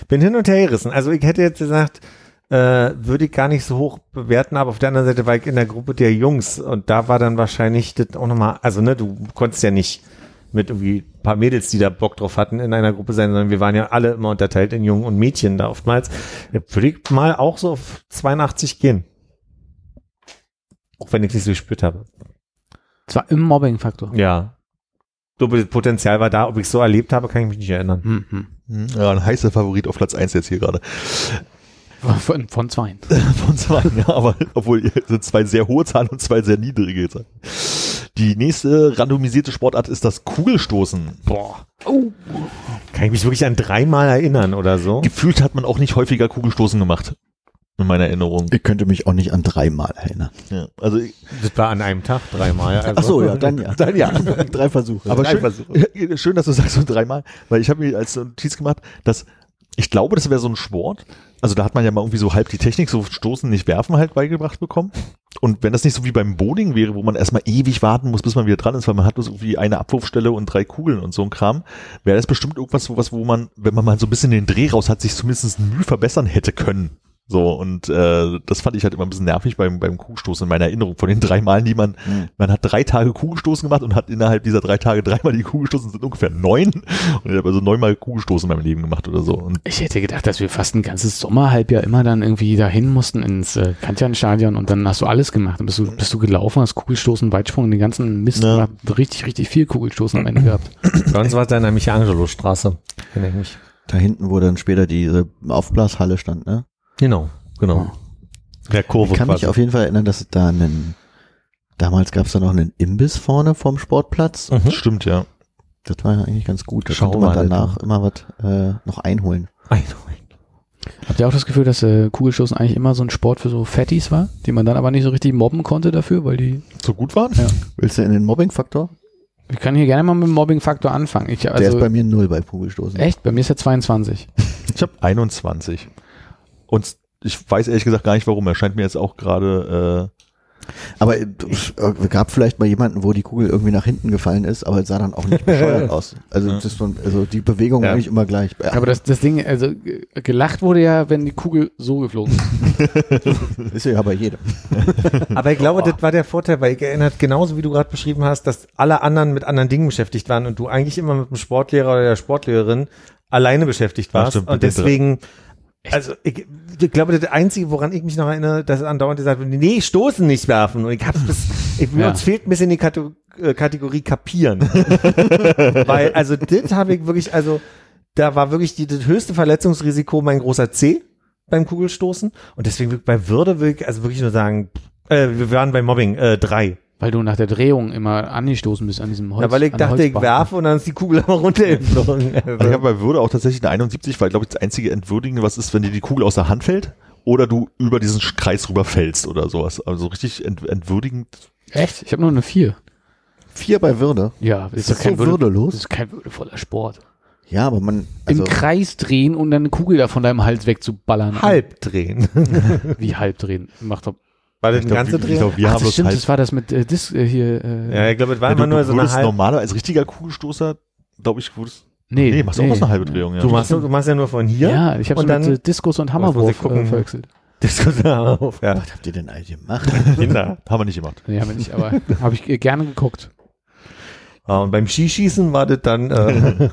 Bin hin und her gerissen. Also ich hätte jetzt gesagt, äh, würde ich gar nicht so hoch bewerten, aber auf der anderen Seite war ich in der Gruppe der Jungs und da war dann wahrscheinlich das auch nochmal, also ne, du konntest ja nicht mit irgendwie ein paar Mädels, die da Bock drauf hatten, in einer Gruppe sein, sondern wir waren ja alle immer unterteilt in Jungen und Mädchen da oftmals. Würde ich mal auch so auf 82 gehen. Auch wenn ich es nicht so gespürt habe. Zwar im Mobbing-Faktor. Ja. Potenzial war da, ob ich es so erlebt habe, kann ich mich nicht erinnern. Hm, hm. Ja, ein heißer Favorit auf Platz eins jetzt hier gerade. Von, von zwei. Von zwei, ja, aber obwohl sind zwei sehr hohe Zahlen und zwei sehr niedrige Zahlen. Die nächste randomisierte Sportart ist das Kugelstoßen. Boah. Kann ich mich wirklich an dreimal erinnern oder so? Gefühlt hat man auch nicht häufiger Kugelstoßen gemacht. In meiner Erinnerung. Ich könnte mich auch nicht an dreimal erinnern. Ja, also ich- Das war an einem Tag dreimal. Also. Ach so, ja, dann ja. Dann ja. Drei Versuche. Aber Drei schön, Versuche. schön, dass du sagst so dreimal, weil ich habe mir als Notiz gemacht, dass ich glaube, das wäre so ein Sport. Also da hat man ja mal irgendwie so halb die Technik, so stoßen, nicht werfen halt beigebracht bekommen. Und wenn das nicht so wie beim Bowling wäre, wo man erstmal ewig warten muss, bis man wieder dran ist, weil man hat bloß irgendwie eine Abwurfstelle und drei Kugeln und so ein Kram, wäre das bestimmt irgendwas, wo, was, wo man, wenn man mal so ein bisschen den Dreh raus hat, sich zumindest Mühe verbessern hätte können. So, und äh, das fand ich halt immer ein bisschen nervig beim, beim Kugelstoßen in meiner Erinnerung. Von den drei Malen, die man, Hm. man hat drei Tage Kugelstoßen gemacht und hat innerhalb dieser drei Tage dreimal die Kugelstoßen, sind ungefähr neun. Und ich habe also neunmal Kugelstoßen in meinem Leben gemacht oder so. Und Ich hätte gedacht, dass wir fast ein ganzes Sommerhalbjahr immer dann irgendwie dahin mussten ins äh, Kantian-Stadion und dann hast du alles gemacht. Dann bist du, bist du gelaufen, hast Kugelstoßen, Weitsprung, den ganzen Mist Ja. Richtig, richtig viel Kugelstoßen am Ende gehabt. Bei uns war es dann in der Michelangelo-Straße. Kenn ich mich. Da hinten, wo dann später diese Aufblashalle stand, ne? Genau, genau. Der Kurve Ich kann mich quasi. auf jeden Fall erinnern, dass es da einen, damals gab es da noch einen Imbiss vorne vom Sportplatz. Mhm. das stimmt, ja. Das war ja eigentlich ganz gut. Da Schau konnte man mal, danach immer was äh, noch einholen. Ein- Habt ihr auch das Gefühl, dass äh, Kugelstoßen eigentlich immer so ein Sport für so Fatties war, die man dann aber nicht so richtig mobben konnte dafür, weil die. So gut waren? Ja. Willst du in den Mobbing-Faktor? Ich kann hier gerne mal mit dem Mobbing-Faktor anfangen. Ich, Der also, ist bei mir null bei Kugelstoßen. echt? Bei mir ist er 22. Ich habe 21. Und ich weiß ehrlich gesagt gar nicht warum. Er scheint mir jetzt auch gerade, Aber äh, es gab vielleicht mal jemanden, wo die Kugel irgendwie nach hinten gefallen ist, aber es sah dann auch nicht bescheuert aus. Also, Ja. das ist so, also die Bewegung Ja. eigentlich immer gleich. Ja, Aber das, das Ding, also ge- gelacht wurde ja, wenn die Kugel so geflogen ist. ist ja bei jedem. Aber ich glaube, das war der Vorteil, weil ich erinnert, genauso wie du gerade beschrieben hast, dass alle anderen mit anderen Dingen beschäftigt waren und du eigentlich immer mit dem Sportlehrer oder der Sportlehrerin alleine beschäftigt Ja, warst. stimmt, und mit den also ich, ich glaube, das Einzige, woran ich mich noch erinnere, dass es andauernd gesagt wird, nee, stoßen nicht werfen. Und ich hab's bis, ich, Ja. uns fehlt ein bisschen die Kato äh, Kategorie kapieren. weil, also das habe ich wirklich, also da war wirklich die, das höchste Verletzungsrisiko mein großer C beim Kugelstoßen. Und deswegen bei Würde will ich also wirklich nur sagen, äh, wir waren bei Mobbing, äh, drei. Weil du nach der Drehung immer angestoßen bist an diesem Holz. Ja, weil ich dachte, ich werfe und dann ist die Kugel aber runtergeflogen. äh, ich habe bei Würde auch tatsächlich eine 71, weil glaube ich das einzige Entwürdigende, was ist, wenn dir die Kugel aus der Hand fällt oder du über diesen Kreis rüber fällst oder sowas. Also richtig ent entwürdigend. Echt? Ich habe nur eine 4. Vier bei Würde. Ja, Ist doch das so Würde- würdelos? Das ist kein würdevoller Sport. Ja, aber man, also, Im Kreis drehen und dann eine Kugel da von deinem Hals wegzuballern. Halb drehen. Wie halb drehen. Macht doch. War das Ich ein glaub, ganze wir- ich Drehen? glaub, wir Ach, haben das stimmt, halt, das war das mit äh, Dis äh, hier. Äh, Ja, ich glaube, es war ja, immer du, nur du so eine halbe. normaler als richtiger Kugelstoßer, glaube ich, würdest, nee, nee, machst du auch was eine halbe Drehung, ja. Du machst, du machst ja nur von hier. Ja, ich habe Und so mit dann- äh, Diskus und Hammerwurf äh, verwechselt. Diskussion auf, ja. was habt ihr denn all gemacht? Kinder. haben wir nicht gemacht. Nee, haben wir nicht, aber habe ich äh, gerne geguckt. Ja, und beim Skischießen war das dann, äh,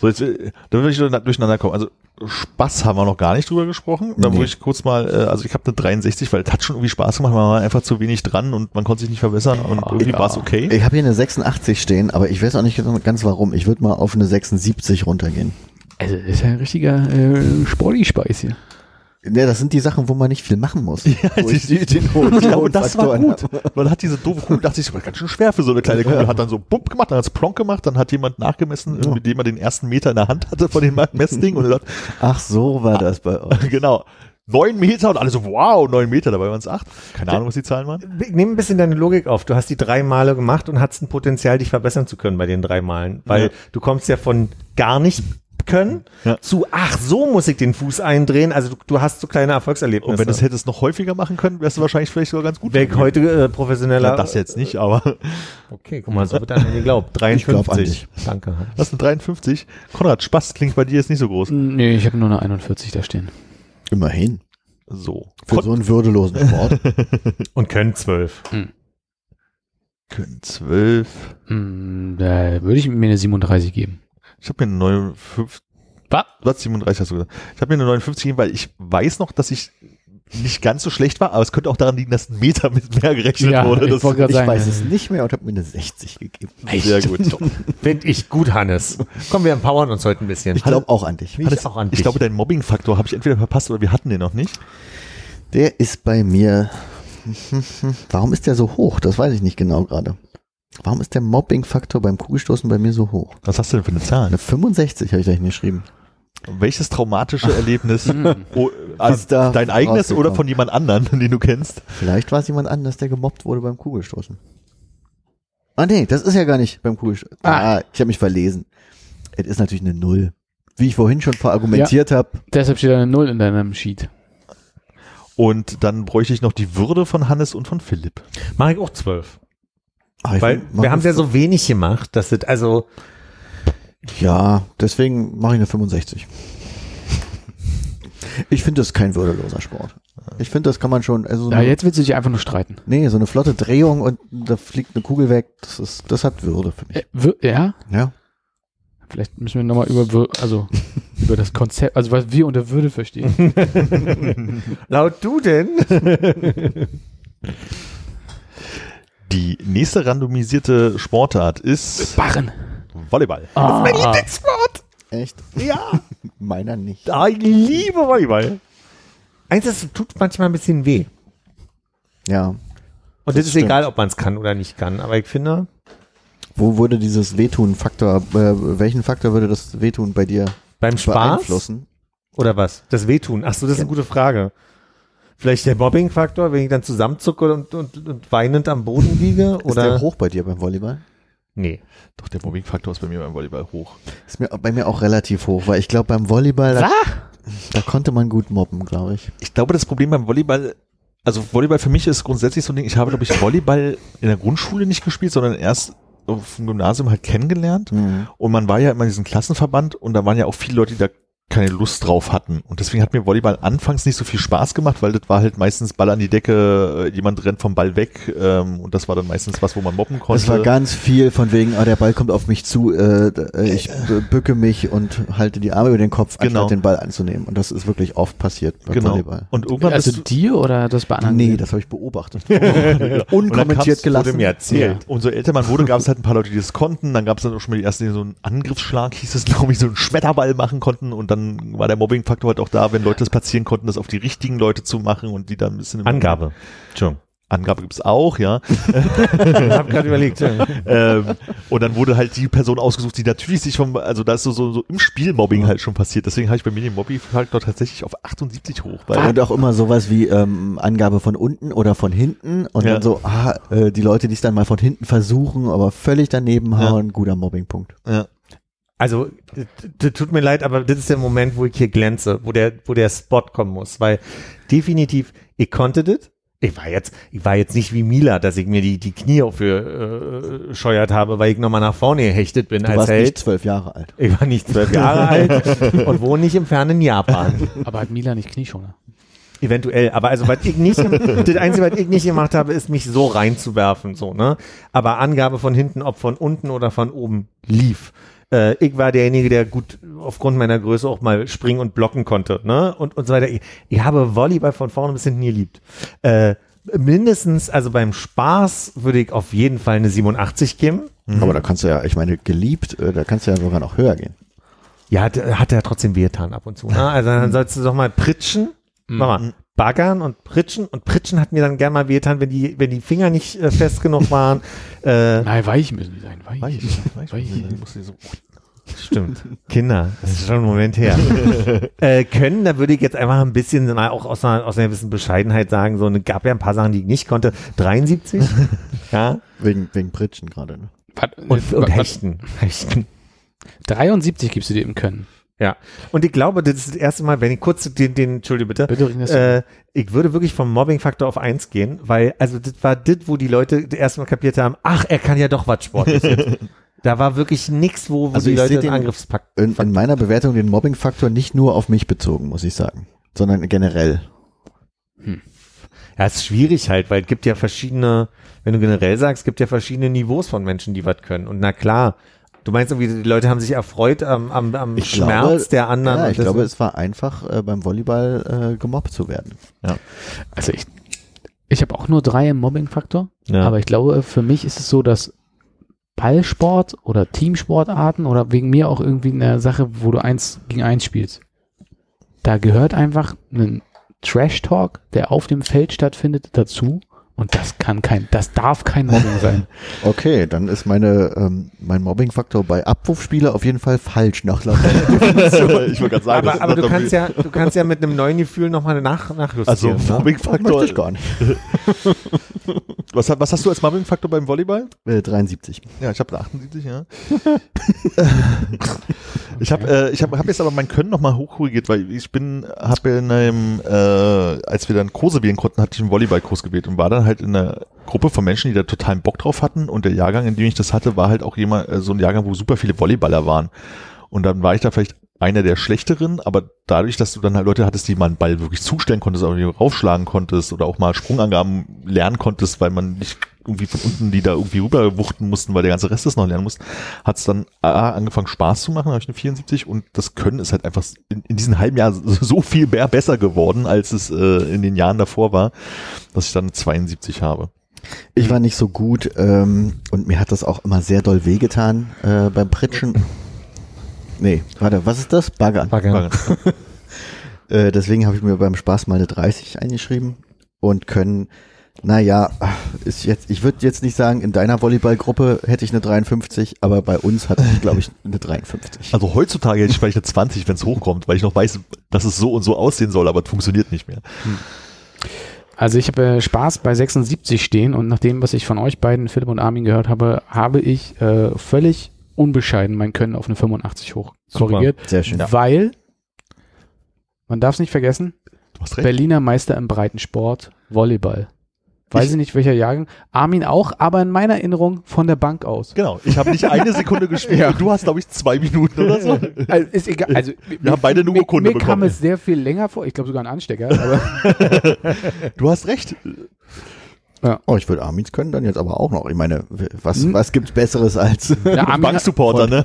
So, jetzt, äh, da will ich durcheinander kommen. Also Spaß haben wir noch gar nicht drüber gesprochen. Da Nee. muss ich kurz mal, äh, also ich habe eine 63, weil es hat schon irgendwie Spaß gemacht, man war einfach zu wenig dran und man konnte sich nicht verbessern und irgendwie ja. war es okay. Ich habe hier eine 86 stehen, aber ich weiß auch nicht ganz warum. Ich würde mal auf eine 76 runtergehen. Also, das ist ja ein richtiger äh, Sporty-Speis hier. Ja, das sind die Sachen, wo man nicht viel machen muss. Ja, wo ich die, den hohen, Ja, hohen und das war Faktor gut. habe. Man hat diese doofe Kugel, dachte ich, das war ganz schön schwer für so eine kleine Kugel. Hat dann so bump gemacht, dann hat's plonk gemacht, dann hat jemand nachgemessen, Ja. mit dem er den ersten Meter in der Hand hatte von dem Messding und er sagt, Ach, so war das bei euch. genau, neun Meter und alle so, wow, neun Meter, dabei waren es acht. Keine Ahnung, was die Zahlen waren. Nimm ein bisschen deine Logik auf. Du hast die drei Male gemacht und hast ein Potenzial, dich verbessern zu können bei den drei Malen. Weil Ja. du kommst ja von gar nicht können Ja. zu, ach, so muss ich den Fuß eindrehen. Also du, du hast so kleine Erfolgserlebnisse. Und wenn du es hättest noch häufiger machen können, wärst du wahrscheinlich vielleicht sogar ganz gut. Ich heute äh, professioneller. ja, das jetzt nicht, aber Okay, guck mal, so wird an mir geglaubt. Ich glaub an 53. Danke. das ist eine 53. Konrad, Spaß klingt bei dir jetzt nicht so groß. Nee, ich habe nur eine 41 da stehen. Immerhin. So. Für so einen würdelosen Sport. Und können zwölf. Können 12. Hm, da würde ich mir eine 37 geben. Ich habe mir eine 59. Was? Was? 37 hast du gesagt. Ich habe mir eine 59 gegeben, weil ich weiß noch, dass ich nicht ganz so schlecht war, aber es könnte auch daran liegen, dass ein Meter mit mehr gerechnet Ja, wurde. ich Ich Sagen, weiß es nicht mehr und habe mir eine 60 gegeben. ist sehr gut. Finde ich gut, Hannes. Komm, wir empowern uns heute ein bisschen. Ich glaube auch an dich. Ich auch an ich dich. glaube, deinen Mobbing-Faktor habe ich entweder verpasst oder wir hatten den noch nicht. Der ist bei mir. Warum ist der so hoch? Das weiß ich nicht genau gerade. Warum ist der Mobbing-Faktor beim Kugelstoßen bei mir so hoch? Was hast du denn für eine Zahl? Eine 65 habe ich da hingeschrieben. Welches traumatische Erlebnis? Hm. oh, Ist also da dein eigenes oder von jemand anderen, den du kennst? Vielleicht war es jemand anders, der gemobbt wurde beim Kugelstoßen. Ah nee, das ist ja gar nicht beim Kugelstoßen. Ah, ich habe mich verlesen. Es ist natürlich eine Null. Wie ich vorhin schon verargumentiert habe. Deshalb steht da eine 0 in deinem Sheet. Und dann bräuchte ich noch die Würde von Hannes und von Philipp. Mach ich auch zwölf. Ah, ich Weil wir haben eine ja so wenig gemacht, dass es, also, Ja, deswegen mache ich eine 65. Ich finde das kein würdeloser Sport. Ich finde, das kann man schon, also so Ja, jetzt willst du dich einfach nur streiten. nee, so eine flotte Drehung und da fliegt eine Kugel weg, das ist, das hat Würde für mich. Äh, ja? Ja. Vielleicht müssen wir nochmal über, also, über das Konzept, also was wir unter Würde verstehen. laut du denn? Die nächste randomisierte Sportart ist Barren. Volleyball. Ah, Echt? ja. Meiner nicht. Ah, ich liebe Volleyball. Eins, das tut manchmal ein bisschen weh. Ja. Und das, ist stimmt. egal, ob man es kann oder nicht kann. Aber ich finde, Wo würde dieses Wehtun-Faktor, äh, welchen Faktor würde das Wehtun bei dir beim Spaß beeinflussen? oder was? Das Wehtun. Ach so, das ist eine gute Frage. Vielleicht der Mobbing-Faktor, wenn ich dann zusammenzucke und, und, und weinend am Boden liege? Ist der Oder? hoch bei dir beim Volleyball? Nee. Doch, der Mobbing-Faktor ist bei mir beim Volleyball hoch. Ist mir bei mir auch relativ hoch, weil ich glaube beim Volleyball, da, da konnte man gut mobben, glaube ich. Ich glaube, das Problem beim Volleyball, also Volleyball für mich ist grundsätzlich so ein Ding, ich habe, glaube ich, Volleyball in der Grundschule nicht gespielt, sondern erst auf dem Gymnasium halt kennengelernt. Und man war ja immer in diesem Klassenverband und da waren ja auch viele Leute, die da keine Lust drauf hatten. Und deswegen hat mir Volleyball anfangs nicht so viel Spaß gemacht, weil das war halt meistens Ball an die Decke, äh, jemand rennt vom Ball weg ähm, und das war dann meistens was, wo man mobben konnte. Es war ganz viel von wegen, ah, der Ball kommt auf mich zu, äh, äh, ich bücke mich und halte die Arme über den Kopf, Genau. anstatt den Ball anzunehmen. Und das ist wirklich oft passiert beim genau. Volleyball. Und irgendwann also bist du, dir oder das bei anderen? Nee, das habe ich beobachtet. Unkommentiert gelassen. Wurde mir erzählt. Umso älter man wurde, gab es halt ein paar Leute, die das konnten. Dann gab es dann auch schon mal die ersten, die so einen Angriffsschlag, hieß es, glaube ich, so einen Schmetterball machen konnten. Und dann war der Mobbing-Faktor halt auch da, wenn Leute das platzieren konnten, das auf die richtigen Leute zu machen und die dann ein bisschen... im- Angabe. Entschuldigung. Angabe gibt's auch, ja. Ich habe gerade überlegt. Ja. ähm, und dann wurde halt die Person ausgesucht, die natürlich sich vom, also da ist so, so, so im Spiel Mobbing halt schon passiert. Deswegen habe ich bei mir den Mobbing-Faktor tatsächlich auf 78 hoch. Weil Und auch immer sowas wie ähm, Angabe von unten oder von hinten und Ja. dann so, ah, äh, die Leute, die es dann mal von hinten versuchen, aber völlig daneben Ja. hauen, guter Mobbingpunkt. ja. Also, tut mir leid, aber das ist der Moment, wo ich hier glänze, wo der, wo der Spot kommen muss, weil definitiv, ich konnte das. Ich war jetzt, ich war jetzt nicht wie Mila, dass ich mir die, die Knie aufgescheuert äh, scheuert habe, weil ich nochmal nach vorne gehechtet bin Du als warst Held. nicht zwölf Jahre alt. Ich war nicht zwölf Jahre alt und wohne nicht im fernen Japan. Aber hat Mila nicht Knieschoner? Eventuell, aber also was ich nicht, das Einzige, was ich nicht gemacht habe, ist mich so reinzuwerfen, so, ne? Aber Angabe von hinten, ob von unten oder von oben lief. Äh, ich war derjenige, der gut aufgrund meiner Größe auch mal springen und blocken konnte, ne? Und, und so weiter. Ich, ich habe Volleyball von vorne bis hinten geliebt. Äh, mindestens, also beim Spaß würde ich auf jeden Fall eine 87 geben. Aber da kannst du ja, ich meine, geliebt, äh, da kannst du ja sogar noch höher gehen. Ja, hat, hat er trotzdem wehgetan ab und zu. Ne? Also dann sollst du doch mal pritschen, mal baggern und pritschen. Und pritschen hat mir dann gern mal wehgetan, wenn die, wenn die Finger nicht äh, fest genug waren. äh, Nein, weich müssen die sein. Weich. Weiß, Weich. muss ich so- stimmt. Kinder, das ist schon ein Moment her. äh, können, da würde ich jetzt einfach ein bisschen, na, auch aus einer, aus einer gewissen Bescheidenheit sagen, so, es gab ja ein paar Sachen, die ich nicht konnte. 73, ja, Wegen, wegen Pritschen gerade. Ne? Und, wa- und wa- Hechten. Hechten. 73 gibst du dir im Können. Ja. Und ich glaube, das ist das erste Mal, wenn ich kurz den, den, entschuldige bitte, Bitte, Ringes. äh, ich würde wirklich vom Mobbing-Faktor auf eins gehen, weil, also das war das, wo die Leute das erste Mal kapiert haben, ach, er kann ja doch was Sportliches. da war wirklich nichts, wo, wo Also die Leute den den- Angriffspakt. In, in meiner Bewertung den Mobbing-Faktor nicht nur auf mich bezogen, muss ich sagen, sondern generell. Ja, ist schwierig halt, weil es gibt ja verschiedene, wenn du generell sagst, es gibt ja verschiedene Niveaus von Menschen, die was können. Und na klar, du meinst irgendwie, die Leute haben sich erfreut am, am, am Ich Schmerz glaube, der anderen. Ja, ich glaube, es war einfach äh, beim Volleyball äh, gemobbt zu werden. Also ich, ich habe auch nur drei im Mobbing-Faktor, Ja. aber ich glaube, für mich ist es so, dass Ballsport oder Teamsportarten oder wegen mir auch irgendwie eine Sache, wo du eins gegen eins spielst, da gehört einfach ein Trash-Talk, der auf dem Feld stattfindet, dazu. Und das kann kein, das darf kein Mobbing sein. Okay, dann ist meine, ähm, mein Mobbing-Faktor bei Abwurfspieler auf jeden Fall falsch nach laut ich wollte gerade sagen, aber, aber du kannst ja, du kannst ja mit einem neuen Gefühl nochmal nach, also nachjustieren. ne? Mobbing-Faktor. Möchte ich gar nicht. Was, was hast du als Mobbing-Faktor beim Volleyball? Äh, 73. Ja, ich habe 78, ja. ich habe äh, ich hab, hab jetzt aber mein Können nochmal hochkorrigiert, weil ich bin, habe in einem, äh, als wir dann Kurse wählen konnten, hatte ich einen Volleyballkurs gewählt und war dann halt in einer Gruppe von Menschen, die da totalen Bock drauf hatten und der Jahrgang, in dem ich das hatte, war halt auch jemand, äh, so ein Jahrgang, wo super viele Volleyballer waren. Und dann war ich da vielleicht einer der schlechteren, aber dadurch, dass du dann halt Leute hattest, die man einen Ball wirklich zustellen konntest, aber die raufschlagen konntest oder auch mal Sprungangaben lernen konntest, weil man nicht irgendwie von unten die da irgendwie rüberwuchten mussten, weil der ganze Rest das noch lernen muss, hat es dann A, angefangen Spaß zu machen, habe ich eine 74 und das Können ist halt einfach in, in diesem halben Jahr so viel mehr besser geworden, als es äh, in den Jahren davor war, dass ich dann eine 72 habe. Ich war nicht so gut ähm, und mir hat das auch immer sehr doll wehgetan äh, beim Pritschen. Nee, warte, was ist das? Baggern. Baggern. Äh, deswegen habe ich mir beim Spaß mal eine 30 eingeschrieben und können, naja, ist jetzt, ich würde jetzt nicht sagen, in deiner Volleyballgruppe hätte ich eine 53, aber bei uns hatte ich, glaube ich, eine 53. Also heutzutage hätte ich vielleicht eine 20, wenn es hochkommt, weil ich noch weiß, dass es so und so aussehen soll, aber es funktioniert nicht mehr. Also ich habe äh, Spaß bei 76 stehen und nach dem, was ich von euch beiden, Philipp und Armin, gehört habe, habe ich äh, völlig unbescheiden mein Können auf eine 85 hoch Super. korrigiert, Sehr schön. weil man darf es nicht vergessen, Du hast recht. Berliner Meister im Breitensport, Volleyball. Weiß ich, nicht welcher Jahrgang. Armin auch, aber in meiner Erinnerung von der Bank aus. Genau, ich habe nicht eine Sekunde gespielt Ja. und du hast, glaube ich, zwei Minuten oder so. Also ist egal. Also, Wir haben beide eine mir, Urkunde mir kam bekommen. es sehr viel länger vor. Ich glaube sogar ein Anstecker. Aber Du hast recht. Oh, ich würde Armins können dann jetzt aber auch noch. Ich meine, was, Hm. was gibt's Besseres als hat, Banksupporter, ne?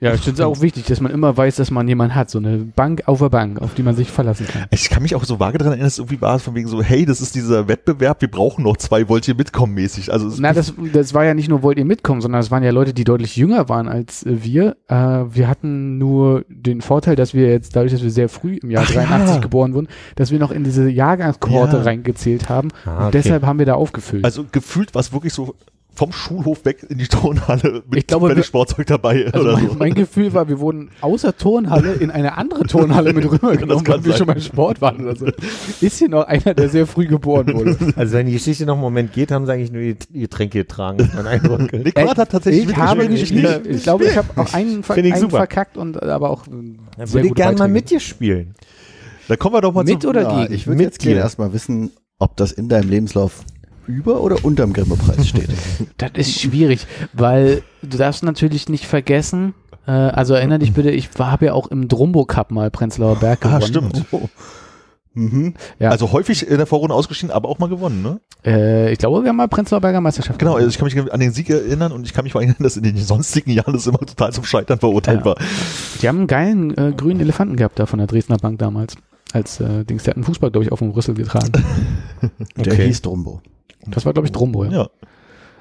Ja, ich finde es auch wichtig, dass man immer weiß, dass man jemanden hat. So eine Bank auf der Bank, auf die man sich verlassen kann. Ich kann mich auch so vage daran erinnern, dass es irgendwie war, von wegen so, hey, das ist dieser Wettbewerb, wir brauchen noch zwei, wollt ihr mitkommen mäßig. Also es Na, das, das war ja nicht nur, wollt ihr mitkommen, sondern es waren ja Leute, die deutlich jünger waren als äh, wir. Äh, wir hatten nur den Vorteil, dass wir jetzt, dadurch, dass wir sehr früh im Jahr Ach 83 ja. geboren wurden, dass wir noch in diese Jahrgangskohorte Ja. reingezählt haben. Ah, Und deshalb haben wir da aufgefüllt. also gefühlt war es wirklich so vom Schulhof weg in die Turnhalle mit Ich glaube, wir- Sportzeug dabei Also oder mein, so. mein Gefühl war, wir wurden außer Turnhalle in eine andere Turnhalle mit rübergenommen, kann weil wir schon beim Sport waren oder so. Ist hier noch einer, der sehr früh geboren wurde? Also wenn die Geschichte noch einen Moment geht, haben sie eigentlich nur die Getränke getragen, ist mein Eindruck. Nick Ward hat tatsächlich ich habe mitgespielt. gespielt. Ich, glaube, ich habe auch einen, ver einen super. verkackt und äh, aber auch äh, Dann würde ich gerne mal mit dir spielen. Da kommen wir doch mal Mit zu, oder Ja, gegen? ich würde Mit jetzt gerne erstmal wissen, ob das in deinem Lebenslauf über oder unterm Grimme-Preis steht. Das ist schwierig, weil du darfst natürlich nicht vergessen, äh, also erinnere dich bitte, ich habe ja auch im Drumbo Cup mal Prenzlauer Berg gewonnen. Ah, stimmt. Mhm. Ja. Also häufig in der Vorrunde ausgeschieden, aber auch mal gewonnen, ne? Äh, ich glaube, wir haben mal Prenzlauer Berger Meisterschaft Genau, also ich kann mich an den Sieg erinnern und ich kann mich erinnern, dass in den sonstigen Jahren das immer total zum Scheitern verurteilt Ja. war. Die haben einen geilen äh, grünen Elefanten gehabt da von der Dresdner Bank damals. Als äh, Dings, der hat einen Fußball, glaube ich, auf dem Rüssel getragen. Der Okay. hieß Drumbo. Das war, glaube ich, Drumbo, ja. Ja.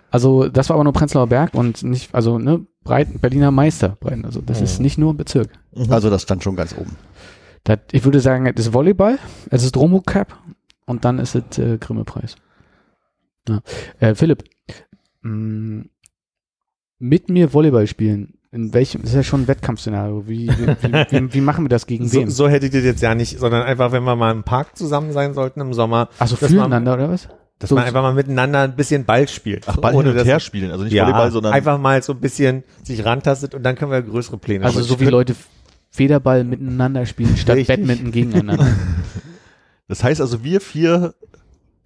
Also, das war aber nur Prenzlauer Berg und nicht, also, ne, Breiten, Berliner Meister, Breiten. Also, das ist nicht nur ein Bezirk. Also das stand schon ganz oben. Das, ich würde sagen, es ist Volleyball, es ist Dromo Cup und dann ist es äh, Grimme-Preis. Ja. Äh, Philipp, mh, mit mir Volleyball spielen, in welchem, das ist ja schon ein Wettkampfszenario. Wie, wie, wie, wie, machen wir das gegen So, wen? so hättet ihr jetzt ja nicht, sondern einfach, wenn wir mal im Park zusammen sein sollten im Sommer, Achso, dass man- füreinander oder was? Dass So- man einfach mal miteinander ein bisschen Ball spielt. Ach, Ball Ohne hin und her spielen, also nicht ja, Volleyball, sondern einfach mal so ein bisschen sich rantastet und dann können wir größere Pläne Also so wie Leute Federball miteinander spielen, statt Richtig. Badminton gegeneinander. das heißt also wir vier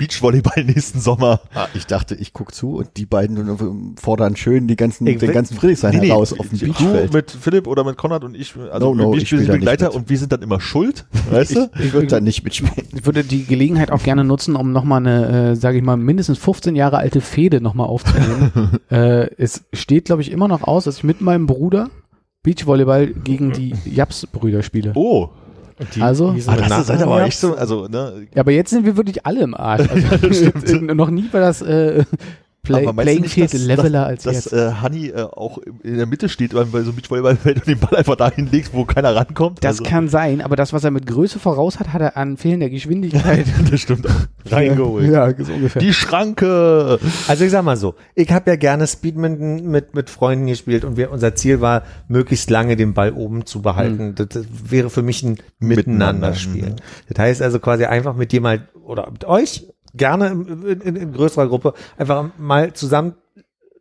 Beachvolleyball nächsten Sommer. Ah, ich dachte, ich guck zu und die beiden fordern schön die ganzen, Ich den ganzen Friedrichshain Nee, nee, heraus auf dem du Beachfeld. mit Philipp oder mit Konrad und ich, also No, no, ich nicht Begleiter und wir sind dann immer schuld, weißt du? Ich würde da nicht mitspielen. Ich würde die Gelegenheit auch gerne nutzen, um nochmal eine, äh, sage ich mal, mindestens 15 Jahre alte Fehde nochmal aufzunehmen. äh, es steht, glaube ich, immer noch aus, dass ich mit meinem Bruder Beachvolleyball gegen die Japs-Brüder spiele. Oh, Die- also- ah, das ist halt aber echt so, also ne, Ja, aber jetzt sind wir wirklich alle im Arsch. Also, noch nie war das äh, Play, Aber Playing nicht, Field dass- leveler als dass jetzt. äh, Hanni äh, auch in der Mitte steht beim- bei so einem Beachvolleyballfeld und den Ball einfach dahin legt, wo keiner rankommt. Das also, kann sein, aber das, was er mit Größe voraus hat, hat er an fehlender Geschwindigkeit das stimmt auch. reingeholt. ja, so ungefähr. Die Schranke. Also ich sag mal so, ich habe ja gerne Speedminton mit, mit Freunden gespielt und wir, unser Ziel war, möglichst lange den Ball oben zu behalten. Das, das wäre für mich ein Miteinander-Spiel. Das heißt also quasi einfach mit dir mal, oder mit euch, gerne in, in, in größerer Gruppe, einfach mal zusammen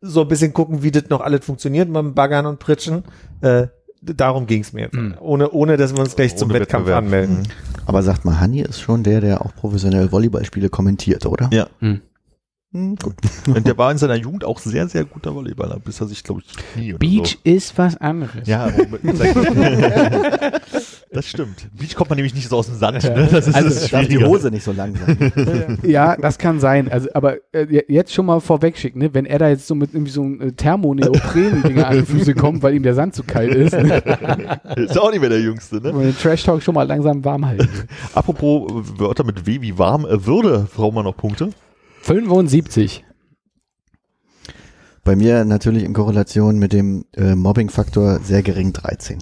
so ein bisschen gucken, wie das noch alles funktioniert beim Baggern und Pritschen. Äh, darum ging's mir jetzt. Ohne, ohne, dass wir uns gleich zum Ohne Wettkampf Wettbewerb. anmelden. Mhm. Aber sagt mal, Hanni ist schon der, der auch professionell Volleyballspiele kommentiert, oder? Ja. Hm. Hm, gut. Und der war in seiner Jugend auch sehr, sehr guter Volleyballer, bis er sich, glaube ich, oder Beach ist was anderes. So. Ja, das stimmt. Beach kommt man nämlich nicht so aus dem Sand. Ne? Das ist Also, das Darf die. Hose nicht so lang sein. Ja, das kann sein. Also, aber äh, jetzt schon mal vorwegschicken, ne? wenn er da jetzt so mit irgendwie so einem äh, Thermoneopren-Dinger an die Füße kommt, weil ihm der Sand zu kalt ist? Ist auch nicht mehr der Jüngste. Ne? und den Trash-Talk schon mal langsam warm halten. Apropos äh, Wörter mit W wie warm, äh, Würde, brauchen wir noch Punkte? 75. Bei mir natürlich in Korrelation mit dem äh, Mobbing-Faktor sehr gering 13.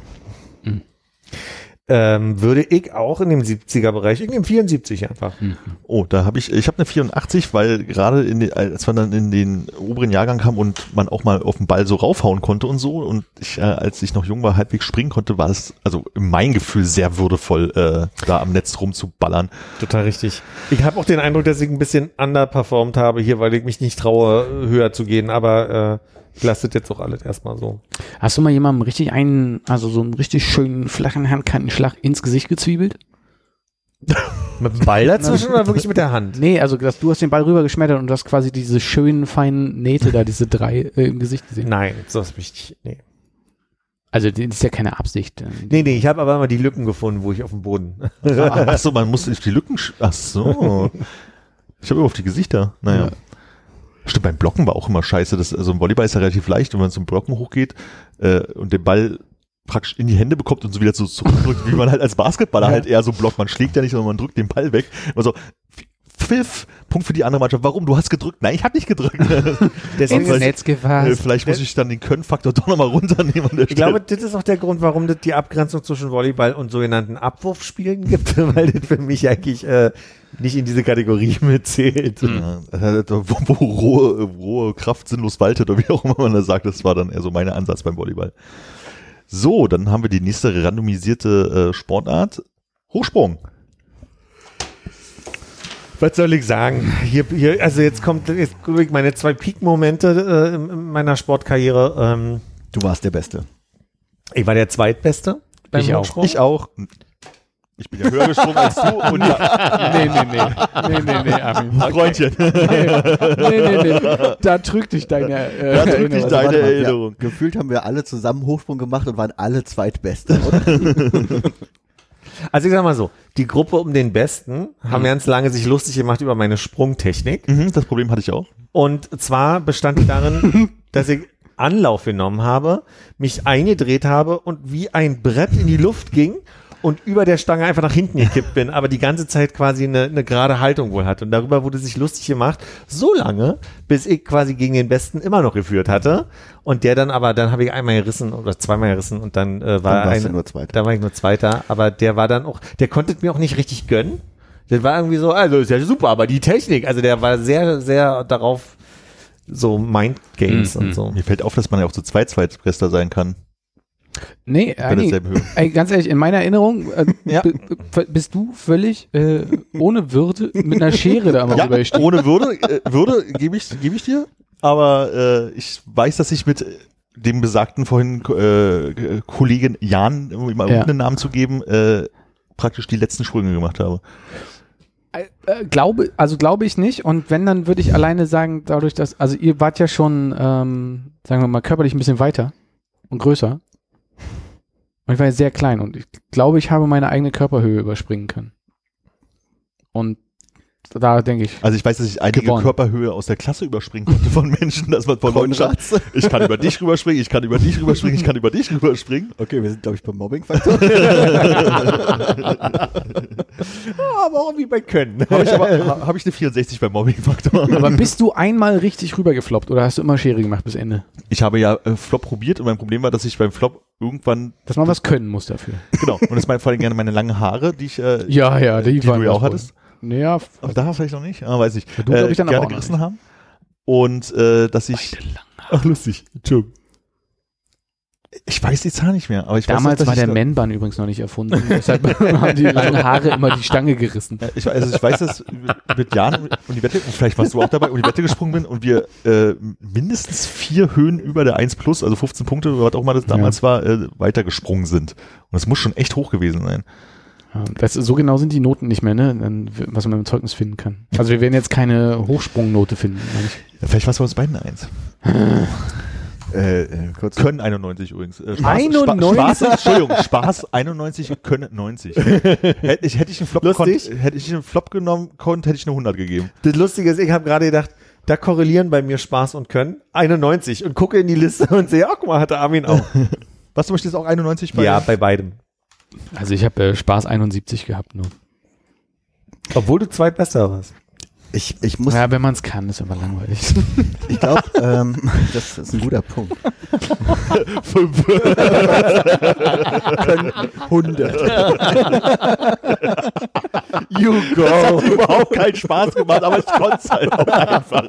Ähm, würde ich auch in dem 70er-Bereich, in dem 74 einfach. Oh, da habe ich, ich habe eine 84, weil gerade in den, als man dann in den oberen Jahrgang kam und man auch mal auf den Ball so raufhauen konnte und so und ich, äh, als ich noch jung war, halbwegs springen konnte, war es also mein Gefühl sehr würdevoll, äh, da am Netz rumzuballern. Total richtig. Ich habe auch den Eindruck, dass ich ein bisschen underperformed habe hier, weil ich mich nicht traue, höher zu gehen, aber äh, ich lasse das jetzt auch alles erstmal so. Hast du mal jemandem richtig einen, also so einen richtig schönen flachen Handkantenschlag ins Gesicht gezwiebelt? Mit dem Ball dazwischen oder wirklich mit der Hand? Nee, also dass du hast den Ball rübergeschmettert und du hast quasi diese schönen feinen Nähte da, diese drei äh, im Gesicht gesehen. Nein, so ist mich nee. Also das ist ja keine Absicht. Nee, nee, ich habe aber immer die Lücken gefunden, wo ich auf dem Boden. Ach so, man muss auf die Lücken, sch- ach so. Ich habe immer auf die Gesichter. Naja. Ja. Stimmt, beim Blocken war auch immer scheiße. Das, also im Volleyball ist ja relativ leicht, wenn man zum Blocken hochgeht äh, und den Ball praktisch in die Hände bekommt und so wieder so zurückdrückt, wie man halt als Basketballer Ja. halt eher so blockt. Man schlägt ja nicht, sondern man drückt den Ball weg. Also Pfiff, Punkt für die andere Mannschaft. Warum? Du hast gedrückt. Nein, ich habe nicht gedrückt. Deswegen, Ins Netz Äh, gefasst. Vielleicht muss ich dann den Können-Faktor doch nochmal runternehmen an der ich glaube, das ist auch der Grund, warum das die Abgrenzung zwischen Volleyball und sogenannten Abwurfspielen gibt, weil das für mich eigentlich äh, nicht in diese Kategorie mitzählt. Ja, äh, wo, wo rohe, rohe Kraft sinnlos waltet oder wie auch immer man das sagt, das war dann eher so mein Ansatz beim Volleyball. So, dann haben wir die nächste randomisierte äh, Sportart. Hochsprung. Was soll ich sagen? Hier, hier, also jetzt kommt jetzt meine zwei Peak-Momente äh, in in meiner Sportkarriere. Ähm, Du warst der Beste. ich war der Zweitbeste beim Ich auch. Hochsprung. Ich auch. Ich bin ja höher gesprungen als du und ja, nee, nee, nee. Nee, nee, nee, Armin. Freundchen. Nee, nee, nee. Da trügt dich deine äh, Da drückt dich deine Erinnerung. Ja, gefühlt haben wir alle zusammen Hochsprung gemacht und waren alle Zweitbeste, oder? Also ich sag mal so, die Gruppe um den Besten haben ganz lange sich lustig gemacht über meine Sprungtechnik. Mhm, das Problem hatte ich auch. Und zwar bestand die darin, dass ich Anlauf genommen habe, mich eingedreht habe und wie ein Brett in die Luft ging und über der Stange einfach nach hinten gekippt bin, aber die ganze Zeit quasi eine, eine gerade Haltung wohl hatte. Und darüber wurde sich lustig gemacht, so lange, bis ich quasi gegen den Besten immer noch geführt hatte. Und der dann aber, dann habe ich einmal gerissen oder zweimal gerissen und dann äh, war Dann ein, nur Zweiter. da war ich nur Zweiter, aber der war dann auch, der konnte mir auch nicht richtig gönnen. Der war irgendwie so, also ist ja super, aber die Technik, also der war sehr, sehr darauf so Mind Games Mhm. und so. Mir fällt auf, dass man ja auch zu zweit Zweitbester sein kann. Nee, Bei derselben Höhe. ey, ganz ehrlich, in meiner Erinnerung äh, Ja. bist du völlig äh, ohne Würde mit einer Schere da mal Ja, rübergestiegen. ohne Würde, äh, Würde gebe ich, gebe ich dir. Aber äh, ich weiß, dass ich mit dem besagten vorhin äh, Kollegen Jan, um ihm mal Ja. einen Namen zu geben, äh, praktisch die letzten Sprünge gemacht habe. Glaube, also glaube ich nicht. Und wenn, dann würde ich alleine sagen, dadurch, dass, also ihr wart ja schon, ähm, sagen wir mal, körperlich ein bisschen weiter und größer. Und ich war ja sehr klein und ich glaube, ich habe meine eigene Körperhöhe überspringen können. Und da denke ich, Also ich weiß, dass ich einige Gewonnen. Körperhöhe aus der Klasse überspringen konnte von Menschen, dass man von Leuten sagt, ich kann über dich rüberspringen, ich kann über dich rüberspringen, ich kann über dich rüberspringen. Okay, wir sind, glaube ich, beim Mobbing-Faktor. aber irgendwie bei Können. Habe ich aber hab ich eine 64 beim Mobbing-Faktor. aber bist du einmal richtig rübergefloppt oder hast du immer Schere gemacht bis Ende? Ich habe ja äh, Flop probiert und mein Problem war, dass ich beim Flop irgendwann, Dass man was können muss dafür. genau, und das meine vor allem gerne meine langen Haare, die ich, äh, Ja, ja, die, die du waren ja auch was wohl. Naja, Aber da vielleicht noch nicht, ah, weiß ich. Ja, du, glaub ich, dann gerne gerissen haben. Und äh, dass ich. Ach, lustig. Entschuldigung. Ich weiß die Zahl nicht mehr, aber ich damals weiß, war dass der ich, Man-Bun übrigens noch nicht erfunden. Deshalb haben die langen Haare immer die Stange gerissen. Ja, ich, also ich weiß, dass mit Jan und die Wette, vielleicht warst du auch dabei, und die Wette gesprungen bin und wir äh, mindestens vier Höhen über der 1 plus, also 15 Punkte, was auch immer das damals war, äh, weitergesprungen sind. Und das muss schon echt hoch gewesen sein. Das, so genau sind die Noten nicht mehr, ne? Was man im Zeugnis finden kann. Also wir werden jetzt keine Hochsprungnote finden. vielleicht war es bei uns beiden eine 1. äh, äh, kurz. Können 91 übrigens. Äh, 91? Spaß, Entschuldigung, Spaß 91, können 90. Hätte ich, hätte ich einen Flop, Lustig. konnt, hätte ich einen Flop genommen konnte, hätte ich eine 100 gegeben. Das Lustige ist, ich habe gerade gedacht, da korrelieren bei mir Spaß und Können 91 und gucke in die Liste und sehe, ach guck mal, hatte Armin auch. Was du möchtest auch 91 bei? ja, bei beidem. Also ich habe äh, Spaß 71 gehabt nur. Obwohl du zweitbester warst. Ich, ich muss, Ja, wenn man es kann, ist aber langweilig. ich glaube, ähm, das ist ein guter Punkt. Fünf. Können 100. You Das hat go. überhaupt keinen Spaß gemacht, aber ich konnte es halt auch einfach.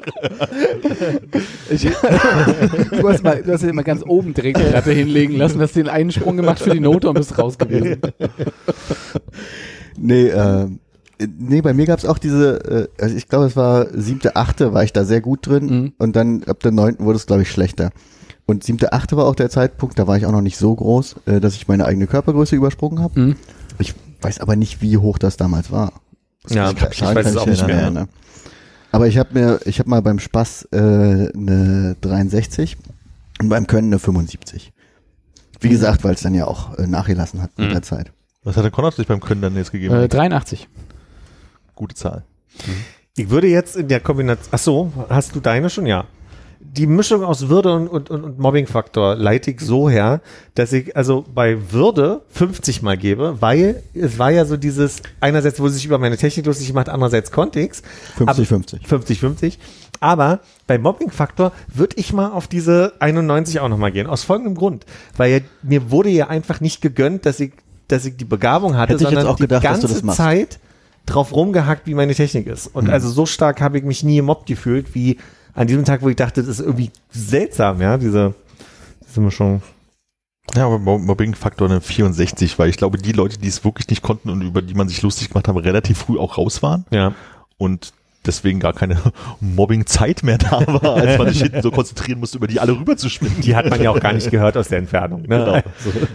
Ich, du, hast mal, du hast ja immer ganz oben direkt die Latte hinlegen lassen, hast den einen Sprung gemacht für die Note und bist raus gewesen. Nee, ähm, nee, bei mir gab's auch diese, äh, also ich glaube, es war siebte, achte, war ich da sehr gut drin Mhm. und dann ab der neunten wurde es, glaube ich, schlechter. Und siebte, achte war auch der Zeitpunkt, da war ich auch noch nicht so groß, äh, dass ich meine eigene Körpergröße übersprungen habe. Mhm. Ich weiß aber nicht, wie hoch das damals war. Das Ja, ich sagen weiß es auch nicht mehr. ne? Aber ich habe mir, ich habe mal beim Spaß äh, eine 63 und beim Können eine 75. Wie Mhm. gesagt, weil es dann ja auch äh, nachgelassen hat mit Mhm. der Zeit. Was hat der Konrad sich beim Können dann jetzt gegeben? Äh, 83. Gute Zahl. Ich würde jetzt in der Kombination, ach so, hast du deine schon? Ja. Die Mischung aus Würde und, und, und, Mobbing-Faktor leite ich so her, dass ich also bei Würde 50 mal gebe, weil es war ja so dieses, einerseits wurde sich über meine Technik lustig gemacht, andererseits konnte ich's. 50-50. 50-50. Aber bei Mobbing-Faktor würde ich mal auf diese 91 auch nochmal gehen. Aus folgendem Grund. Weil ja, mir wurde ja einfach nicht gegönnt, dass ich, dass ich die Begabung hatte, Hätte ich jetzt sondern auch die gedacht, dass ganze du das machst. Zeit drauf rumgehackt, wie meine Technik ist. Und Mhm. also so stark habe ich mich nie gemobbt gefühlt, wie an diesem Tag, wo ich dachte, das ist irgendwie seltsam, ja, diese, diese Mischung. Ja, aber Mo- Mobbing-Faktor eine 64, weil ich glaube, die Leute, die es wirklich nicht konnten und über die man sich lustig gemacht hat, relativ früh auch raus waren Ja. und deswegen gar keine Mobbing-Zeit mehr da war, als man sich hinten so konzentrieren musste, über die alle rüberzuspringen. Die hat man ja auch gar nicht gehört aus der Entfernung. Ne? Genau. Also,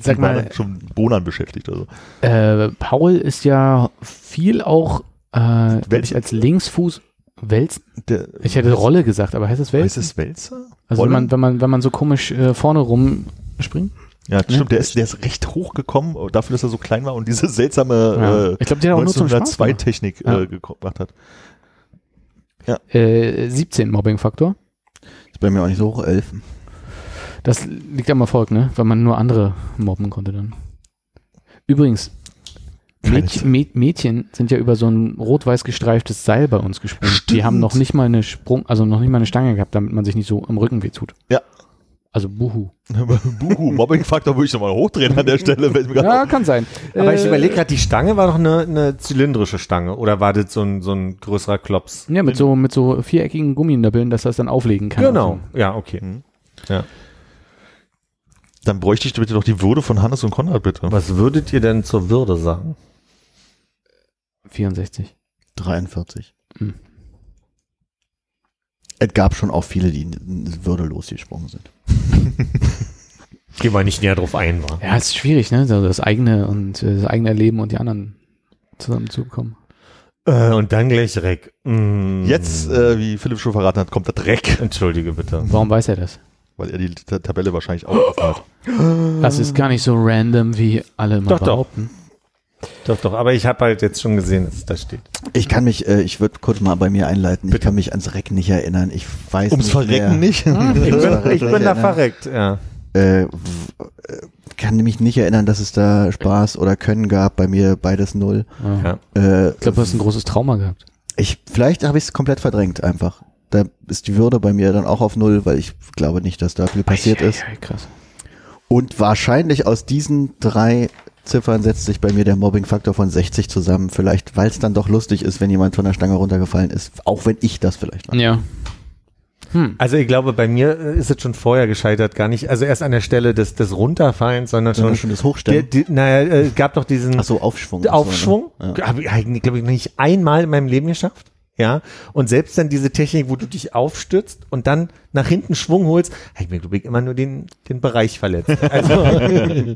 Sag Die mal, schon Bonan beschäftigt. Also. äh, Paul ist ja viel auch äh, als Linksfuß Wälzen. Der, Ich hätte Rolle gesagt, aber heißt es Heißt Wälzen? es Wälzer? Also wenn man, wenn man, wenn man so komisch äh, vorne rum springt? Ja, stimmt, der ist, der ist recht hoch gekommen, dafür, dass er so klein war und diese seltsame Ja. äh, Ich glaub, der hat auch nur zum Spaß 1902 gemacht. Technik Ja. äh, gemacht hat. Äh, 17 Mobbing-Faktor. Ist bei mir auch nicht so hoch, 11. Das liegt am Erfolg, ne? Weil man nur andere mobben konnte dann. Übrigens, Mädchen, Mä- Mädchen sind ja über so ein rot-weiß gestreiftes Seil bei uns gesprungen. Die Stimmt. haben noch nicht mal eine Sprung, also noch nicht mal eine Stange gehabt, damit man sich nicht so am Rücken weh tut. Ja. Also Buhu. Buhu, Mobbing-Faktor würde ich nochmal hochdrehen an der Stelle. Fällt mir gerade Ja, kann sein. Aber ich Äh, überlege gerade, die Stange war doch eine, eine zylindrische Stange oder war das so ein, so ein größerer Klops? Ja, mit so, mit so viereckigen Gumminöppeln, dass das dann auflegen kann. Genau, ja, okay. Mhm. Ja. Dann bräuchte ich bitte doch die Würde von Hannes und Konrad, bitte. Was würdet ihr denn zur Würde sagen? 64. 43. Hm. Es gab schon auch viele, die würdelos gesprungen sind. Gehen wir nicht näher drauf ein, war. Ja, es ist schwierig, ne? So das eigene und äh, das eigene Erleben und die anderen zusammenzubekommen. Äh, und dann gleich Reck. Mm. Jetzt, äh, wie Philipp schon verraten hat, kommt der Dreck, Entschuldige bitte. Warum weiß er das? weil er die T Tabelle wahrscheinlich auch offen hat. Das ist gar nicht so random, wie alle immer Doch, doch. behaupten. Doch, doch, aber ich habe halt jetzt schon gesehen, dass es da steht. Ich kann mich, äh, ich würde kurz mal bei mir einleiten. Ich Bitte. kann mich ans Reck nicht erinnern. Ich weiß Ums nicht Verrecken mehr. nicht. Ich bin, ich bin da verreckt, ja. Äh, äh, kann mich nicht erinnern, dass es da Spaß oder Können gab. Bei mir beides null. Ja. ja. Äh, Ich glaube, du hast ein großes Trauma gehabt. ich, vielleicht habe ich es komplett verdrängt einfach. Da ist die Würde bei mir dann auch auf null, weil ich glaube nicht, dass da viel passiert ist. Ei, krass. Und wahrscheinlich aus diesen drei Ziffern setzt sich bei mir der Mobbing-Faktor von 60 zusammen. Vielleicht, weil es dann doch lustig ist, wenn jemand von der Stange runtergefallen ist. Auch wenn ich das vielleicht mache. Ja. Hm. Also ich glaube, bei mir äh, ist es schon vorher gescheitert, gar nicht, also erst an der Stelle des, des Runterfallens, sondern schon, schon das der, Hochstellen. die, naja, äh, gab doch diesen Ach so, Aufschwung. Aufschwung, So, ne? ja. habe ich eigentlich, glaube ich, nicht einmal in meinem Leben geschafft. Ja, und selbst dann diese Technik, wo du dich aufstützt und dann nach hinten Schwung holst, habe ich mir, glaube ich, immer nur den, den Bereich verletzt. Also,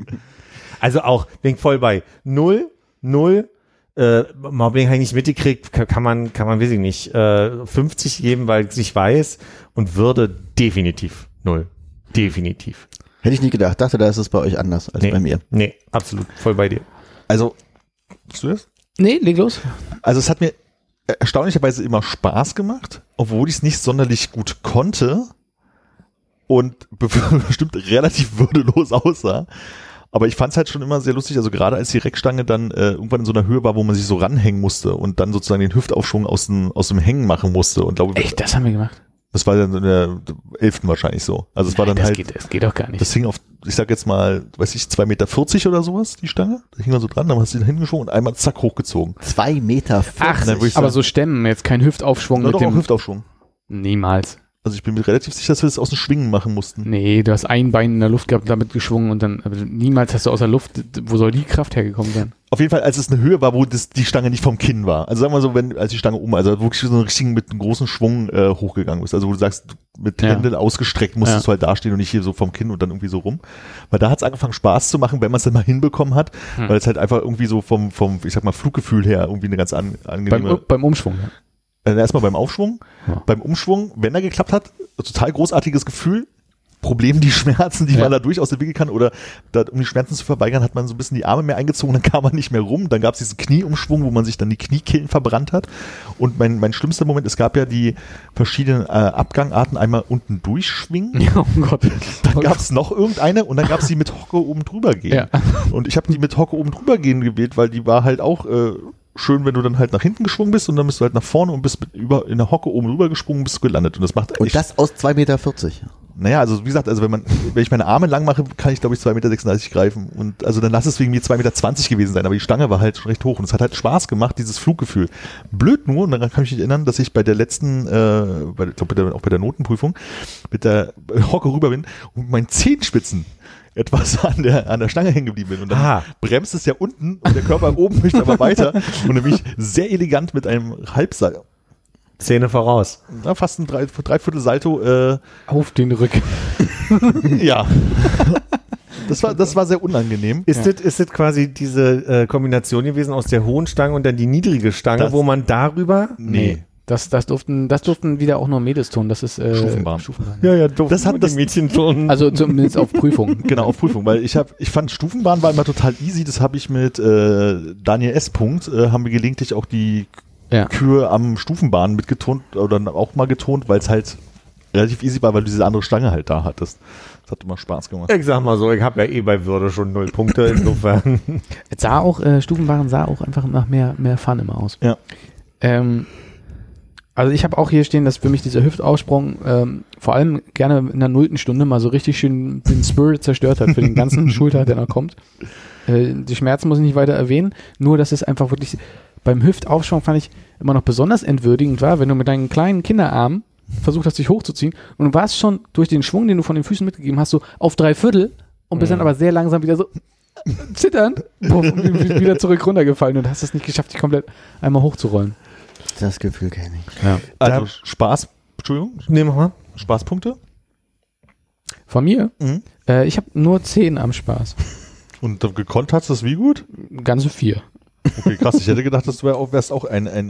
also auch, bin voll bei null, null, äh, Mobbing habe ich nicht mitgekriegt, kann, man, kann man, weiß ich nicht, äh, 50 geben, weil ich nicht weiß und würde definitiv null. Definitiv. Hätte ich nie gedacht. Dachte, da ist es bei euch anders als Nee. bei mir. Nee, absolut, voll bei dir. Also, Bist du das? Nee, leg los. Also es hat mir erstaunlicherweise immer Spaß gemacht, obwohl ich es nicht sonderlich gut konnte und be- bestimmt relativ würdelos aussah. Aber ich fand es halt schon immer sehr lustig, also gerade als die Reckstange dann äh, irgendwann in so einer Höhe war, wo man sich so ranhängen musste und dann sozusagen den Hüftaufschwung aus dem, aus dem Hängen machen musste. Und glaube, Echt, das haben wir gemacht. das war dann in der elften wahrscheinlich so. Also es war dann das halt, geht, das geht doch gar nicht. das hing auf, ich sag jetzt mal, weiß ich, 2,40 Meter oder sowas, die Stange. Da hing man so dran, dann hast du den hingeschwungen und einmal zack hochgezogen. Zwei Meter. Ach, Na, würde ich aber sagen- so stemmen, jetzt kein Hüftaufschwung Na mit doch, auch dem. Hüftaufschwung. Niemals. Also ich bin mir relativ sicher, dass wir das aus dem Schwingen machen mussten. Nee, du hast ein Bein in der Luft gehabt, damit geschwungen und dann, aber niemals hast du aus der Luft, wo soll die Kraft hergekommen sein? Auf jeden Fall, als es eine Höhe war, wo das, die Stange nicht vom Kinn war. Also sagen wir so, wenn, als die Stange oben, also wirklich so einen richtigen, mit einem großen Schwung äh, hochgegangen ist. Also wo du sagst, mit Ja. Händen ausgestreckt musstest Ja. du halt dastehen und nicht hier so vom Kinn und dann irgendwie so rum. Weil da hat es angefangen Spaß zu machen, wenn man es dann mal hinbekommen hat, Hm. weil es halt einfach irgendwie so vom, vom, ich sag mal, Fluggefühl her irgendwie eine ganz an, Beim, angenehme, beim Umschwung. Ja. Äh, erstmal beim Aufschwung, Ja. beim Umschwung, wenn er geklappt hat, total großartiges Gefühl. Problem die Schmerzen, die Ja. man da durchaus entwickeln kann oder da, um die Schmerzen zu verweigern, hat man so ein bisschen die Arme mehr eingezogen, dann kam man nicht mehr rum. Dann gab es diesen Knieumschwung, wo man sich dann die Kniekehlen verbrannt hat. Und mein, mein schlimmster Moment, es gab ja die verschiedenen äh, Abgangarten, einmal unten durchschwingen, ja, oh Gott. dann gab es noch irgendeine und dann gab es die mit Hocke oben drüber gehen. Ja. Und ich habe die mit Hocke oben drüber gehen gewählt, weil die war halt auch äh, schön, wenn du dann halt nach hinten geschwungen bist und dann bist du halt nach vorne und bist über in der Hocke oben rüber gesprungen, bist du gelandet. Und das macht Und das aus 2,40 Meter. naja, also wie gesagt, also wenn man, wenn ich meine Arme lang mache, kann ich glaube ich 2,36 Meter greifen. Und also dann lass es wegen mir 2,20 Meter gewesen sein, aber die Stange war halt schon recht hoch und es hat halt Spaß gemacht, dieses Fluggefühl. Blöd nur, und daran kann ich mich erinnern, dass ich bei der letzten, äh, bei, ich glaube auch bei der Notenprüfung, mit der Hocke rüber bin und mit meinen Zehenspitzen etwas an der, an der Stange hängen geblieben bin. Und dann Ah. bremst es ja unten und der Körper oben möchte aber weiter. Und dann bin ich sehr elegant mit einem Halbseil, Zähne voraus. na, fast ein Drei, Dreiviertel Salto, äh, Auf den Rücken. ja. Das war, das war sehr unangenehm. Ist das ist das quasi diese äh, Kombination gewesen aus der hohen Stange und dann die niedrige Stange, Das- wo man darüber Nee. Das, das durften, das durften wieder auch nur Mädels tun. Das ist äh, Stufenbahn. Stufenbahn. Ja, ja, doof. Das hat das- Mädchen schon. Also zumindest auf Prüfung. Genau, auf Prüfung, weil ich habe, ich fand Stufenbahn war immer total easy. Das habe ich mit äh, Daniel S. Punkt, äh, haben wir gelegentlich auch die Ja. Kühe am Stufenbahn mitgetont oder auch mal getont, weil es halt relativ easy war, weil du diese andere Stange halt da hattest. Das hat immer Spaß gemacht. ich sag mal so, ich habe ja eh bei Würde schon null Punkte, insofern. Es sah auch, äh, Stufenbahn sah auch einfach nach mehr, mehr Fun immer aus. Ja. Ähm, also ich habe auch hier stehen, dass für mich dieser Hüftaufsprung ähm, vor allem gerne in der nullten Stunde mal so richtig schön den Spirit zerstört hat für den ganzen Schultag, der noch kommt. Äh, die Schmerzen muss ich nicht weiter erwähnen, nur dass es einfach wirklich beim Hüftaufschwung fand ich immer noch besonders entwürdigend war, wenn du mit deinen kleinen Kinderarmen versucht hast, dich hochzuziehen und du warst schon durch den Schwung, den du von den Füßen mitgegeben hast, so auf drei Viertel und bist dann aber sehr langsam wieder so zitternd wieder zurück runtergefallen und hast es nicht geschafft, dich komplett einmal hochzurollen. Das Gefühl kenne ich. Also Spaß, Entschuldigung, Nehmen wir mal. Spaßpunkte. Von mir? Mhm. Äh, ich habe nur 10 am Spaß. Und gekonnt hast du das wie gut? Ganze vier. Okay, krass. Ich hätte gedacht, dass du wärst auch ein, ein.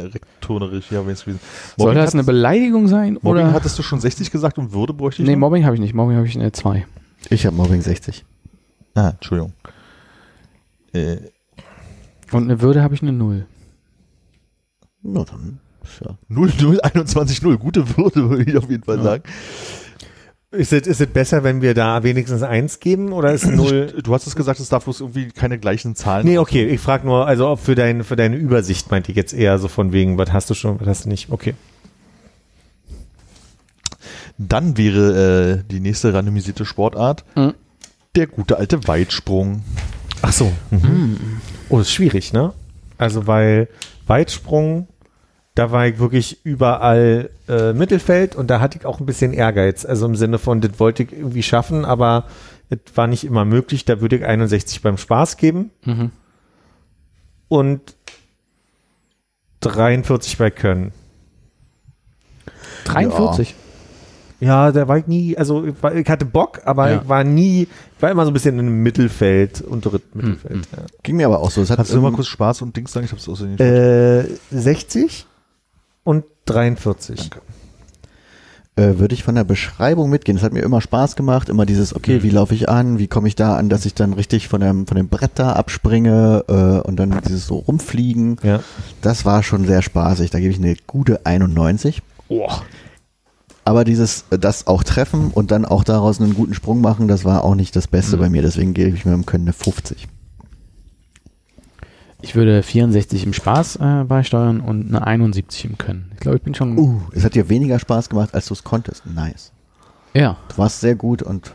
Ja, gewesen. Soll das eine Beleidigung sein? Mobbing oder? hattest du schon 60 gesagt und Würde bräuchte ich nee, noch? Mobbing habe ich nicht. Mobbing habe ich eine 2. Ich habe Mobbing 60. Ah, Entschuldigung. Äh, Und eine Würde habe ich eine 0. Na dann, ja. 0, 0, 21, 0. Gute Würde, würde ich auf jeden Fall sagen. Ist es, ist es besser, wenn wir da wenigstens eins geben oder ist null? Du hast es gesagt, es darf bloß irgendwie keine gleichen Zahlen. Nee, okay, ich frage nur, also ob für, dein, für deine Übersicht meinte ich jetzt eher so von wegen, was hast du schon, was hast du nicht? Okay. Dann wäre äh, die nächste randomisierte Sportart Mhm. der gute alte Weitsprung. Ach so. Mhm. Oh, das ist schwierig, ne? Also, weil Weitsprung, da war ich wirklich überall äh, Mittelfeld und da hatte ich auch ein bisschen Ehrgeiz. Also im Sinne von, das wollte ich irgendwie schaffen, aber es war nicht immer möglich. Da würde ich 61 beim Spaß geben Mhm. und 43 bei Können. 43. Ja, da war ich nie, also ich, war, ich hatte Bock, aber Ja. ich war nie, ich war immer so ein bisschen im Mittelfeld, untere Mittelfeld. Ja. Ging mir aber auch so. Es hat Kannst du mal ähm, kurz Spaß und Dings sagen? Ich hab's aus den Äh, 60 und 43. äh, würde ich von der Beschreibung mitgehen. Es hat mir immer Spaß gemacht, immer dieses, okay, wie laufe ich an, wie komme ich da an, dass ich dann richtig von dem, von dem Brett da abspringe äh, und dann dieses so rumfliegen. Ja. Das war schon sehr spaßig. Da gebe ich eine gute 91. Aber dieses, äh, das auch treffen und dann auch daraus einen guten Sprung machen, das war auch nicht das Beste bei mir. Deswegen gebe ich mir im Können eine 50. Ich würde 64 im Spaß äh, beisteuern und eine 71 im Können. Ich glaube, ich bin schon. Uh, es hat dir weniger Spaß gemacht, als du es konntest. Nice. Ja. Du warst sehr gut und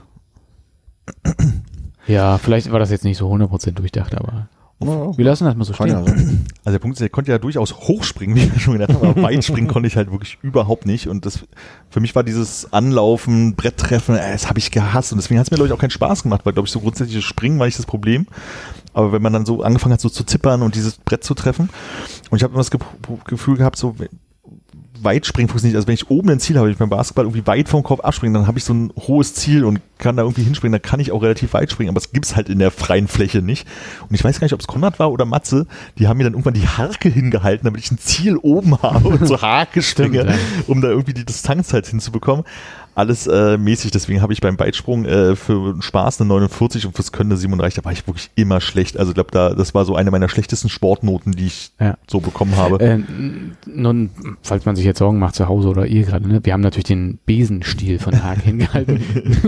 Ja, vielleicht war das jetzt nicht so 100% durchdacht, aber wir lassen das mal so ja stehen. sein. Also der Punkt ist, er konnte ja durchaus hochspringen, wie ich mir schon gedacht habe, aber weit springen konnte ich halt wirklich überhaupt nicht. Und das für mich war dieses Anlaufen, Bretttreffen, äh, das habe ich gehasst. Und deswegen hat es mir, glaube ich, auch keinen Spaß gemacht, weil, glaube ich, so grundsätzlich Springen war nicht das Problem. Aber wenn man dann so angefangen hat, so zu zippern und dieses Brett zu treffen, und ich habe immer das Ge Gefühl gehabt, so weit springen funktioniert nicht. Also wenn ich oben ein Ziel habe, wenn ich beim Basketball irgendwie weit vom Kopf abspringen, dann habe ich so ein hohes Ziel und kann da irgendwie hinspringen, dann kann ich auch relativ weit springen, aber es gibt's halt in der freien Fläche nicht. Und ich weiß gar nicht, ob es Konrad war oder Matze, die haben mir dann irgendwann die Harke hingehalten, damit ich ein Ziel oben habe und so Harke springe, Stimmt, ja. um da irgendwie die Distanz halt hinzubekommen. Alles äh, mäßig, deswegen habe ich beim Weitsprung äh, für Spaß eine 49 und fürs Können eine 37, da war ich wirklich immer schlecht. Also ich glaube, da, das war so eine meiner schlechtesten Sportnoten, die ich Ja. so bekommen habe. Äh, nun, falls man sich jetzt Sorgen macht zu Hause oder ihr gerade, ne? wir haben natürlich den Besenstiel von Haag hingehalten,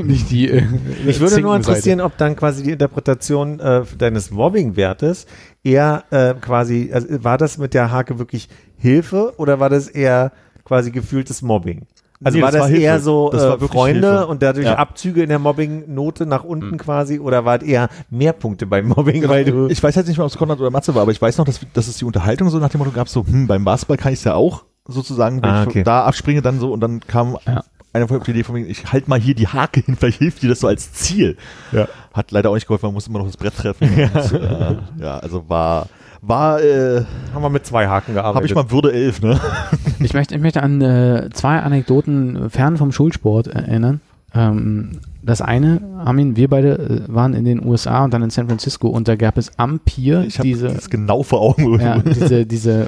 nicht die. Äh, Mich würde nur interessieren, ob dann quasi die Interpretation äh, deines Mobbing-Wertes eher äh, quasi, also war das mit der Hake wirklich Hilfe oder war das eher quasi gefühltes Mobbing? Also Nee, war das das, war eher so Das äh, Freunde Hilfe. und dadurch Ja. Abzüge in der Mobbing-Note nach unten quasi oder war es eher mehr Punkte beim Mobbing, weil du ich weiß jetzt nicht mehr, ob es Konrad oder Matze war, aber ich weiß noch, dass, dass es die Unterhaltung so nach dem Motto gab, so, hm, beim Basketball kann ich es ja auch sozusagen, wenn Ah, ich okay. da abspringe dann so und dann kam Ja. einer auf die Idee von mir, ich halt mal hier die Hake hin, vielleicht hilft dir das so als Ziel. Ja. Hat leider auch nicht geholfen, man muss immer noch das Brett treffen. Ja, und, äh, ja also war, war, äh, haben wir mit zwei Haken gearbeitet. habe ich mal Würde 11, ne? Ich möchte, ich möchte an äh, zwei Anekdoten fern vom Schulsport erinnern. Ähm, das eine, Armin, wir beide äh, waren in den USA und dann in San Francisco und da gab es am Pier Ich habe diese, das genau vor Augen. ja, diese, diese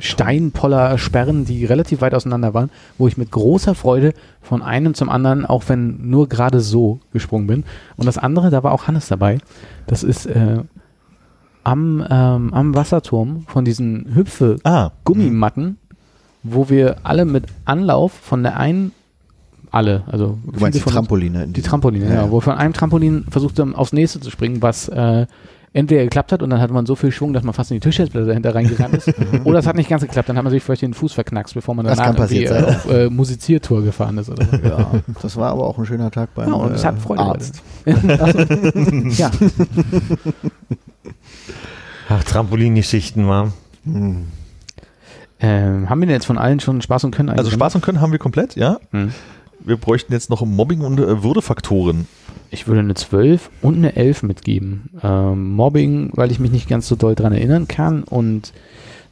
Steinpoller-Sperren, die relativ weit auseinander waren, wo ich mit großer Freude von einem zum anderen, auch wenn nur gerade so gesprungen bin. Und das andere, da war auch Hannes dabei. Das ist äh, am, ähm, am Wasserturm von diesen Hüpfe ah, Gummimatten, wo wir alle mit Anlauf von der einen, alle, also Du meinst die von Trampoline. in die Trampoline, ja, Ja. wo wir von einem Trampolin versucht haben, aufs nächste zu springen, was äh, entweder geklappt hat und dann hatte man so viel Schwung, dass man fast in die Tischhäusplatte dahinter reingerannt ist, oder es hat nicht ganz geklappt, dann hat man sich vielleicht den Fuß verknackst, bevor man danach irgendwie, sein. auf äh, Musiziertour gefahren ist oder so. Ja, das war aber auch ein schöner Tag beim Ja, und es hat äh, Freude Arzt. Ja, Ach, Trampolingeschichten, war. Hm. ähm, haben wir denn jetzt von allen schon Spaß und Können also eigentlich Spaß und Können haben wir komplett, ja. Hm. Wir bräuchten jetzt noch Mobbing und äh, Würdefaktoren. Ich würde eine 12 und eine 11 mitgeben. Ähm, Mobbing, weil ich mich nicht ganz so doll dran erinnern kann und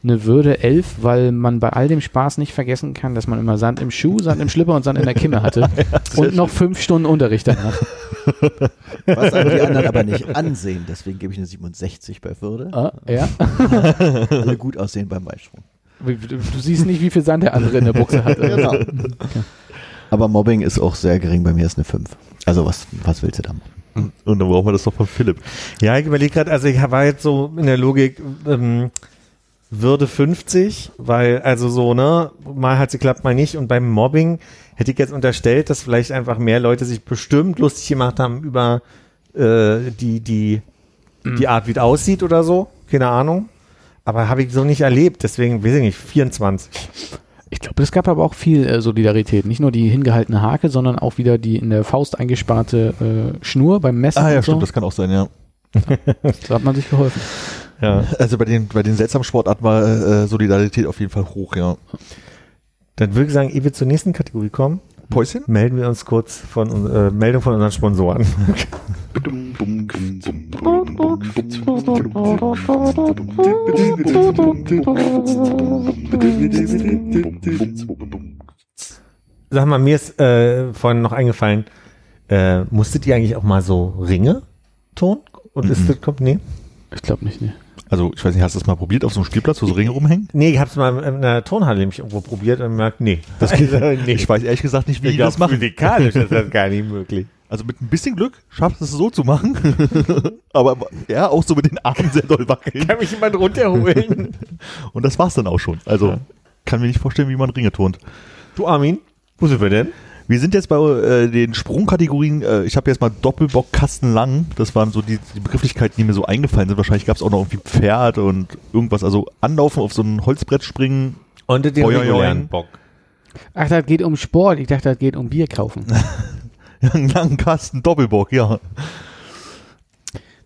eine Würde 11, weil man bei all dem Spaß nicht vergessen kann, dass man immer Sand im Schuh, Sand im Schlipper und Sand in der Kimme hatte und noch fünf Stunden Unterricht danach. Was die anderen aber nicht ansehen. Deswegen gebe ich eine 67 bei Würde. Ah, ja. Alle gut aussehen beim Weitsprung. Du, du siehst nicht, wie viel Sand der andere in der Buchse hat. Genau. Aber Mobbing ist auch sehr gering. Bei mir ist eine 5. Also was, was willst du da machen? Und dann brauchen wir das doch von Philipp. Ja, ich überlege gerade, also ich war jetzt so in der Logik, ähm, Würde 50, weil also so, ne, mal hat sie geklappt, mal nicht. Und beim Mobbing hätte ich jetzt unterstellt, dass vielleicht einfach mehr Leute sich bestimmt lustig gemacht haben über äh, die, die, die Art, wie es aussieht oder so. Keine Ahnung. Aber habe ich so nicht erlebt, deswegen weiß ich nicht, 24. Ich glaube, es gab aber auch viel äh, Solidarität. Nicht nur die hingehaltene Hake, sondern auch wieder die in der Faust eingesparte äh, Schnur beim Messen. Ah ja, und so. stimmt, das kann auch sein, ja. Da hat man sich geholfen. Ja. Also bei den, bei den seltsamen Sportarten war äh, Solidarität auf jeden Fall hoch, ja. Dann würde ich sagen, ehe wir zur nächsten Kategorie kommen, Päuschen? melden wir uns kurz von äh, Meldung von unseren Sponsoren. Sag mal, mir ist äh, vorhin noch eingefallen, äh, musstet ihr eigentlich auch mal so Ringe tun? Und ist Mhm. das kommt? Nee. Ich glaube nicht, ne. Also, ich weiß nicht, hast du das mal probiert auf so einem Spielplatz, wo so Ringe rumhängen? Nee, ich hab's mal in einer Turnhalle nämlich irgendwo probiert und merkt, nee. Das geht nee. Ich weiß ehrlich gesagt nicht, wie die glaub, das machen. Physikalisch ist das gar nicht möglich. Also mit ein bisschen Glück schaffst du es so zu machen. Aber ja, auch so mit den Armen sehr doll wackeln. Kann mich jemand runterholen? Und das war's dann auch schon. Also Ja. kann mir nicht vorstellen, wie man Ringe turnt. du Armin, wo sind wir denn? Wir sind jetzt bei äh, den Sprungkategorien. Äh, ich habe jetzt mal Doppelbock Kastenlang. Das waren so die, die Begrifflichkeiten, die mir so eingefallen sind. Wahrscheinlich gab es auch noch irgendwie Pferd und irgendwas. Also anlaufen auf so ein Holzbrett springen. Und den Boing, regulären. Bock. Ach, das geht um Sport. Ich dachte, das geht um Bier kaufen. einen langen Kasten Doppelbock, ja.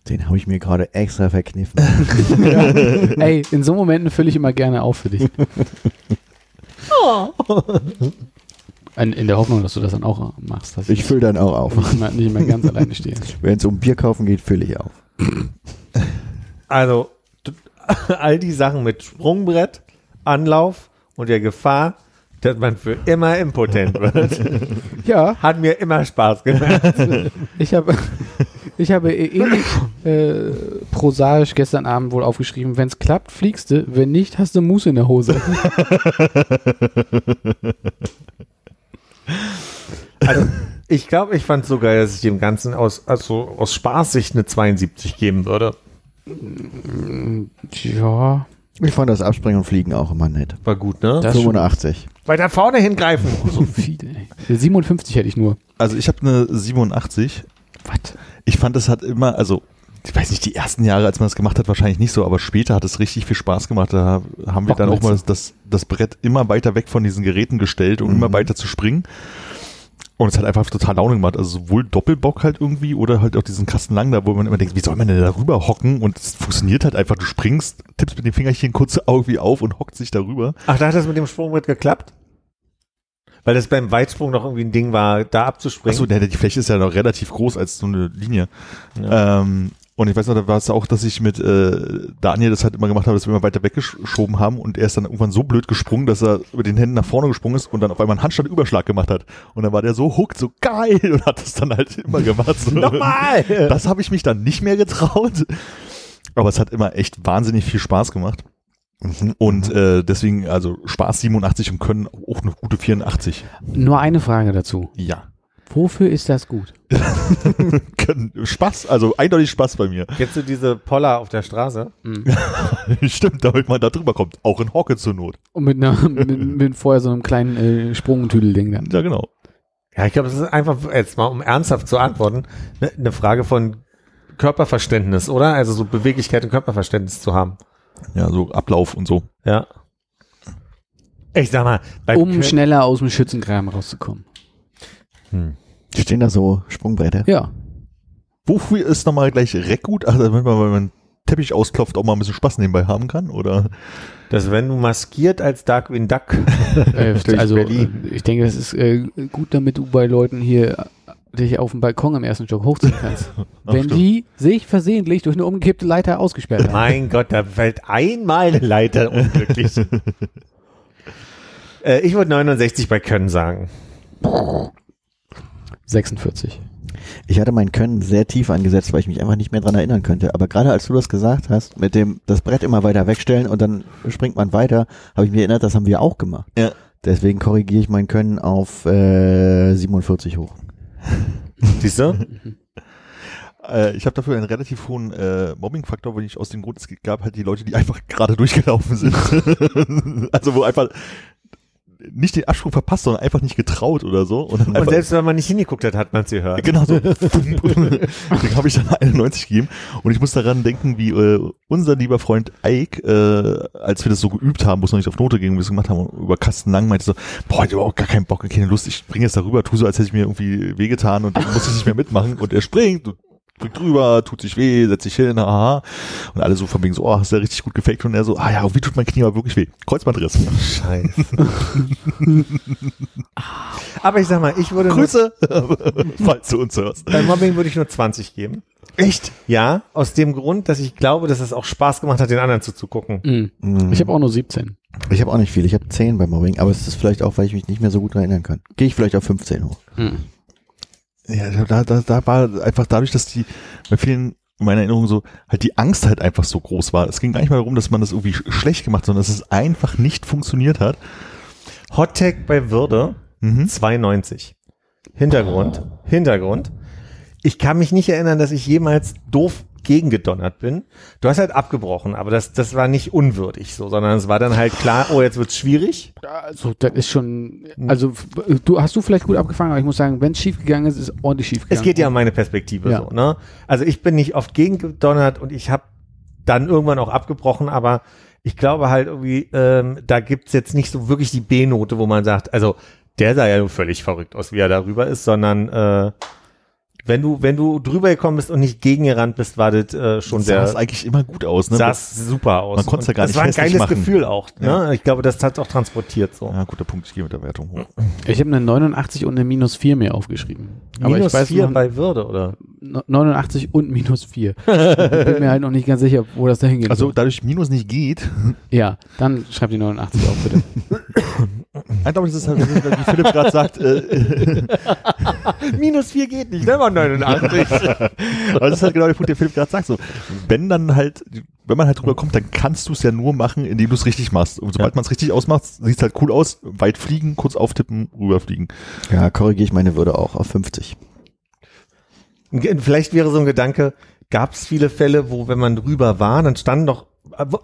Den habe ich mir gerade extra verkniffen. Ey, in so Momenten fülle ich immer gerne auf für dich. In, in der Hoffnung, dass du das dann auch machst. Dass Ich fülle dann auch auf. nicht mehr, nicht mehr ganz alleine stehe. Wenn es um Bier kaufen geht, fülle ich auf. Also, all die Sachen mit Sprungbrett, Anlauf und der Gefahr, dass man für immer impotent wird, Ja, hat mir immer Spaß gemacht. ich habe ich habe ähnlich äh, prosaisch gestern Abend wohl aufgeschrieben, wenn es klappt, fliegst du, wenn nicht, hast du Mus in der Hose. Also, ich glaube, ich fand es so geil, dass ich dem Ganzen aus, also aus Spaßsicht eine 72 geben würde. ja, Ich fand das Abspringen und Fliegen auch immer nett. War gut, ne? das ist schon 85. Weiter vorne hingreifen. so viel. ey. 57 hätte ich nur. Also ich habe eine 87. Was? Ich fand, es hat immer, also ich weiß nicht, die ersten Jahre, als man das gemacht hat, wahrscheinlich nicht so, aber später hat es richtig viel Spaß gemacht. Da haben wir dann auch mal das, das, Brett immer weiter weg von diesen Geräten gestellt, um Mhm. immer weiter zu springen. Und es hat einfach total Laune gemacht. Also sowohl Doppelbock halt irgendwie oder halt auch diesen Kasten lang da, wo man immer denkt, wie soll man denn da rüber hocken? Und es funktioniert halt einfach. Du springst, tippst mit dem Fingerchen kurz irgendwie auf und hockt sich darüber. Ach, da hat das mit dem Sprungbrett geklappt? Weil das beim Weitsprung noch irgendwie ein Ding war, da abzuspringen. Achso, die Fläche ist ja noch relativ groß als so eine Linie. Ja. Ähm, Und ich weiß noch, da war es auch, dass ich mit äh, Daniel das halt immer gemacht habe, dass wir immer weiter weggeschoben haben und er ist dann irgendwann so blöd gesprungen, dass er mit den Händen nach vorne gesprungen ist und dann auf einmal einen Handstandüberschlag gemacht hat. Und dann war der so hooked, so geil und hat das dann halt immer gemacht. So. Nochmal! Das habe ich mich dann nicht mehr getraut. Aber es hat immer echt wahnsinnig viel Spaß gemacht. Und äh, deswegen, also Spaß 87 und können auch eine gute 84. Nur eine Frage dazu. Ja. Wofür ist das gut? Spaß, also eindeutig Spaß bei mir. Kennst du diese Poller auf der Straße? Stimmt, damit man da drüber kommt. Auch in Hocke zur Not. Und mit, einer, mit, mit vorher so einem kleinen äh, Sprungtüdelding dann. Ja, genau. Ja, ich glaube, das ist einfach, jetzt mal um ernsthaft zu antworten, ne, eine Frage von Körperverständnis, oder? Also so Beweglichkeit und Körperverständnis zu haben. Ja, so Ablauf und so. Ja. Ich sag mal, bei Um Kö- schneller aus dem Schützengraben rauszukommen. Stehen da so Sprungbretter? Ja. Wofür ist nochmal gleich Reck gut? Also, wenn man, wenn man Teppich ausklopft, auch mal ein bisschen Spaß nebenbei haben kann? Oder? dass wenn du maskiert als Darkwing Duck Äh, also Berlin. äh, ich denke, das ist äh, gut, damit du bei Leuten hier äh, dich auf dem Balkon im ersten Stock hochziehen kannst. Ach, Wenn stimmt. die sich versehentlich durch eine umgekippte Leiter ausgesperrt haben. Mein Gott, da fällt einmal eine Leiter unglücklich. äh, ich würde 69 bei Können sagen. 46. Ich hatte mein Können sehr tief angesetzt, weil ich mich einfach nicht mehr dran erinnern könnte. Aber gerade als du das gesagt hast, mit dem das Brett immer weiter wegstellen und dann springt man weiter, habe ich mir erinnert, das haben wir auch gemacht. Ja. Deswegen korrigiere ich mein Können auf äh, 47 hoch. Siehst du? Äh, ich habe dafür einen relativ hohen äh, Mobbing-Faktor, weil ich aus dem Grund, es gab halt die Leute, die einfach gerade durchgelaufen sind. also wo einfach nicht den Absprung verpasst, sondern einfach nicht getraut oder so. Und, dann Und einfach, selbst wenn man nicht hingeguckt hat, hat man es gehört. Genau so. Deswegen habe ich dann 91 gegeben. Und ich muss daran denken, wie äh, unser lieber Freund Ike, äh, als wir das so geübt haben, wo es noch nicht auf Note ging, wie wir es gemacht haben, über Kasten lang, meinte so, boah, ich habe auch gar keinen Bock, keine Lust, ich springe jetzt darüber, tu so, als hätte ich mir irgendwie wehgetan und dann muss ich nicht mehr mitmachen. Und er springt und springt drüber, tut sich weh, setzt sich hin, aha. Und alle so von wegen so, oh, hast du ja richtig gut gefaked. Und er so, ah ja, wie tut mein Knie aber wirklich weh? Kreuzbandriss. Scheiße. Aber ich sag mal, ich würde nur, Grüße, falls du uns hörst. bei Mobbing würde ich nur 20 geben. Echt? Ja, aus dem Grund, dass ich glaube, dass es auch Spaß gemacht hat, den anderen zuzugucken. Mhm. Mhm. Ich habe auch nur 17. Ich habe auch nicht viel. Ich habe 10 beim Mobbing, aber es ist vielleicht auch, weil ich mich nicht mehr so gut erinnern kann. Gehe ich vielleicht auf 15 hoch. Mhm. Ja, da, da, da war einfach dadurch, dass die bei vielen in meiner Erinnerung so halt die Angst halt einfach so groß war. Es ging gar nicht mal darum, dass man das irgendwie sch- schlecht gemacht hat, sondern dass es einfach nicht funktioniert hat. Hot Tag bei Würde Mhm. 92. Hintergrund, Hintergrund. Ich kann mich nicht erinnern, dass ich jemals doof gegengedonnert bin. Du hast halt abgebrochen, aber das, das war nicht unwürdig so, sondern es war dann halt klar, oh, jetzt wird's schwierig. Also, das ist schon, also, f- du hast du vielleicht gut abgefangen, aber ich muss sagen, wenn es schief gegangen ist, ist es ordentlich schief gegangen. Es geht ja um meine Perspektive Ja. so, ne? Also ich bin nicht oft gegengedonnert und ich habe dann irgendwann auch abgebrochen, aber ich glaube halt irgendwie, ähm, da gibt's jetzt nicht so wirklich die B-Note, wo man sagt, also der sah ja nur völlig verrückt aus, wie er darüber ist, sondern äh, wenn du, wenn du drüber gekommen bist und nicht gegengerannt bist, war das äh, schon sah es der eigentlich immer gut aus. Ne? sah es super aus. Man konnt's ja Und gar das nicht war ein geiles machen. Gefühl auch. Ne? Ja. Ich glaube, das hat auch transportiert so. Ja, guter Punkt. Ich gehe mit der Wertung hoch. Ich habe eine 89 und eine minus 4 mir aufgeschrieben. Aber Minus ich weiß vier noch, bei Würde, oder? 89 und minus 4. ich bin mir halt noch nicht ganz sicher, wo das dahin geht. Also dadurch Minus nicht geht. ja, dann schreib die 89 auf, bitte. Ich glaube, das ist halt, wie Philipp gerade sagt, äh, Minus vier geht nicht, ne? War 89. aber das ist halt genau der Punkt, der Philipp gerade sagt. So, wenn dann halt, wenn man halt drüber kommt, dann kannst du es ja nur machen, indem du es richtig machst. Und sobald man es richtig ausmacht, sieht es halt cool aus. Weit fliegen, kurz auftippen, rüberfliegen. Ja, korrigiere ich meine Würde auch auf 50. Vielleicht wäre so ein Gedanke, gab es viele Fälle, wo, wenn man drüber war, dann standen doch,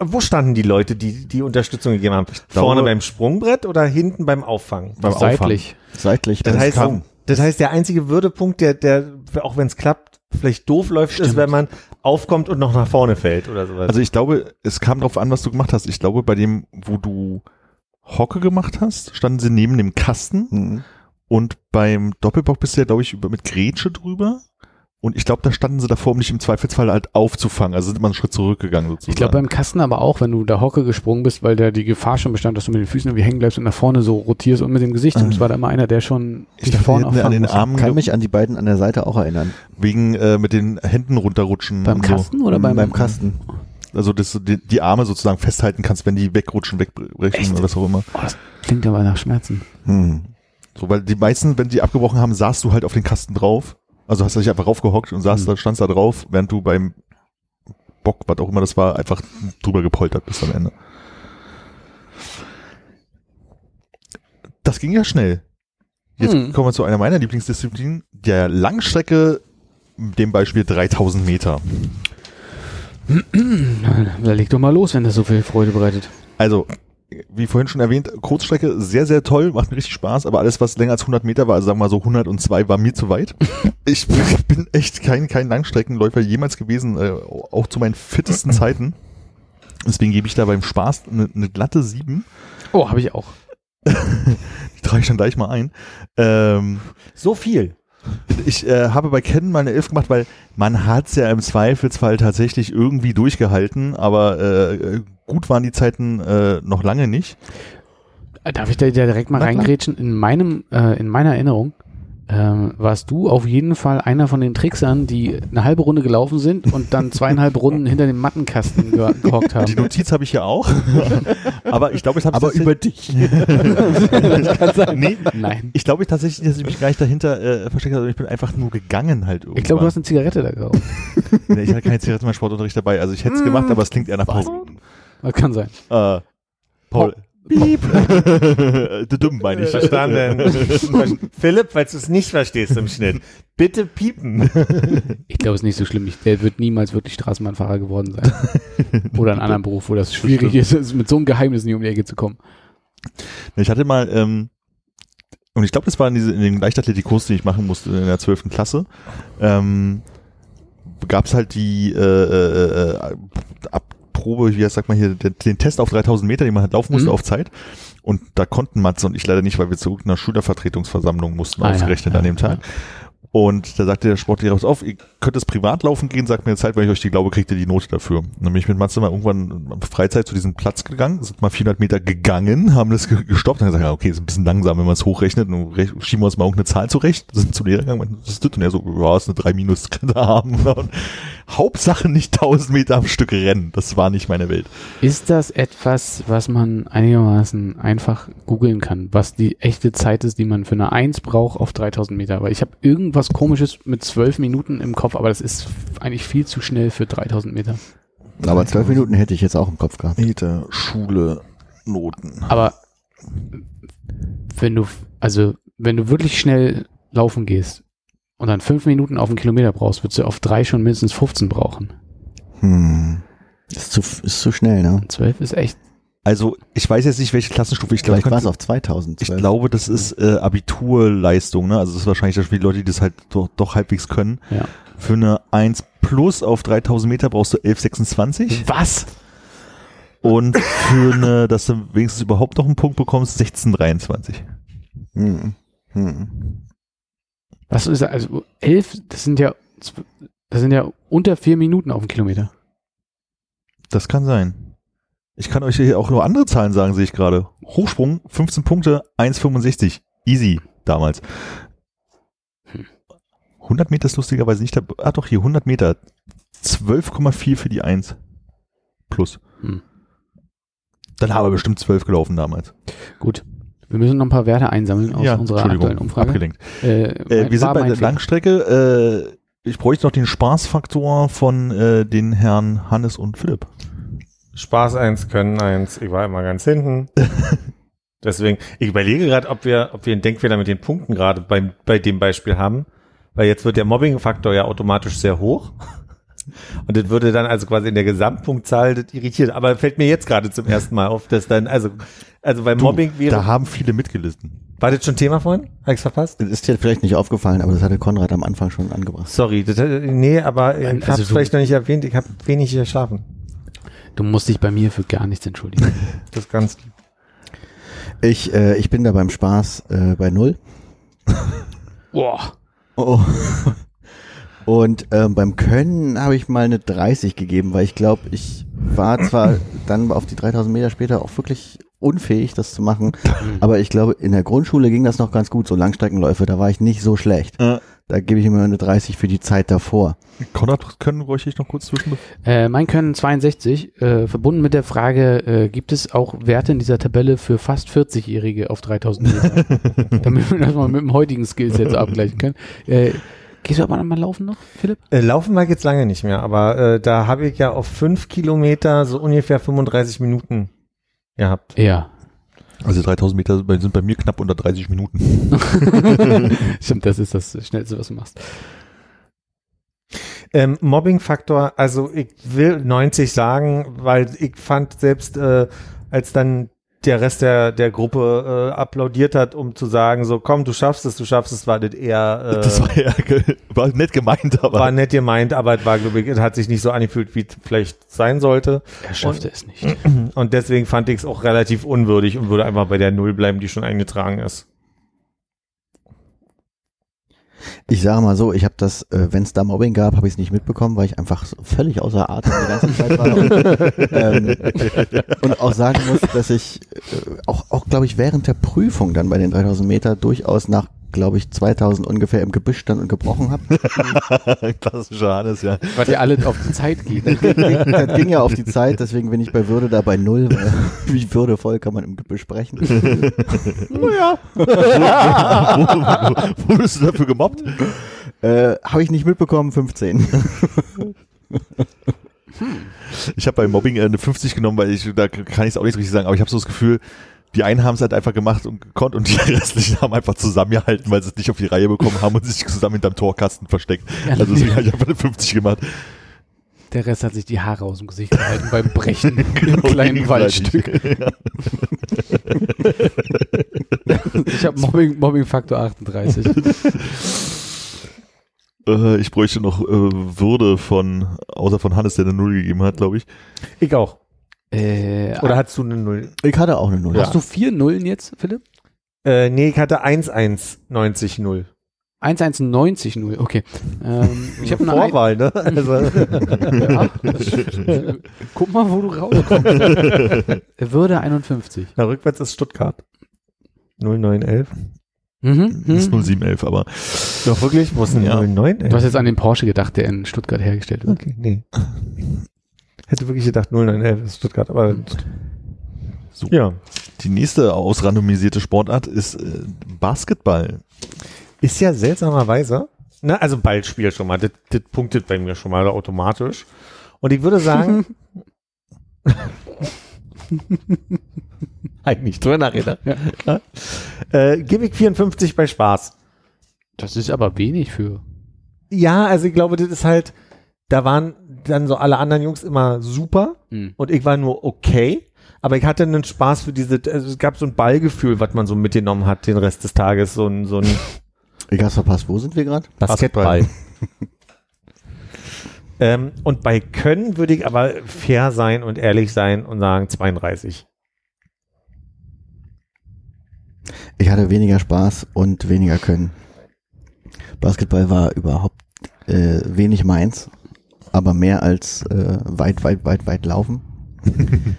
wo, standen die Leute, die die Unterstützung gegeben haben? Vorne glaube- beim Sprungbrett oder hinten beim Auffangen? Beim Seitlich. Seitlich. Das das heißt, kaum. das heißt, der einzige Würdepunkt, der, der, auch wenn es klappt, vielleicht doof läuft, ist, Stimmt. wenn man aufkommt und noch nach vorne fällt oder sowas. Also ich glaube, es kam darauf an, was du gemacht hast. Ich glaube, bei dem, wo du Hocke gemacht hast, standen sie neben dem Kasten Mhm. und beim Doppelbock bist du ja, glaube ich, über, mit Grätsche drüber Und ich glaube, da standen sie davor, um dich im Zweifelsfall halt aufzufangen. Also sind immer einen Schritt zurückgegangen sozusagen. Ich glaube beim Kasten aber auch, wenn du da Hocke gesprungen bist, weil da die Gefahr schon bestand, dass du mit den Füßen irgendwie hängen bleibst und nach vorne so rotierst und mit dem Gesicht. Und es war da immer einer, der schon ich dachte, vorne an den musste. Armen Kann mich an die beiden an der Seite auch erinnern. wegen äh, mit den Händen runterrutschen. Beim Kasten oder beim, beim Kasten. So. Also, dass du die, die Arme sozusagen festhalten kannst, wenn die wegrutschen, wegbrechen Echt? oder was auch immer. Oh, das klingt aber nach Schmerzen. Hm. So, weil die meisten, wenn die abgebrochen haben, saßt du halt auf den Kasten drauf. Also hast du dich einfach raufgehockt und saßt Mhm. da, standst da drauf, während du beim Bock, was auch immer das war, einfach drüber gepoltert bis am Ende. Das ging ja schnell. Jetzt Mhm. kommen wir zu einer meiner Lieblingsdisziplinen, der Langstrecke, dem Beispiel 3000 Meter. Da leg doch mal los, wenn das so viel Freude bereitet. Also, wie vorhin schon erwähnt, Kurzstrecke sehr, sehr toll, macht mir richtig Spaß, aber alles, was länger als 100 Meter war, also sagen wir mal so 102, war mir zu weit. Ich bin echt kein, kein Langstreckenläufer jemals gewesen, äh, auch zu meinen fittesten Zeiten. Deswegen gebe ich da beim Spaß eine, eine glatte 7. Oh, habe ich auch. Die trage ich dann gleich mal ein. Ähm, So viel. ich äh, habe bei Ken mal eine 11 gemacht, weil man hat's ja im Zweifelsfall tatsächlich irgendwie durchgehalten, aber äh, gut waren die Zeiten äh, noch lange nicht. Äh, Darf ich da direkt mal Na reingrätschen? In meinem, äh, in meiner Erinnerung ähm, warst du auf jeden Fall einer von den Tricksern, die eine halbe Runde gelaufen sind und dann zweieinhalb Runden hinter dem Mattenkasten ge gehockt Die haben. Notiz habe ich ja auch. aber ich glaube, ich habe Aber über dich. nee, Nein. ich glaube tatsächlich, dass ich mich gar nicht dahinter äh, versteckt habe. Ich bin einfach nur gegangen halt irgendwann. Ich glaube, du hast eine Zigarette da geraucht. Nee, ich hatte keine Zigarette im Sportunterricht dabei. Also ich hätte es gemacht, aber es klingt eher nach Paul. Das kann sein. Äh, Paul. Piep. du dumm meine ich. Verstanden. Philipp, falls du es nicht verstehst im Schnitt, bitte piepen. Ich glaube, es ist nicht so schlimm. Ich, der wird niemals wirklich Straßenbahnfahrer geworden sein. Oder einen anderen Beruf, wo das schwierig ist, ist, mit so einem Geheimnis nicht um die Ecke zu kommen. Ich hatte mal, ähm, und ich glaube, das war in, diese, in dem Leichtathletikkurs, den ich machen musste in der 12. Klasse, ähm, gab es halt die äh, äh, äh, Abprobe, wie sagt man hier, den, den Test auf 3000 Meter, den man halt laufen musste Mhm. auf Zeit. Und da konnten Matze und ich leider nicht, weil wir zu irgendeiner Schülervertretungsversammlung mussten, Ah, ja, ausgerechnet ja, an dem Tag. Und da sagte der Sportlehrer uns auf, ihr könnt es privat laufen gehen, sagt mir eine Zeit, wenn ich euch die glaube, kriegt ihr die Note dafür. Und dann bin ich mit Matze mal irgendwann auf Freizeit zu diesem Platz gegangen, sind mal 400 Meter gegangen, haben das ge- gestoppt und dann gesagt, okay, ist ein bisschen langsam, wenn man es hochrechnet, und schieben wir uns mal irgendeine Zahl zurecht, sind zum Lehrer gegangen, was ist das? Und er so, ja, ist eine 3 minus haben. Und Hauptsache nicht 1000 Meter am Stück rennen, das war nicht meine Welt. Ist das etwas, was man einigermaßen einfach googeln kann, was die echte Zeit ist, die man für eine 1 braucht auf 3000 Meter? Weil ich habe irgendwas komisches mit 12 Minuten im Kopf, aber das ist eigentlich viel zu schnell für 3000 Meter. Aber zwölf Minuten hätte ich jetzt auch im Kopf gehabt. Meter, Schule, Noten. Aber wenn du, also wenn du wirklich schnell laufen gehst und dann 5 Minuten auf einen Kilometer brauchst, würdest du auf 3 schon mindestens 15 brauchen. Hm. Ist zu, ist zu schnell, ne? 12 ist echt. Also, ich weiß jetzt nicht, welche Klassenstufe, ich glaube, Vielleicht war es könnte- auf 2000. Ich glaube, das ist äh, Abiturleistung, ne? Also das ist wahrscheinlich das für die Leute, die das halt doch, doch halbwegs können. Ja. Für eine 1 plus auf 3000 Meter brauchst du 1126 Was? und für eine, dass du wenigstens überhaupt noch einen Punkt bekommst, 1623. Hm. Hm. Was ist das? Also 11, das sind ja, das sind ja unter 4 Minuten auf einen Kilometer. Das kann sein. Ich kann euch hier auch nur andere Zahlen sagen, sehe ich gerade. Hochsprung, 15 Punkte, 1,65. Easy damals. Hm. 100 Meter ist lustigerweise nicht dabei. Ah doch, hier 100 Meter. 12,4 für die 1. Plus. Hm. Dann haben wir bestimmt 12 gelaufen damals. Gut. Wir müssen noch ein paar Werte einsammeln aus unserer Entschuldigung, aktuellen Umfrage. abgelenkt. Äh, Äh, wir sind bei der. Langstrecke. Äh, ich bräuchte noch den Spaßfaktor von äh, den Herren Hannes und Philipp. Spaß eins, Können eins. Ich war immer ganz hinten. Deswegen, ich überlege gerade, ob wir, ob wir einen Denkfehler mit den Punkten gerade beim, bei dem Beispiel haben. Weil jetzt wird der Mobbing-Faktor ja automatisch sehr hoch. Und das würde dann also quasi in der Gesamtpunktzahl das irritiert. Aber fällt mir jetzt gerade zum ersten Mal auf, dass dann, also, also beim Mobbing Da wäre, haben viele mitgelitten. war das schon Thema vorhin? Habe ich's verpasst? Das ist dir vielleicht nicht aufgefallen, aber das hatte Konrad am Anfang schon angebracht. Sorry, das, nee, aber ich Also habe es vielleicht noch nicht erwähnt, ich habe wenig geschlafen. Du musst dich bei mir für gar nichts entschuldigen. Das ist ganz lieb. Ich, äh, ich bin da beim Spaß äh, bei null. Boah. Oh. Und ähm, beim Können habe ich mal eine 30 gegeben, weil ich glaube, ich war zwar dann auf die 3000 Meter später auch wirklich unfähig, das zu machen, aber ich glaube, in der Grundschule ging das noch ganz gut, so Langstreckenläufe, da war ich nicht so schlecht. Äh, Da gebe ich immer eine 30 für die Zeit davor. Konrad, können bräuchte ich noch kurz zwischen. Äh, mein Können 62, äh, verbunden mit der Frage, äh, gibt es auch Werte in dieser Tabelle für fast 40-Jährige auf 3000 Meter? Damit wir das mal mit dem heutigen Skillset abgleichen können. Äh, gehst du aber mal laufen noch, Philipp? Äh, laufen mag jetzt lange nicht mehr, aber äh, da habe ich ja auf fünf Kilometer so ungefähr 35 Minuten gehabt. Ja. Also 3000 Meter sind bei mir knapp unter 30 Minuten. Stimmt, das ist das Schnellste, was du machst. Ähm, Mobbing-Faktor, also ich will 90 sagen, weil ich fand selbst, äh, als dann der Rest der, der Gruppe äh, applaudiert hat, um zu sagen, so komm, du schaffst es, du schaffst es, war das eher äh, Das war ja war nett gemeint, aber war nett gemeint, aber es war, glaube ich, es hat sich nicht so angefühlt, wie es vielleicht sein sollte. Er schaffte es nicht. Und deswegen fand ich es auch relativ unwürdig und würde einfach bei der Null bleiben, die schon eingetragen ist. Ich sage mal so, ich habe das, äh, wenn es da Mobbing gab, habe ich es nicht mitbekommen, weil ich einfach so völlig außer Atem die ganze Zeit war. Und, ähm, und auch sagen muss, dass ich äh, auch, auch glaube ich, während der Prüfung dann bei den 3000 Meter durchaus nach, glaube ich, 2000 ungefähr im Gebüsch stand und gebrochen habe. klassischer Hannes, ja. Weil ihr alle auf die Zeit geht. Das ging ja auf die Zeit, deswegen bin ich bei Würde da bei Null. Weil, wie würdevoll kann man im Gebüsch sprechen? Naja. bist du dafür gemobbt? Äh, habe ich nicht mitbekommen, 15. Ich habe bei Mobbing äh, eine 50 genommen, weil ich, da kann ich es auch nicht richtig sagen, aber ich habe so das Gefühl, die einen haben es halt einfach gemacht und gekonnt und die restlichen haben einfach zusammengehalten, weil sie es nicht auf die Reihe bekommen haben und sich zusammen hinterm Torkasten versteckt. Also deswegen habe ich einfach eine 50 gemacht. Der Rest hat sich die Haare aus dem Gesicht gehalten beim Brechen im Genau, kleinen gegenseitig. Waldstück. Ich habe Mobbing, Mobbing Faktor 38. Äh, ich bräuchte noch äh, Würde von, außer von Hannes, der eine Null gegeben hat, glaube ich. Ich auch. Äh, Oder hattest du eine Null? Ich hatte auch eine Null. hast du vier Nullen jetzt, Philipp? Äh, nee, ich hatte 1,190 Null. 1190 Null, okay. Ähm, ich habe eine Ein- Vorwahl, ne? Also, Ja. Guck mal, wo du rauskommst. Würde 51. na, rückwärts ist Stuttgart. 0911. Mhm. Das ist mhm. 0711, aber Doch wirklich? Wo ist denn Ja. 0911? Du hast jetzt an den Porsche gedacht, der in Stuttgart hergestellt wird. Okay, nee. Hätte wirklich gedacht 0911 ist Stuttgart, aber So. ja. die nächste ausrandomisierte Sportart ist äh, Basketball. Ist ja seltsamerweise, ne, also Ballspiel schon mal, das, das punktet bei mir schon mal automatisch. Und ich würde sagen, eigentlich drüber nachgedacht. Ja. Äh, gebe ich 54 bei Spaß. Das ist aber wenig für. Ja, also ich glaube, das ist halt, da waren dann so alle anderen Jungs immer super Hm. und ich war nur okay. Aber ich hatte einen Spaß für diese, also es gab so ein Ballgefühl, was man so mitgenommen hat den Rest des Tages, so ein, so ein Ich hab's verpasst. Wo sind wir gerade? Basketball. ähm, und bei Können würde ich aber fair sein und ehrlich sein und sagen 32. Ich hatte weniger Spaß und weniger Können. Basketball war überhaupt äh, wenig meins, aber mehr als äh, weit, weit, weit, weit laufen.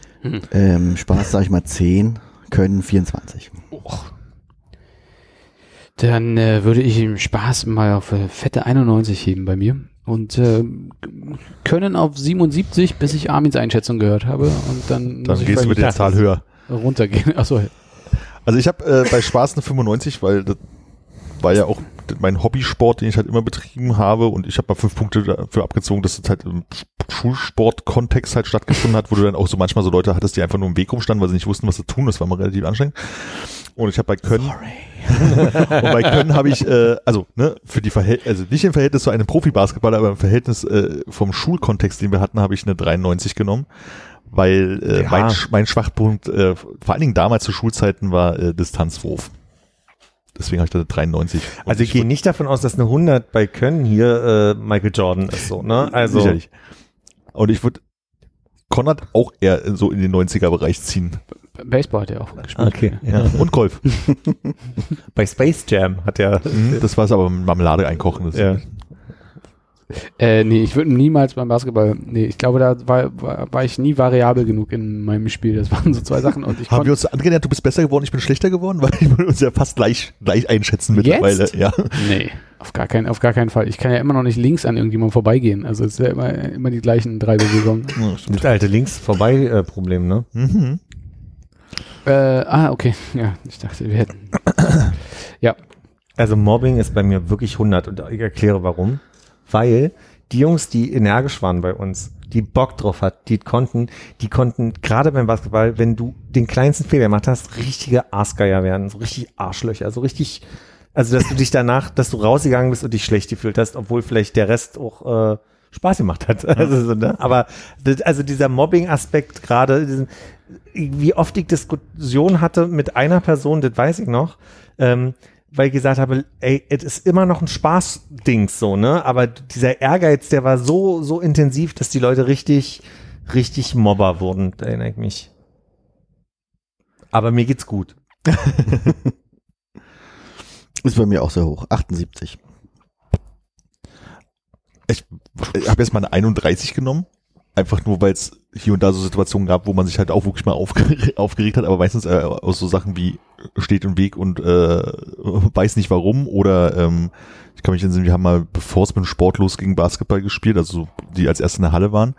ähm, Spaß sag ich mal 10, Können 24. Dann äh, würde ich im Spaß mal auf äh, fette 91 heben bei mir. Und äh, können auf 77, bis ich Armins Einschätzung gehört habe. Und dann, Dann gehst du mit der Zahl höher. runtergehen. Achso, Also ich habe äh, bei Spaß eine 95, weil das war ja auch mein Hobbysport, den ich halt immer betrieben habe und ich habe mal fünf Punkte dafür abgezogen, dass das halt im Schulsport-Kontext halt stattgefunden hat, wo du dann auch so manchmal so Leute hattest, die einfach nur im Weg rumstanden, weil sie nicht wussten, was sie tun. Das war mal relativ anstrengend. Und ich habe bei Können und bei Können habe ich, äh, also ne, für die Verhält also nicht im Verhältnis zu einem Profibasketballer, aber im Verhältnis äh, vom Schulkontext, den wir hatten, habe ich eine 93 genommen, weil äh, Ja. mein, mein Schwachpunkt, äh, vor allen Dingen damals zu Schulzeiten, war äh, Distanzwurf. Deswegen habe ich da eine 93. Und Also ich gehe nicht davon aus, dass eine 100 bei Können hier äh, Michael Jordan ist so, ne? Also Sicherlich. Und ich würde Konrad auch eher so in den 90er-Bereich ziehen. Baseball hat er auch gespielt. Okay. Ja. Und Golf. bei Space Jam hat er Mhm, das war es aber mit Marmelade einkochen. Das ja. Äh, nee, ich würde niemals beim Basketball, nee, ich glaube, da war, war, war ich nie variabel genug in meinem Spiel. Das waren so zwei Sachen und ich Haben wir uns angenähert, du bist besser geworden, ich bin schlechter geworden, weil wir uns ja fast gleich, gleich einschätzen mittlerweile. Jetzt? Ja. Nee, auf gar, kein, auf gar keinen Fall. Ich kann ja immer noch nicht links an irgendjemandem vorbeigehen. Also es ist ja immer, immer die gleichen drei Bewegungen. Ja. Das alte Links-Vorbei-Problem, ne? Mhm. Äh, ah, okay. Ja, ich dachte, wir hätten. Also Mobbing ist bei mir wirklich 100 und ich erkläre warum. Weil die Jungs, die energisch waren bei uns, die Bock drauf hat, die konnten, die konnten gerade beim Basketball, wenn du den kleinsten Fehler gemacht hast, richtige Aasgeier werden, so richtig Arschlöcher, so richtig, also dass du dich danach, dass du rausgegangen bist und dich schlecht gefühlt hast, obwohl vielleicht der Rest auch äh, Spaß gemacht hat. Also, so, ne? Aber das, also dieser Mobbing-Aspekt gerade, wie oft ich Diskussion hatte mit einer Person, das weiß ich noch, ähm, weil ich gesagt habe, ey, es ist immer noch ein Spaßdings so, ne? Aber dieser Ehrgeiz, der war so, so intensiv, dass die Leute richtig, richtig Mobber wurden, erinnere ich mich. Aber mir geht's gut. Ist bei mir auch sehr hoch. 78. Ich habe jetzt mal eine 31 genommen. Einfach nur, weil es hier und da so Situationen gab, wo man sich halt auch wirklich mal aufge aufgeregt hat, aber meistens äh, aus so Sachen wie steht im Weg und äh, weiß nicht warum oder ähm, ich kann mich entsinnen, wir haben mal, bevor es mit dem Sport losging, Basketball gespielt, also so, die als erste in der Halle waren.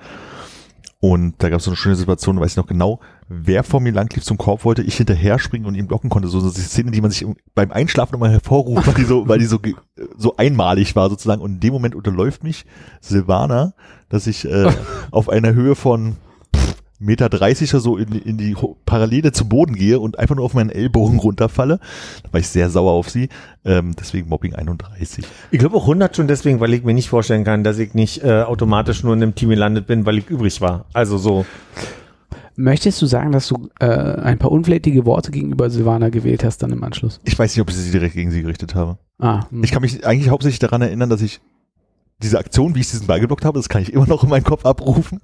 Und da gab es so eine schöne Situation, weiß ich noch genau, wer vor mir lang lief zum Korb wollte, ich hinterher springen und ihn blocken konnte. So, so die Szene, die man sich beim Einschlafen nochmal hervorruft, weil die so, weil die so, so einmalig war sozusagen. Und in dem Moment unterläuft mich Silvana, dass ich äh, auf einer Höhe von Meter 30 oder so in, die- in die Parallele zu Boden gehe und einfach nur auf meinen Ellbogen runterfalle. Da war ich sehr sauer auf sie. Ähm, deswegen Mobbing 31. Ich glaube auch 100 schon deswegen, weil ich mir nicht vorstellen kann, dass ich nicht äh, automatisch nur in einem Team gelandet bin, weil ich übrig war. Also so. Möchtest du sagen, dass du äh, ein paar unflätige Worte gegenüber Silvana gewählt hast dann im Anschluss? Ich weiß nicht, ob ich sie direkt gegen sie gerichtet habe. Ah, hm. Ich kann mich eigentlich hauptsächlich daran erinnern, dass ich diese Aktion, wie ich diesen Ball geblockt habe, das kann ich immer noch in meinen Kopf abrufen.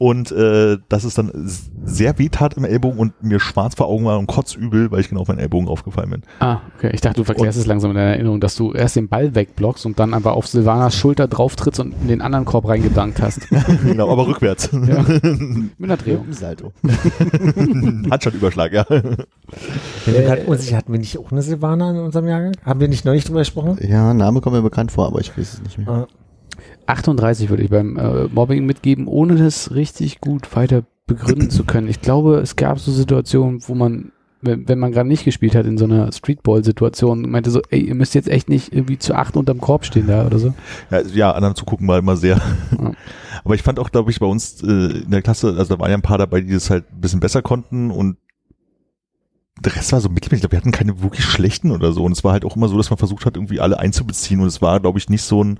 Und äh, dass es dann sehr weh tat im Ellbogen und mir schwarz vor Augen war und kotzübel, weil ich genau auf meinen Ellbogen aufgefallen bin. Ah, okay. Ich dachte, du verklärst es langsam in deiner Erinnerung, dass du erst den Ball wegblockst und dann aber auf Silvanas Schulter drauf trittst und in den anderen Korb reingedankt hast. genau, aber rückwärts. Ja. Mit einer Drehung. Salto. Hat schon Überschlag, ja. Wenn du grad unsicher, hatten wir nicht auch eine Silvana in unserem Jahrgang? Haben wir nicht neulich drüber gesprochen? Ja, Name kommt mir bekannt vor, aber ich weiß es nicht mehr. 38 würde ich beim äh, Mobbing mitgeben, ohne das richtig gut weiter begründen zu können. Ich glaube, es gab so Situationen, wo man, wenn, wenn man gerade nicht gespielt hat, in so einer Streetball-Situation, meinte so, ey, ihr müsst jetzt echt nicht irgendwie zu acht unterm Korb stehen da oder so. Ja, ja anderen zugucken war immer sehr. Ja. Aber ich fand auch, glaube ich, bei uns äh, in der Klasse, also da waren ja ein paar dabei, die das halt ein bisschen besser konnten und der Rest war so mittelmäßig. Ich glaube, wir hatten keine wirklich schlechten oder so. Und es war halt auch immer so, dass man versucht hat, irgendwie alle einzubeziehen. Und es war, glaube ich, nicht so ein,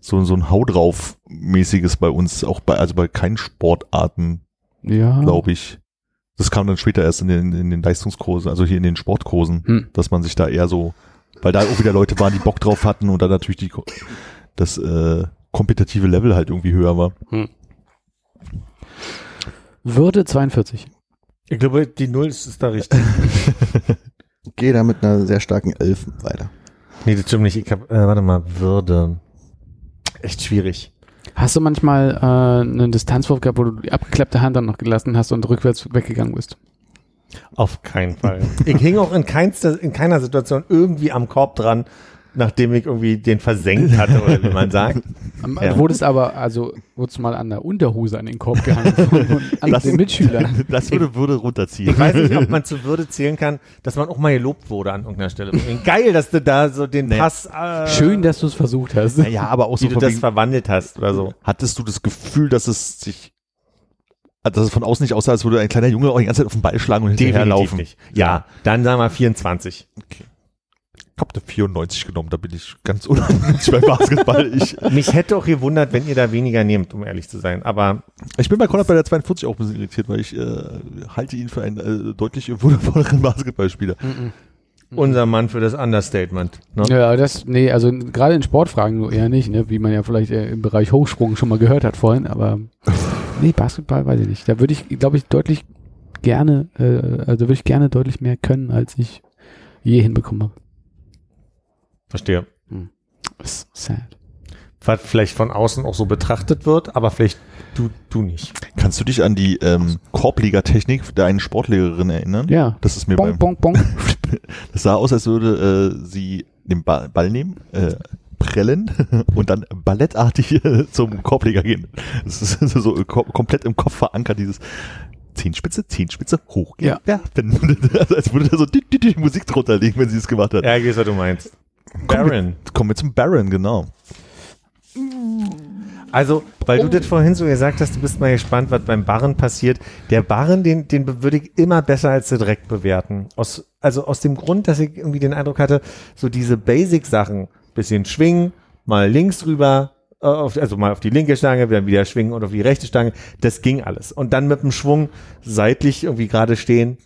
so, so ein Hau drauf mäßiges bei uns, auch bei, also bei keinen Sportarten, Ja. glaube ich. Das kam dann später erst in den, in den Leistungskursen, also hier in den Sportkursen, Hm. dass man sich da eher so, weil da auch wieder Leute waren, die Bock drauf hatten und dann natürlich die, das äh, kompetitive Level halt irgendwie höher war. Würde 42. Ich glaube, die Null ist, ist da richtig. Gehe da mit einer sehr starken Elf weiter. nee, das stimmt nicht. Ich hab, äh, warte mal, Würde. Echt schwierig. Hast du manchmal äh, einen Distanzwurf gehabt, wo du die abgeklappte Hand dann noch gelassen hast und rückwärts weggegangen bist? Auf keinen Fall. ich hing auch in, keinster, in keiner Situation irgendwie am Korb dran, nachdem ich irgendwie den versenkt hatte, oder wie man sagt. Ähm, Ja. Du wurdest aber, also, wurdest du mal an der Unterhose an den Korb gehangen von, an Das- den Mitschülern. Das würde, würde runterziehen. Ich weiß nicht, ob man zu Würde zählen kann, dass man auch mal gelobt wurde an irgendeiner Stelle. Geil, dass du da so den Nee. Pass, äh, Schön, dass du es versucht hast. Naja, aber auch so wie du das verwandelt hast oder so. hattest du das Gefühl, dass es sich, dass es von außen nicht aussah, als würde ein kleiner Junge auch die ganze Zeit auf den Ball schlagen und hinterherlaufen. nicht. Ja, dann sagen wir 24. Ich habe eine 94 genommen, da bin ich ganz unangenehm beim Basketball. Ich, Mich hätte auch gewundert, wenn ihr da weniger nehmt, um ehrlich zu sein. Aber ich bin bei Konrad bei der 42 auch ein bisschen irritiert, weil ich äh, halte ihn für einen äh, deutlich würdevolleren Basketballspieler. unser Mann für das Understatement. Ne? Ja, das, nee, also gerade in Sportfragen nur eher nicht, ne? wie man ja vielleicht äh, im Bereich Hochsprung schon mal gehört hat vorhin, aber nee, Basketball weiß ich nicht. Da würde ich, glaube ich, deutlich gerne, äh, also würde ich gerne deutlich mehr können, als ich je hinbekommen habe. Verstehe. Ist sad. was vielleicht von außen auch so betrachtet wird, aber vielleicht du, du nicht. Kannst du dich an die ähm, Korblegertechnik der einen Sportlehrerin erinnern? Ja. Das ist mir Bong, beim, bong, bong. das sah aus, als würde äh, sie den Ball, Ball nehmen, äh, prellen und dann ballettartig äh, zum Korbleger gehen. Das ist so ko komplett im Kopf verankert, dieses Zehenspitze, Zehenspitze, hoch. Ja. werfen. Also als würde da so die, die, die Musik drunter liegen, wenn sie es gemacht hat. Ja, ich weiß, was du meinst. Kommen Baron. wir, kommen wir zum Baron, genau. Also, weil du das vorhin so gesagt hast, du bist mal gespannt, was beim Barren passiert. Der Barren, den, den würde ich immer besser als direkt bewerten. Aus, also aus dem Grund, dass ich irgendwie den Eindruck hatte, so diese Basic-Sachen, bisschen schwingen, mal links rüber, äh, auf, also mal auf die linke Stange, dann wieder schwingen und auf die rechte Stange, das ging alles. Und dann mit dem Schwung seitlich irgendwie gerade stehen,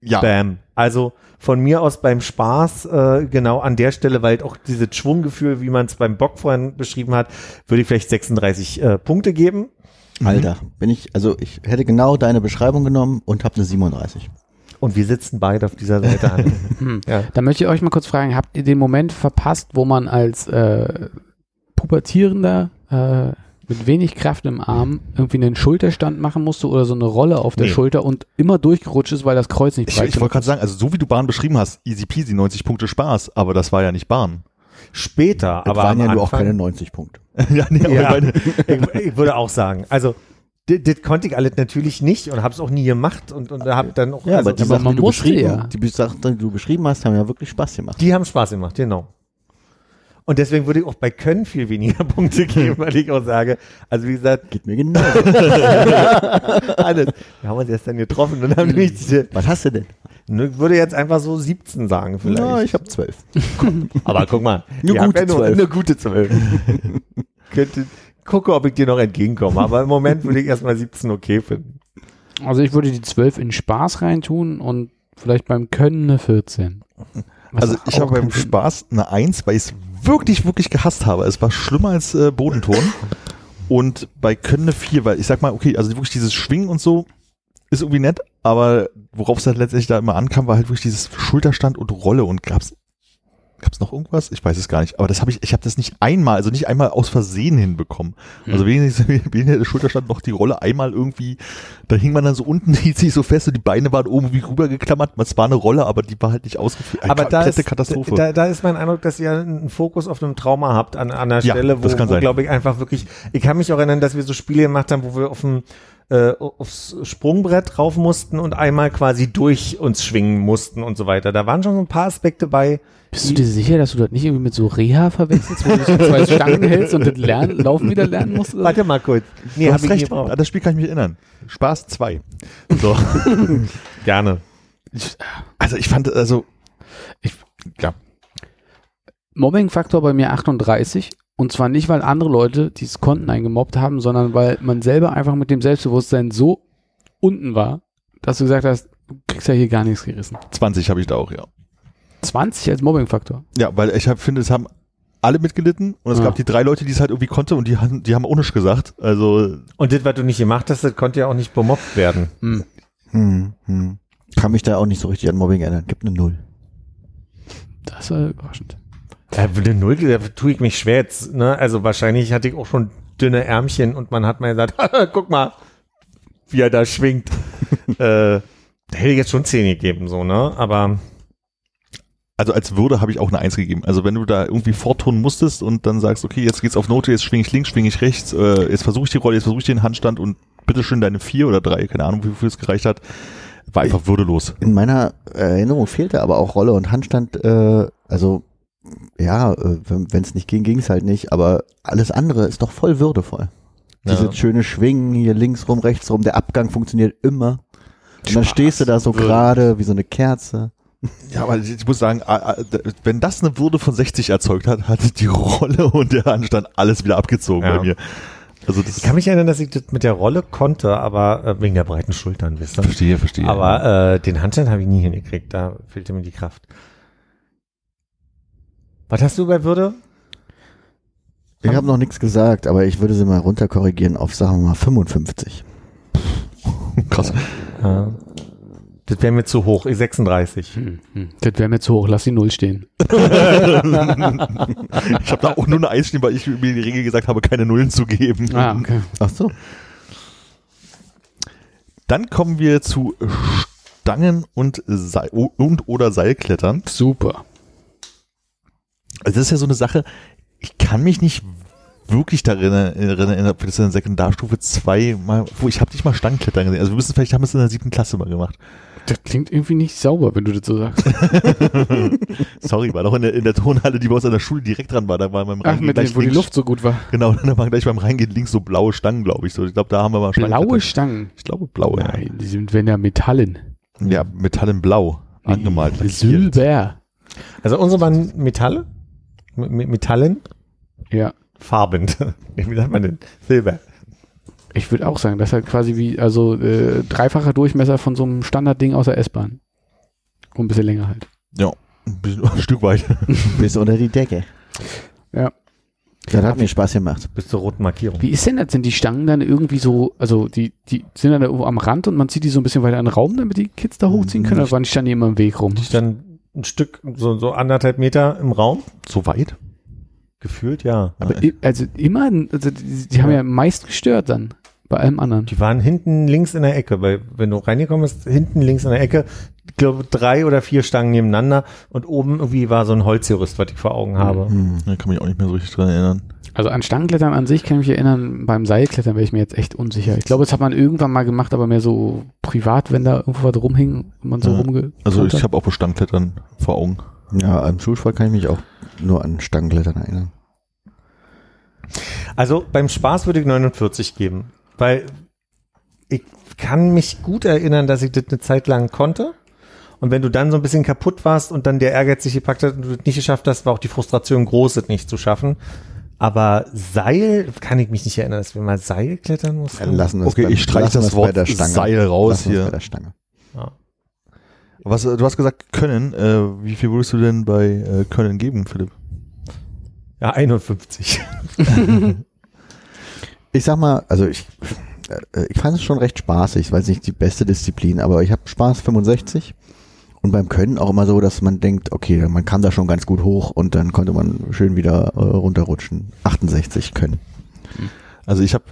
Ja, Bam. Also von mir aus beim Spaß, äh, genau an der Stelle, weil auch dieses Schwunggefühl, wie man es beim Bock vorhin beschrieben hat, würde ich vielleicht 36 äh, Punkte geben. Alter, bin ich, also ich hätte genau deine Beschreibung genommen und habe eine 37. Und wir sitzen beide auf dieser Seite an. ja. Da möchte ich euch mal kurz fragen, habt ihr den Moment verpasst, wo man als äh, Pubertierender äh, mit wenig Kraft im Arm irgendwie einen Schulterstand machen musste oder so eine Rolle auf der Nee. Schulter und immer durchgerutscht ist, weil das Kreuz nicht ich, breit ich wollte gerade sagen, also so wie du Bahn beschrieben hast, easy peasy, 90 Punkte Spaß, aber das war ja nicht Bahn. Später, Das aber waren ja nur auch keine 90 Punkte. ja, nee, Ja. meine, ich, ich würde auch sagen, also das das konnte ich alles natürlich nicht und habe es auch nie gemacht und, und habe dann auch, Ja, also, aber die aber Sachen, man die du, beschrieben, ja. die Sachen, die du beschrieben hast, haben ja wirklich Spaß gemacht. die haben Spaß gemacht, genau. Und deswegen würde ich auch bei Können viel weniger Punkte geben, weil ich auch sage, also wie gesagt, Geht mir genau. alles. Wir haben uns jetzt dann getroffen und haben nämlich diese, Was hast du denn? ich würde jetzt einfach so 17 sagen vielleicht. Na, ich habe 12. Aber guck mal, Eine gute ja nur 12. Eine gute 12. Könnte, gucke, ob ich dir noch entgegenkomme. Aber im Moment würde ich erstmal 17 okay finden. Also ich würde die 12 in Spaß reintun und vielleicht beim Können eine 14. Was also ich habe beim Spaß eine 1, weil ich es wirklich, wirklich gehasst habe. Es war schlimmer als äh, Bodenton. Und bei Können eine 4, weil ich sag mal, okay, also wirklich dieses Schwingen und so ist irgendwie nett, aber worauf es halt letztendlich da immer ankam, war halt wirklich dieses Schulterstand und Rolle und gab's gab's noch irgendwas? Ich weiß es gar nicht, aber das habe ich ich habe das nicht einmal, also nicht einmal aus Versehen hinbekommen. Also wenigstens weniger der Schulterstand noch die Rolle einmal irgendwie, da hing man dann so unten, hielt sich so fest und die Beine waren oben wie rübergeklammert. Es war eine Rolle, aber die war halt nicht ausgeführt. Aber da ist, Katastrophe. Da, da ist mein Eindruck, dass ihr einen Fokus auf einem Trauma habt an, an der Ja, Stelle, wo, kann wo sein. glaube ich, einfach wirklich, ich kann mich auch erinnern, dass wir so Spiele gemacht haben, wo wir auf dem äh, aufs Sprungbrett rauf mussten und einmal quasi durch uns schwingen mussten und so weiter. Da waren schon so ein paar Aspekte bei. Bist du dir sicher, dass du das nicht irgendwie mit so Reha verwechselst, wo du so zwei Stangen hältst und das lernen, Laufen wieder lernen musst? Oder? Warte mal kurz. Nee, du hab hast ich recht, an das Spiel kann ich mich erinnern. Spaß 2. So. Gerne. also ich fand, also ich, ja, Mobbing-Faktor bei mir 38. Und zwar nicht, weil andere Leute, die es konnten, einen gemobbt haben, sondern weil man selber einfach mit dem Selbstbewusstsein so unten war, dass du gesagt hast, du kriegst ja hier gar nichts gerissen. 20 habe ich da auch, ja. 20 als Mobbing-Faktor. Ja, weil ich hab, finde, es haben alle mitgelitten und es Ja. gab die drei Leute, die es halt irgendwie konnte und die haben, die haben auch nichts gesagt. Also Und das, was du nicht gemacht hast, das konnte ja auch nicht bemobbt werden. Hm. Hm, hm. Kann mich da auch nicht so richtig an Mobbing erinnern. Gibt eine Null. Das war überraschend. Eine Null, da tue ich mich schwer jetzt. Ne? Also wahrscheinlich hatte ich auch schon dünne Ärmchen und man hat mal gesagt, guck mal, wie er da schwingt. äh, da hätte ich jetzt schon 10 gegeben, so, ne? Aber also als Würde habe ich auch eine Eins gegeben. Also wenn du da irgendwie vortun musstest und dann sagst, okay, jetzt geht's auf Note, jetzt schwinge ich links, schwinge ich rechts, äh, jetzt versuche ich die Rolle, jetzt versuche ich den Handstand und bitteschön deine vier oder drei, keine Ahnung, wie viel es gereicht hat, war einfach würdelos. In meiner Erinnerung fehlte aber auch Rolle und Handstand, äh, also ja, äh, wenn es nicht ging, ging es halt nicht, aber alles andere ist doch voll würdevoll. Ja. Dieses schöne Schwingen hier links rum, rechts rum, der Abgang funktioniert immer. Und dann stehst du da so gerade wie so eine Kerze. Ja, aber ich muss sagen, wenn das eine Würde von 60 erzeugt hat, hat die Rolle und der Handstand alles wieder abgezogen Ja. bei mir. Also das ich kann mich erinnern, dass ich das mit der Rolle konnte, aber äh, wegen der breiten Schultern, wisst ihr? verstehe, verstehe. Aber äh, den Handstand habe ich nie hingekriegt, da fehlte mir die Kraft. Was hast du bei Würde? Ich habe noch nichts gesagt, aber ich würde sie mal runterkorrigieren auf, sagen wir mal, 55. krass. Ja. Das wäre mir zu hoch. Ich 36. Hm, hm. Das wäre mir zu hoch. Lass die Null stehen. Ich habe da auch nur eine Eins stehen, weil ich mir die Regel gesagt habe, keine Nullen zu geben. Ah, okay. Ach so. Dann kommen wir zu Stangen und, Seil und oder Seilklettern. Super. Also das ist ja so eine Sache, ich kann mich nicht wirklich darin erinnern, ob wir das in der Sekundarstufe 2 mal, wo ich habe nicht mal Stangenklettern gesehen. Also wir müssen vielleicht haben wir es in der siebten Klasse mal gemacht. Das klingt irgendwie nicht sauber, wenn du das so sagst. Sorry, war doch in der, in der Turnhalle, die bei uns an der Schule direkt dran war, da war beim Ach, Reingehen mit gleich dem, wo die links- Luft so gut war. Genau, da waren gleich beim Reingehen links so blaue Stangen, glaube ich. So, ich glaube, da haben wir mal Blaue Stangenklettern. Stangen. Ich glaube blaue, Nein, die sind, wenn ja Metallen. ja. Ja, Metall in Blau. Angemalt. lackiert. Silber. Also unsere waren Metalle. Metallen. Ja. Farbend. Wie sagt man denn? Silber. Ich würde auch sagen, das ist halt quasi wie, also äh, dreifacher Durchmesser von so einem Standardding aus der S-Bahn. Und ein bisschen länger halt. Ja, ein, bisschen, ein Stück weit. Bis unter die Decke. Ja. Das hat mir Spaß gemacht. Bis zur roten Markierung. Wie ist denn das? Sind die Stangen dann irgendwie so, also die, die sind dann irgendwo am Rand und man zieht die so ein bisschen weiter in den Raum, damit die Kids da hochziehen können? Oder waren die standen die immer im Weg rum? Die stand ein Stück, so, so anderthalb Meter im Raum. So weit? Gefühlt, ja. Aber also immer, also die, die haben ja meist gestört dann. Bei allem anderen. Die waren hinten links in der Ecke, weil wenn du reingekommen bist, hinten links in der Ecke, glaube drei oder vier Stangen nebeneinander und oben irgendwie war so ein Holzgerüst, was ich vor Augen habe. Hm. Da kann mich auch nicht mehr so richtig dran erinnern. Also an Stangenklettern an sich kann ich mich erinnern, beim Seilklettern wäre ich mir jetzt echt unsicher. Ich glaube, das hat man irgendwann mal gemacht, aber mehr so privat, wenn da irgendwo was rumhing und man so Ja. rumge... Also ich habe auch Bestandklettern vor Augen. Ja, am Schulsport kann ich mich auch nur an Stangenklettern erinnern. Also beim Spaß würde ich 49 geben, weil ich kann mich gut erinnern, dass ich das eine Zeit lang konnte. Und wenn du dann so ein bisschen kaputt warst und dann der Ehrgeiz dich gepackt hat und du das nicht geschafft hast, war auch die Frustration groß, das nicht zu schaffen. Aber Seil kann ich mich nicht erinnern, dass wir mal Seil klettern mussten. Dann lassen wir es Okay, ich streiche das es Wort bei der Stange. Seil raus Lassen es hier. Bei der Stange. Ja. Was, äh, du hast gesagt Können. Äh, wie viel würdest du denn bei äh, Können geben, Philipp? ja, 51. Ich sag mal, also ich, äh, ich fand es schon recht spaßig, weil es nicht die beste Disziplin, aber ich habe Spaß 65 und beim Können auch immer so, dass man denkt, okay, man kam da schon ganz gut hoch und dann konnte man schön wieder äh, runterrutschen. 68 Können. Also ich habe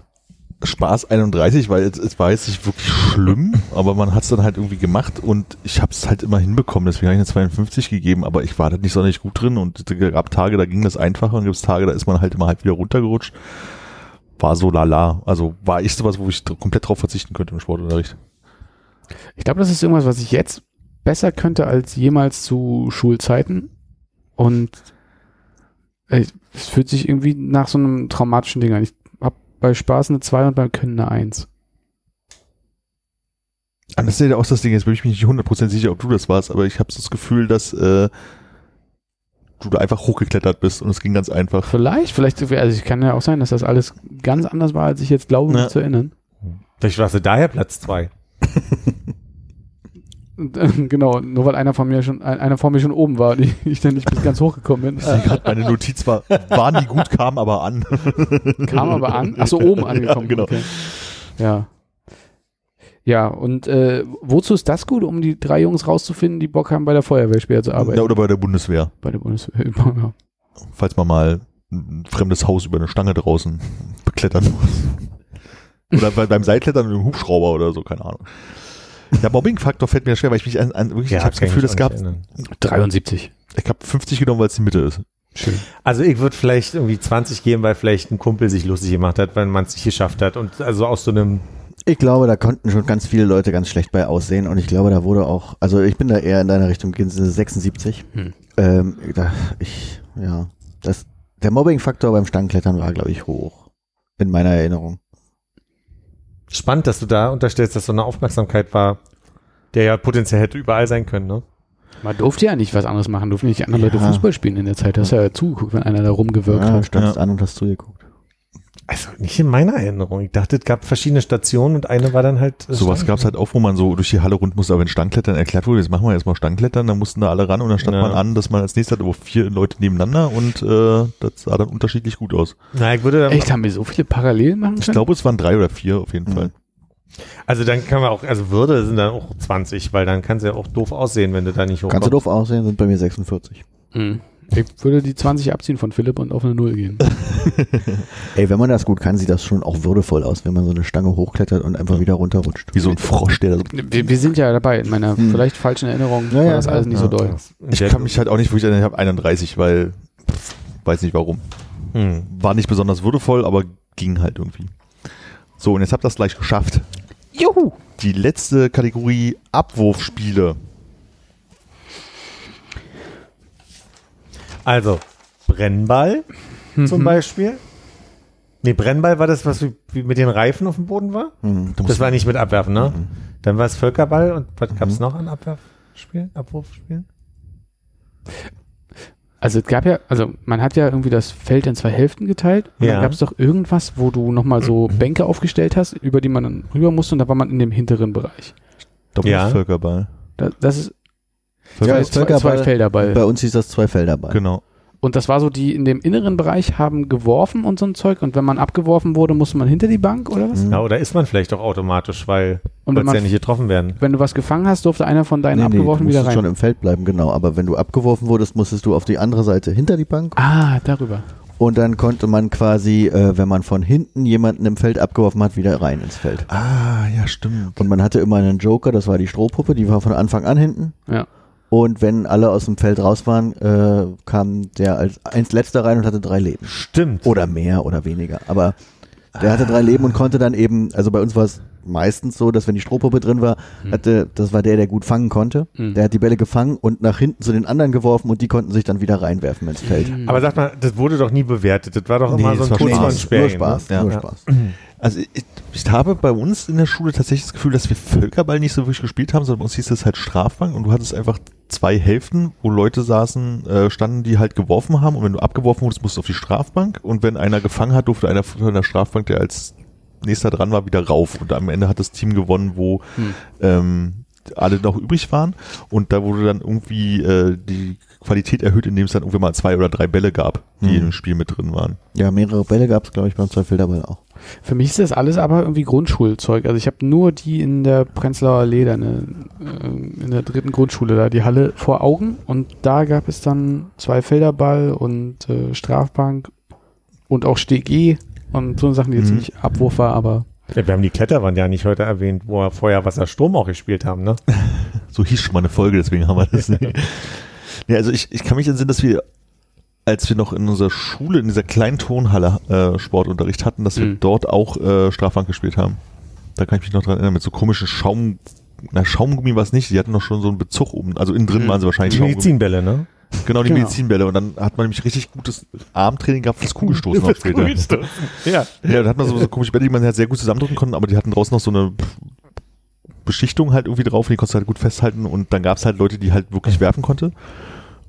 Spaß 31, weil es, es war jetzt nicht wirklich schlimm, aber man hat es dann halt irgendwie gemacht und ich habe es halt immer hinbekommen, deswegen habe ich eine 52 gegeben, aber ich war da nicht sonderlich gut drin und es gab Tage, da ging das einfacher und gibt es Tage, da ist man halt immer halt wieder runtergerutscht. War so lala. Also war ich sowas, wo ich komplett drauf verzichten könnte im Sportunterricht. Ich glaube, das ist irgendwas, was ich jetzt besser könnte als jemals zu Schulzeiten. Und äh, es fühlt sich irgendwie nach so einem traumatischen Ding an. Ich habe bei Spaß eine 2 und beim Können eine 1. Und das ist ja auch das Ding, jetzt bin ich mich nicht 100% sicher, ob du das warst, aber ich habe so das Gefühl, dass äh, du da einfach hochgeklettert bist und es ging ganz einfach. Vielleicht, vielleicht, also ich kann ja auch sein, dass das alles ganz anders war, als ich jetzt glaube, mich Ja. zu erinnern. Vielleicht warst du daher Platz zwei. Und, äh, genau, nur weil einer von mir schon, ein- einer vor mir schon oben war und ich, dann nicht bis ganz hochgekommen bin. Ich sehe gerade, meine Notiz war, war nie gut, kam aber an. Kam aber an. Ach so, oben angekommen. Ja, genau. Okay. Ja. Ja, und äh, wozu ist das gut, um die drei Jungs rauszufinden, die Bock haben, bei der Feuerwehr später zu arbeiten? Ja, oder bei der Bundeswehr. Bei der Bundeswehr. Ja. Falls man mal ein fremdes Haus über eine Stange draußen beklettern muss. Oder bei, beim Seilklettern mit einem Hubschrauber oder so, keine Ahnung. Der Mobbing-Faktor fällt mir schwer, weil ich mich an, an wirklich, ich habe das Gefühl, es gab, nicht erinnern. 73. ich habe 50 genommen, weil es die Mitte ist. Schön. Also ich würde vielleicht irgendwie 20 geben, weil vielleicht ein Kumpel sich lustig gemacht hat, weil man es nicht geschafft hat. Und also aus so einem Ich glaube, da konnten schon ganz viele Leute ganz schlecht bei aussehen und ich glaube, da wurde auch, also ich bin da eher in deiner Richtung, gehen Sie 76. Hm. Ähm, da, ich, ja, das, der Mobbing-Faktor beim Stangenklettern war, glaube ich, hoch. In meiner Erinnerung. Spannend, dass du da unterstellst, dass so eine Aufmerksamkeit war, der ja potenziell hätte überall sein können, ne? Man durfte ja nicht was anderes machen, durften nicht andere Ja. Leute Fußball spielen in der Zeit. Du hast ja zugeguckt, wenn einer da rumgewirkt Ja, hat. standst Ja. an und hast zugeguckt. Also nicht in meiner Erinnerung. Ich dachte, es gab verschiedene Stationen und eine war dann halt. äh, Sowas gab es halt auch, wo man so durch die Halle rund musste, aber wenn Stangklettern erklärt wurde, jetzt machen wir jetzt mal Stangklettern, dann mussten da alle ran und dann stand Ja. man an, dass man als nächstes hat, aber vier Leute nebeneinander und äh, das sah dann unterschiedlich gut aus. Na, ich würde Echt, haben wir so viele Parallelen machen Ich können? glaube, es waren drei oder vier auf jeden Mhm. Fall. Also dann kann man auch, also Würde sind dann auch 20, weil dann kann es ja auch doof aussehen, wenn du da nicht hochkommst. Kannst du doof aussehen, sind bei mir 46. Mhm. Ich würde die 20 abziehen von Philipp und auf eine Null gehen. Ey, wenn man das gut kann, sieht das schon auch würdevoll aus, wenn man so eine Stange hochklettert und einfach wieder runterrutscht. Wie so ein Frosch, der da so Wir, wir sind ja dabei. In meiner Hm. vielleicht falschen Erinnerung Ja, war ja, das alles nicht ja. so doll. Ich kann mich halt auch nicht wirklich erinnern, ich habe 31, weil pff, weiß nicht warum. Hm. War nicht besonders würdevoll, aber ging halt irgendwie. So, und jetzt habt ihr das gleich geschafft. Juhu! Die letzte Kategorie Abwurfspiele. Also, Brennball zum Mhm. Beispiel. Nee, Brennball war das, was mit den Reifen auf dem Boden war? Hm. Du Das war nicht mit Abwerfen, ne? Mhm. Dann war es Völkerball und was gab's noch an Abwerfspielen, Abwurfspielen? Also es gab ja, also man hat ja irgendwie das Feld in zwei Hälften geteilt und Ja. dann gab es doch irgendwas, wo du nochmal so Bänke aufgestellt hast, über die man dann rüber musste und da war man in dem hinteren Bereich. Doppeltes Ja. Völkerball. Da, das ist Ja, zwei, ist zwei, Völkerball. zwei Felderball. Bei uns hieß das zwei Felderball. Genau. Und das war so, die in dem inneren Bereich haben geworfen und so ein Zeug und wenn man abgeworfen wurde, musste man hinter die Bank oder was? Ja, oder ist man vielleicht auch automatisch, weil Und wenn, man, ja nicht getroffen werden. wenn du was gefangen hast, durfte einer von deinen Nee, nee, abgeworfen du wieder musstest rein. schon im Feld bleiben, genau. Aber wenn du abgeworfen wurdest, musstest du auf die andere Seite hinter die Bank. ah, darüber. Und dann konnte man quasi, äh, wenn man von hinten jemanden im Feld abgeworfen hat, wieder rein ins Feld. Ah, ja, stimmt. Und man hatte immer einen Joker, das war die Strohpuppe, die war von Anfang an hinten. Ja. Und wenn alle aus dem Feld raus waren, äh, kam der als eins letzter rein und hatte drei Leben. Stimmt. Oder mehr oder weniger. Aber der hatte drei Leben und konnte dann eben, also bei uns war es meistens so, dass wenn die Strohpuppe drin war, hatte, das war der, der gut fangen konnte. Mhm. Der hat die Bälle gefangen und nach hinten zu den anderen geworfen und die konnten sich dann wieder reinwerfen ins Feld. Aber sag mal, das wurde doch nie bewertet. Das war doch Nee, immer so ein war Kurz Spaß. von Nur. Spaß, nur Ja. Also ich, ich habe bei uns in der Schule tatsächlich das Gefühl, dass wir Völkerball nicht so wirklich gespielt haben, sondern bei uns hieß es halt Strafbank und du hattest einfach zwei Hälften, wo Leute saßen, äh, standen, die halt geworfen haben und wenn du abgeworfen wurdest, musst du auf die Strafbank und wenn einer gefangen hat, durfte einer von der Strafbank, der als nächster dran war, wieder rauf und am Ende hat das Team gewonnen, wo Hm. ähm, alle noch übrig waren und da wurde dann irgendwie äh, die Qualität erhöht, indem es dann irgendwie mal zwei oder drei Bälle gab, die Hm. im Spiel mit drin waren. Ja, mehrere Bälle gab es, glaube ich, beim Zweifelderball auch. Für mich ist das alles aber irgendwie Grundschulzeug. Also ich habe nur die in der Prenzlauer Leder, ne, äh, in der dritten Grundschule da, die Halle vor Augen und da gab es dann zwei Felderball und äh, Strafbank und auch Steg E und so Sachen, die jetzt Mhm. nicht Abwurf war, aber Ja, wir haben die Kletterwand ja nicht heute erwähnt, wo wir Feuer, Wasser, Sturm auch gespielt haben, ne? So hieß schon mal eine Folge, deswegen haben wir das nicht. ja, also ich, ich kann mich entsinnen, dass wir, als wir noch in unserer Schule, in dieser kleinen Turnhalle äh, Sportunterricht hatten, dass wir Mhm. dort auch äh, Strafbank gespielt haben. Da kann ich mich noch dran erinnern, mit so komischen Schaum, na Schaumgummi war es nicht, die hatten noch schon so einen Bezug oben, also innen drin Mhm. waren sie wahrscheinlich Die Schaumgummi. Medizinbälle, ne? Genau, die Genau. Medizinbälle und dann hat man nämlich richtig gutes Armtraining gehabt fürs Kugelstoßen auch später. Ja. Ja, da hat man so, so komische Bälle, die man halt sehr gut zusammendrücken konnte, aber die hatten draußen noch so eine Beschichtung halt irgendwie drauf, die konntest du halt gut festhalten und dann gab es halt Leute, die halt wirklich werfen konnte.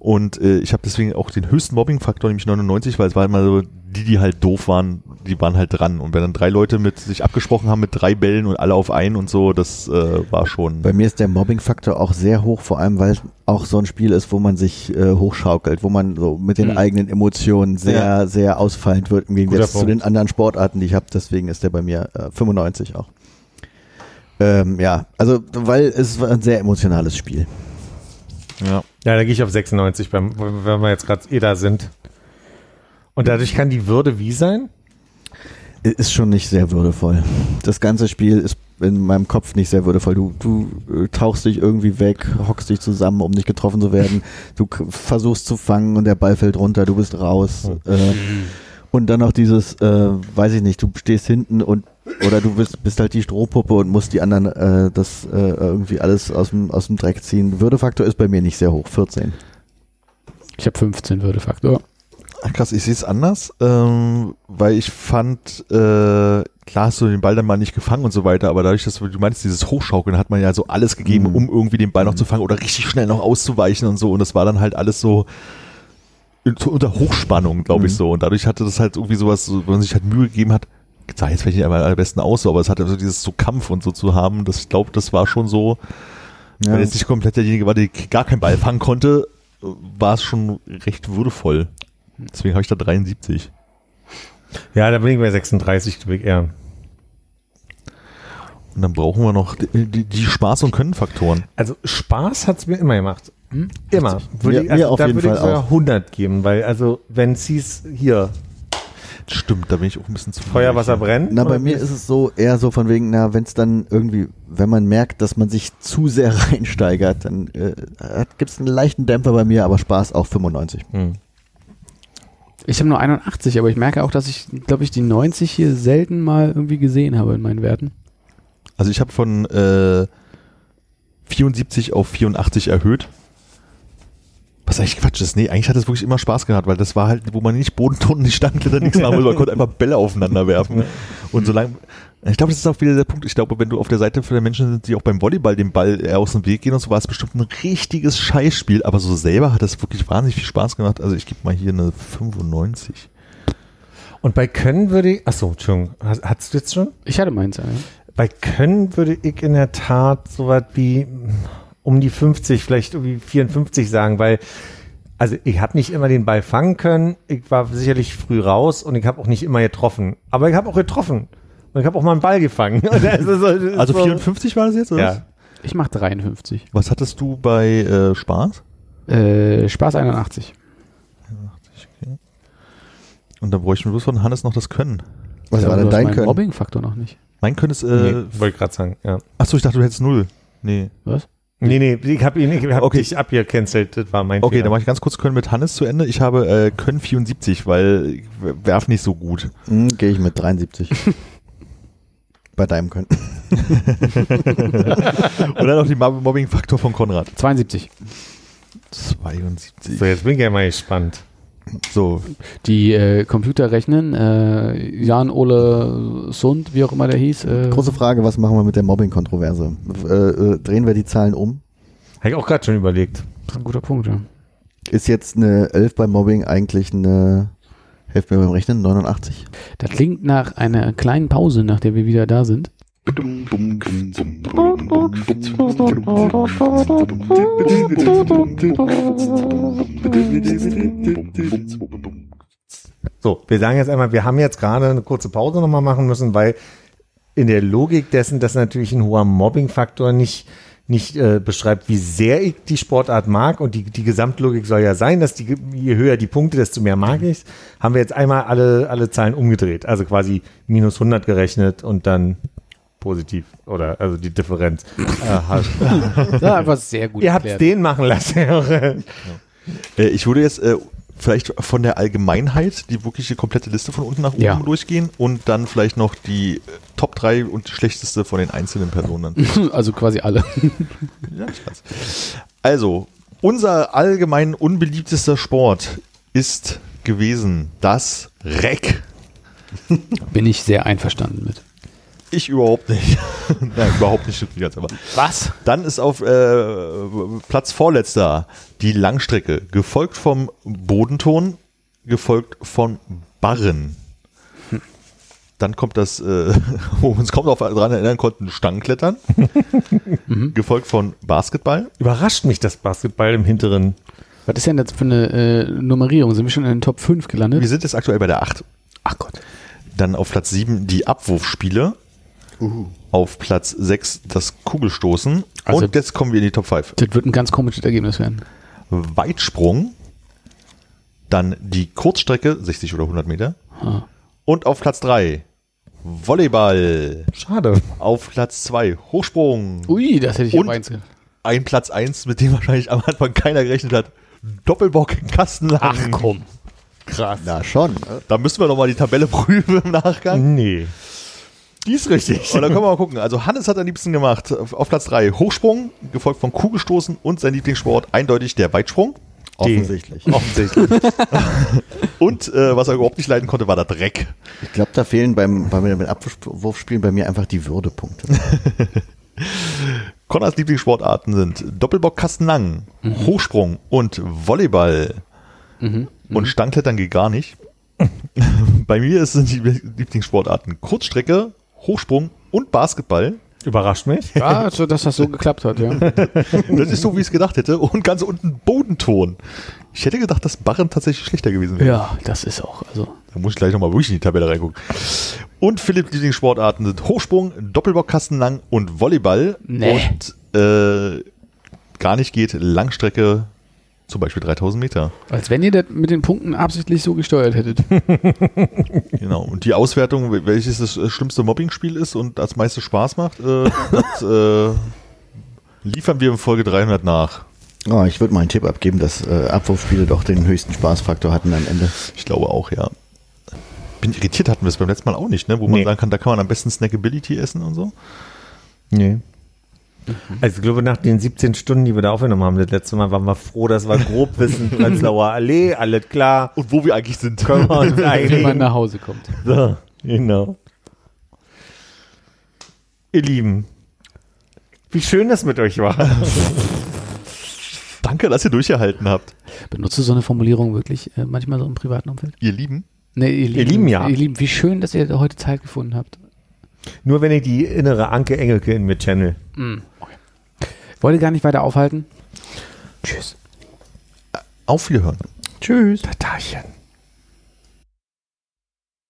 Und äh, ich habe deswegen auch den höchsten Mobbing-Faktor, nämlich 99, weil es war immer so, die, die halt doof waren, die waren halt dran. Und wenn dann drei Leute mit sich abgesprochen haben mit drei Bällen und alle auf einen und so, das äh, war schon. Bei mir ist der Mobbing-Faktor auch sehr hoch, vor allem weil es auch so ein Spiel ist, wo man sich äh, hochschaukelt, wo man so mit den Mhm. eigenen Emotionen sehr, Ja. sehr ausfallend wird im Gegensatz zu den anderen Sportarten, die ich habe. Deswegen ist der bei mir äh, 95 auch. Ähm, ja, also weil es war ein sehr emotionales Spiel. ja. Ja, da gehe ich auf 96, beim, wenn wir jetzt gerade eh da sind. Und dadurch kann die Würde wie sein? Ist schon nicht sehr würdevoll. Das ganze Spiel ist in meinem Kopf nicht sehr würdevoll. Du, du äh, tauchst dich irgendwie weg, hockst dich zusammen, um nicht getroffen zu werden. Du versuchst zu fangen und der Ball fällt runter, du bist raus. Äh, und dann noch dieses, äh, weiß ich nicht, du stehst hinten und oder du bist, bist halt die Strohpuppe und musst die anderen äh, das äh, irgendwie alles aus dem, aus dem Dreck ziehen. Würdefaktor ist bei mir nicht sehr hoch, 14. ich habe 15 Würdefaktor. Ach, krass, ich sehe es anders, ähm, weil ich fand, äh, klar hast du den Ball dann mal nicht gefangen und so weiter, aber dadurch, dass du du meinst, dieses Hochschaukeln, hat man ja so alles gegeben, Mhm. um irgendwie den Ball noch zu fangen oder richtig schnell noch auszuweichen und so und das war dann halt alles so unter Hochspannung, glaube ich Mhm. so und dadurch hatte das halt irgendwie sowas, so, wenn man sich halt Mühe gegeben hat, sah jetzt vielleicht nicht einmal am besten aus, aber es hatte so dieses so Kampf und so zu haben, das, ich glaube, das war schon so, Ja. wenn jetzt nicht komplett derjenige war, der gar keinen Ball fangen konnte, war es schon recht würdevoll. Deswegen habe ich da 73. Ja, da bin ich bei 36, glaube ich eher. Und dann brauchen wir noch die, die, die Spaß- und Können-Faktoren. Also Spaß hat's mir immer gemacht. Hm? Immer. Würde Mir- ich, also mir auf da jeden würde ich Fall sogar auch. 100 geben, weil also wenn es hieß, hier, Stimmt, da bin ich auch ein bisschen zu Feuer, Wasser, brennt. Na, bei mir ist es so eher so von wegen, na, wenn es dann irgendwie, wenn man merkt, dass man sich zu sehr reinsteigert, dann äh, gibt es einen leichten Dämpfer bei mir, aber Spaß auch 95. Hm. Ich habe nur 81, aber ich merke auch, dass ich, glaube ich, die 90 hier selten mal irgendwie gesehen habe in meinen Werten. Also ich habe von äh, 74 auf 84 erhöht. Was eigentlich Quatsch ist. Nee, eigentlich hat es wirklich immer Spaß gehabt, weil das war halt, wo man nicht Bodenton, nicht Standkletter, nichts machen muss. Man konnte einfach Bälle aufeinander werfen. Und solange, ich glaube, das ist auch wieder der Punkt. Ich glaube, wenn du auf der Seite für Menschen sind, die auch beim Volleyball den Ball eher aus dem Weg gehen und so, war es bestimmt ein richtiges Scheißspiel. Aber so selber hat es wirklich wahnsinnig viel Spaß gemacht. Also ich gebe mal hier eine 95. Und bei Können würde ich, achso, Entschuldigung, hast du jetzt schon? Ich hatte meins, ja. Bei Können würde ich in der Tat so was wie um die 50, vielleicht irgendwie 54 sagen, weil also ich habe nicht immer den Ball fangen können, ich war sicherlich früh raus und ich habe auch nicht immer getroffen, aber ich habe auch getroffen und ich habe auch mal einen Ball gefangen. Also so- 54 war das jetzt, oder? Ja. Ich mache 53. Was hattest du bei äh, Spaß? Äh, Spaß 81. Und da bräuchten wir bloß von Hannes noch das Können. Was Ja, war denn dein Können? Mobbing-Faktor noch nicht. Mein Können ist, äh, Nee, wollte ich gerade sagen, ja. achso, ich dachte, du hättest null. Nee. Was? Nee, nee, ich habe ihn, ich hab Okay. dich abgecancelt, das war mein Okay, Fehler. dann mache ich ganz kurz Können mit Hannes zu Ende. Ich habe äh, Können 74, weil ich werf nicht so gut. Hm, Gehe ich mit 73. Bei deinem Können. Und dann noch die Mob- Mobbing-Faktor von Konrad. 72. 72. So, jetzt bin ich ja mal gespannt. So, Die äh, Computer rechnen, äh, Jan Ole Sund, wie auch immer der hieß. Äh, Große Frage, was machen wir mit der Mobbing-Kontroverse? Äh, äh, drehen wir die Zahlen um? Habe ich auch gerade schon überlegt. Das ist ein guter Punkt, ja. Ist jetzt eine 11 beim Mobbing eigentlich eine, helft mir beim Rechnen, 89? Das klingt nach einer kleinen Pause, nach der wir wieder da sind. So, wir sagen jetzt einmal, wir haben jetzt gerade eine kurze Pause nochmal machen müssen, weil in der Logik dessen, dass natürlich ein hoher Mobbing-Faktor nicht, nicht äh, beschreibt, wie sehr ich die Sportart mag und die, die Gesamtlogik soll ja sein, dass die, je höher die Punkte, desto mehr mag ich haben wir jetzt einmal alle, alle Zahlen umgedreht, also quasi minus 100 gerechnet und dann positiv oder also die Differenz. Äh, Ja, einfach sehr gut Ihr habt erklärt. den machen lassen. äh, ich würde jetzt äh, vielleicht von der Allgemeinheit die wirkliche komplette Liste von unten nach oben Ja. durchgehen und dann vielleicht noch die äh, Top 3 und die schlechteste von den einzelnen Personen. Also quasi alle. ja, ich weiß. Also, unser allgemein unbeliebtester Sport ist gewesen das Reck. Bin ich sehr einverstanden mit. Ich überhaupt nicht. Nein, überhaupt nicht. stimmt nicht ganz, Aber Was? dann ist auf äh, Platz vorletzter die Langstrecke, gefolgt vom Bodenton, gefolgt von Barren. Dann kommt das, äh, wo wir uns kaum noch daran erinnern konnten, Stangenklettern, gefolgt von Basketball. Überrascht mich das Basketball im hinteren. Was ist denn das für eine äh, Nummerierung? Sind wir schon in den Top 5 gelandet? Wir sind jetzt aktuell bei der 8. Ach Gott. Dann auf Platz 7 die Abwurfspiele. Auf Platz 6 das Kugelstoßen. Also- Und jetzt kommen wir in die Top 5. Das wird ein ganz komisches Ergebnis werden. Weitsprung. Dann die Kurzstrecke, 60 oder 100 Meter. Ah. Und auf Platz 3 Volleyball. Schade. Auf Platz 2 Hochsprung. Ui, das hätte ich Und- auf Ein Platz 1, mit dem wahrscheinlich am Anfang keiner gerechnet hat. Doppelbock Kastenlang. Ach komm. krass. Na schon. Da müssen wir nochmal die Tabelle prüfen im Nachgang. Nee. Die ist richtig. Und dann können wir mal gucken. Also Hannes hat am liebsten gemacht. Auf Platz 3 Hochsprung, gefolgt von Kugelstoßen und sein Lieblingssport eindeutig der Weitsprung. Offensichtlich. Offensichtlich. Und äh, was er überhaupt nicht leiden konnte, war der Dreck. Ich glaube, da fehlen beim, beim, Abwurfspielen bei mir einfach die Würdepunkte. Konrads Lieblingssportarten sind Doppelbock Kastenlang, Hochsprung und Volleyball. Und Stangklettern geht gar nicht. Bei mir sind die Lieblingssportarten Kurzstrecke, Hochsprung und Basketball. Überrascht mich. Ja, so, dass das so geklappt hat, ja. Das ist so, wie ich es gedacht hätte. Und ganz unten Bodenton. Ich hätte gedacht, dass Barren tatsächlich schlechter gewesen wäre. Ja, das ist auch, also. Da muss ich gleich nochmal wirklich in die Tabelle reingucken. Und Philipp Lieblingssportarten sind Hochsprung, Doppelbockkastenlang und Volleyball. Nee. Und äh, gar nicht geht Langstrecke, zum Beispiel 3000 Meter. Als wenn ihr das mit den Punkten absichtlich so gesteuert hättet. Genau. Und die Auswertung, wel- welches das äh, schlimmste Mobbingspiel ist und das meiste Spaß macht, äh, das äh, liefern wir in Folge 300 nach. Oh, ich würde mal einen Tipp abgeben, dass äh, Abwurfspiele doch den höchsten Spaßfaktor hatten am Ende. Ich glaube auch, ja. Bin irritiert, hatten wir es beim letzten Mal auch nicht, ne? Wo man Nee. sagen kann, da kann man am besten Snackability essen und so. Nee. Also ich glaube, nach den 17 Stunden, die wir da aufgenommen haben, das letzte Mal, waren wir froh, dass wir grob wissen, Prenzlauer Allee, alles klar, Und wo wir eigentlich sind. können wir uns wenn man nach Hause kommt. So, genau. Ihr Lieben, wie schön das mit euch war. Danke, dass ihr durchgehalten habt. Benutzt du so eine Formulierung wirklich äh, manchmal so im privaten Umfeld? Ihr Lieben. Nee, ihr, Lieben, Lieben, ja. Ihr Lieben, wie schön, dass ihr heute Zeit gefunden habt. Nur wenn ich die innere Anke Engelke in mir channel. Okay. Wollte gar nicht weiter aufhalten. Tschüss. Auf Wiederhören. Tschüss. Tatarchen.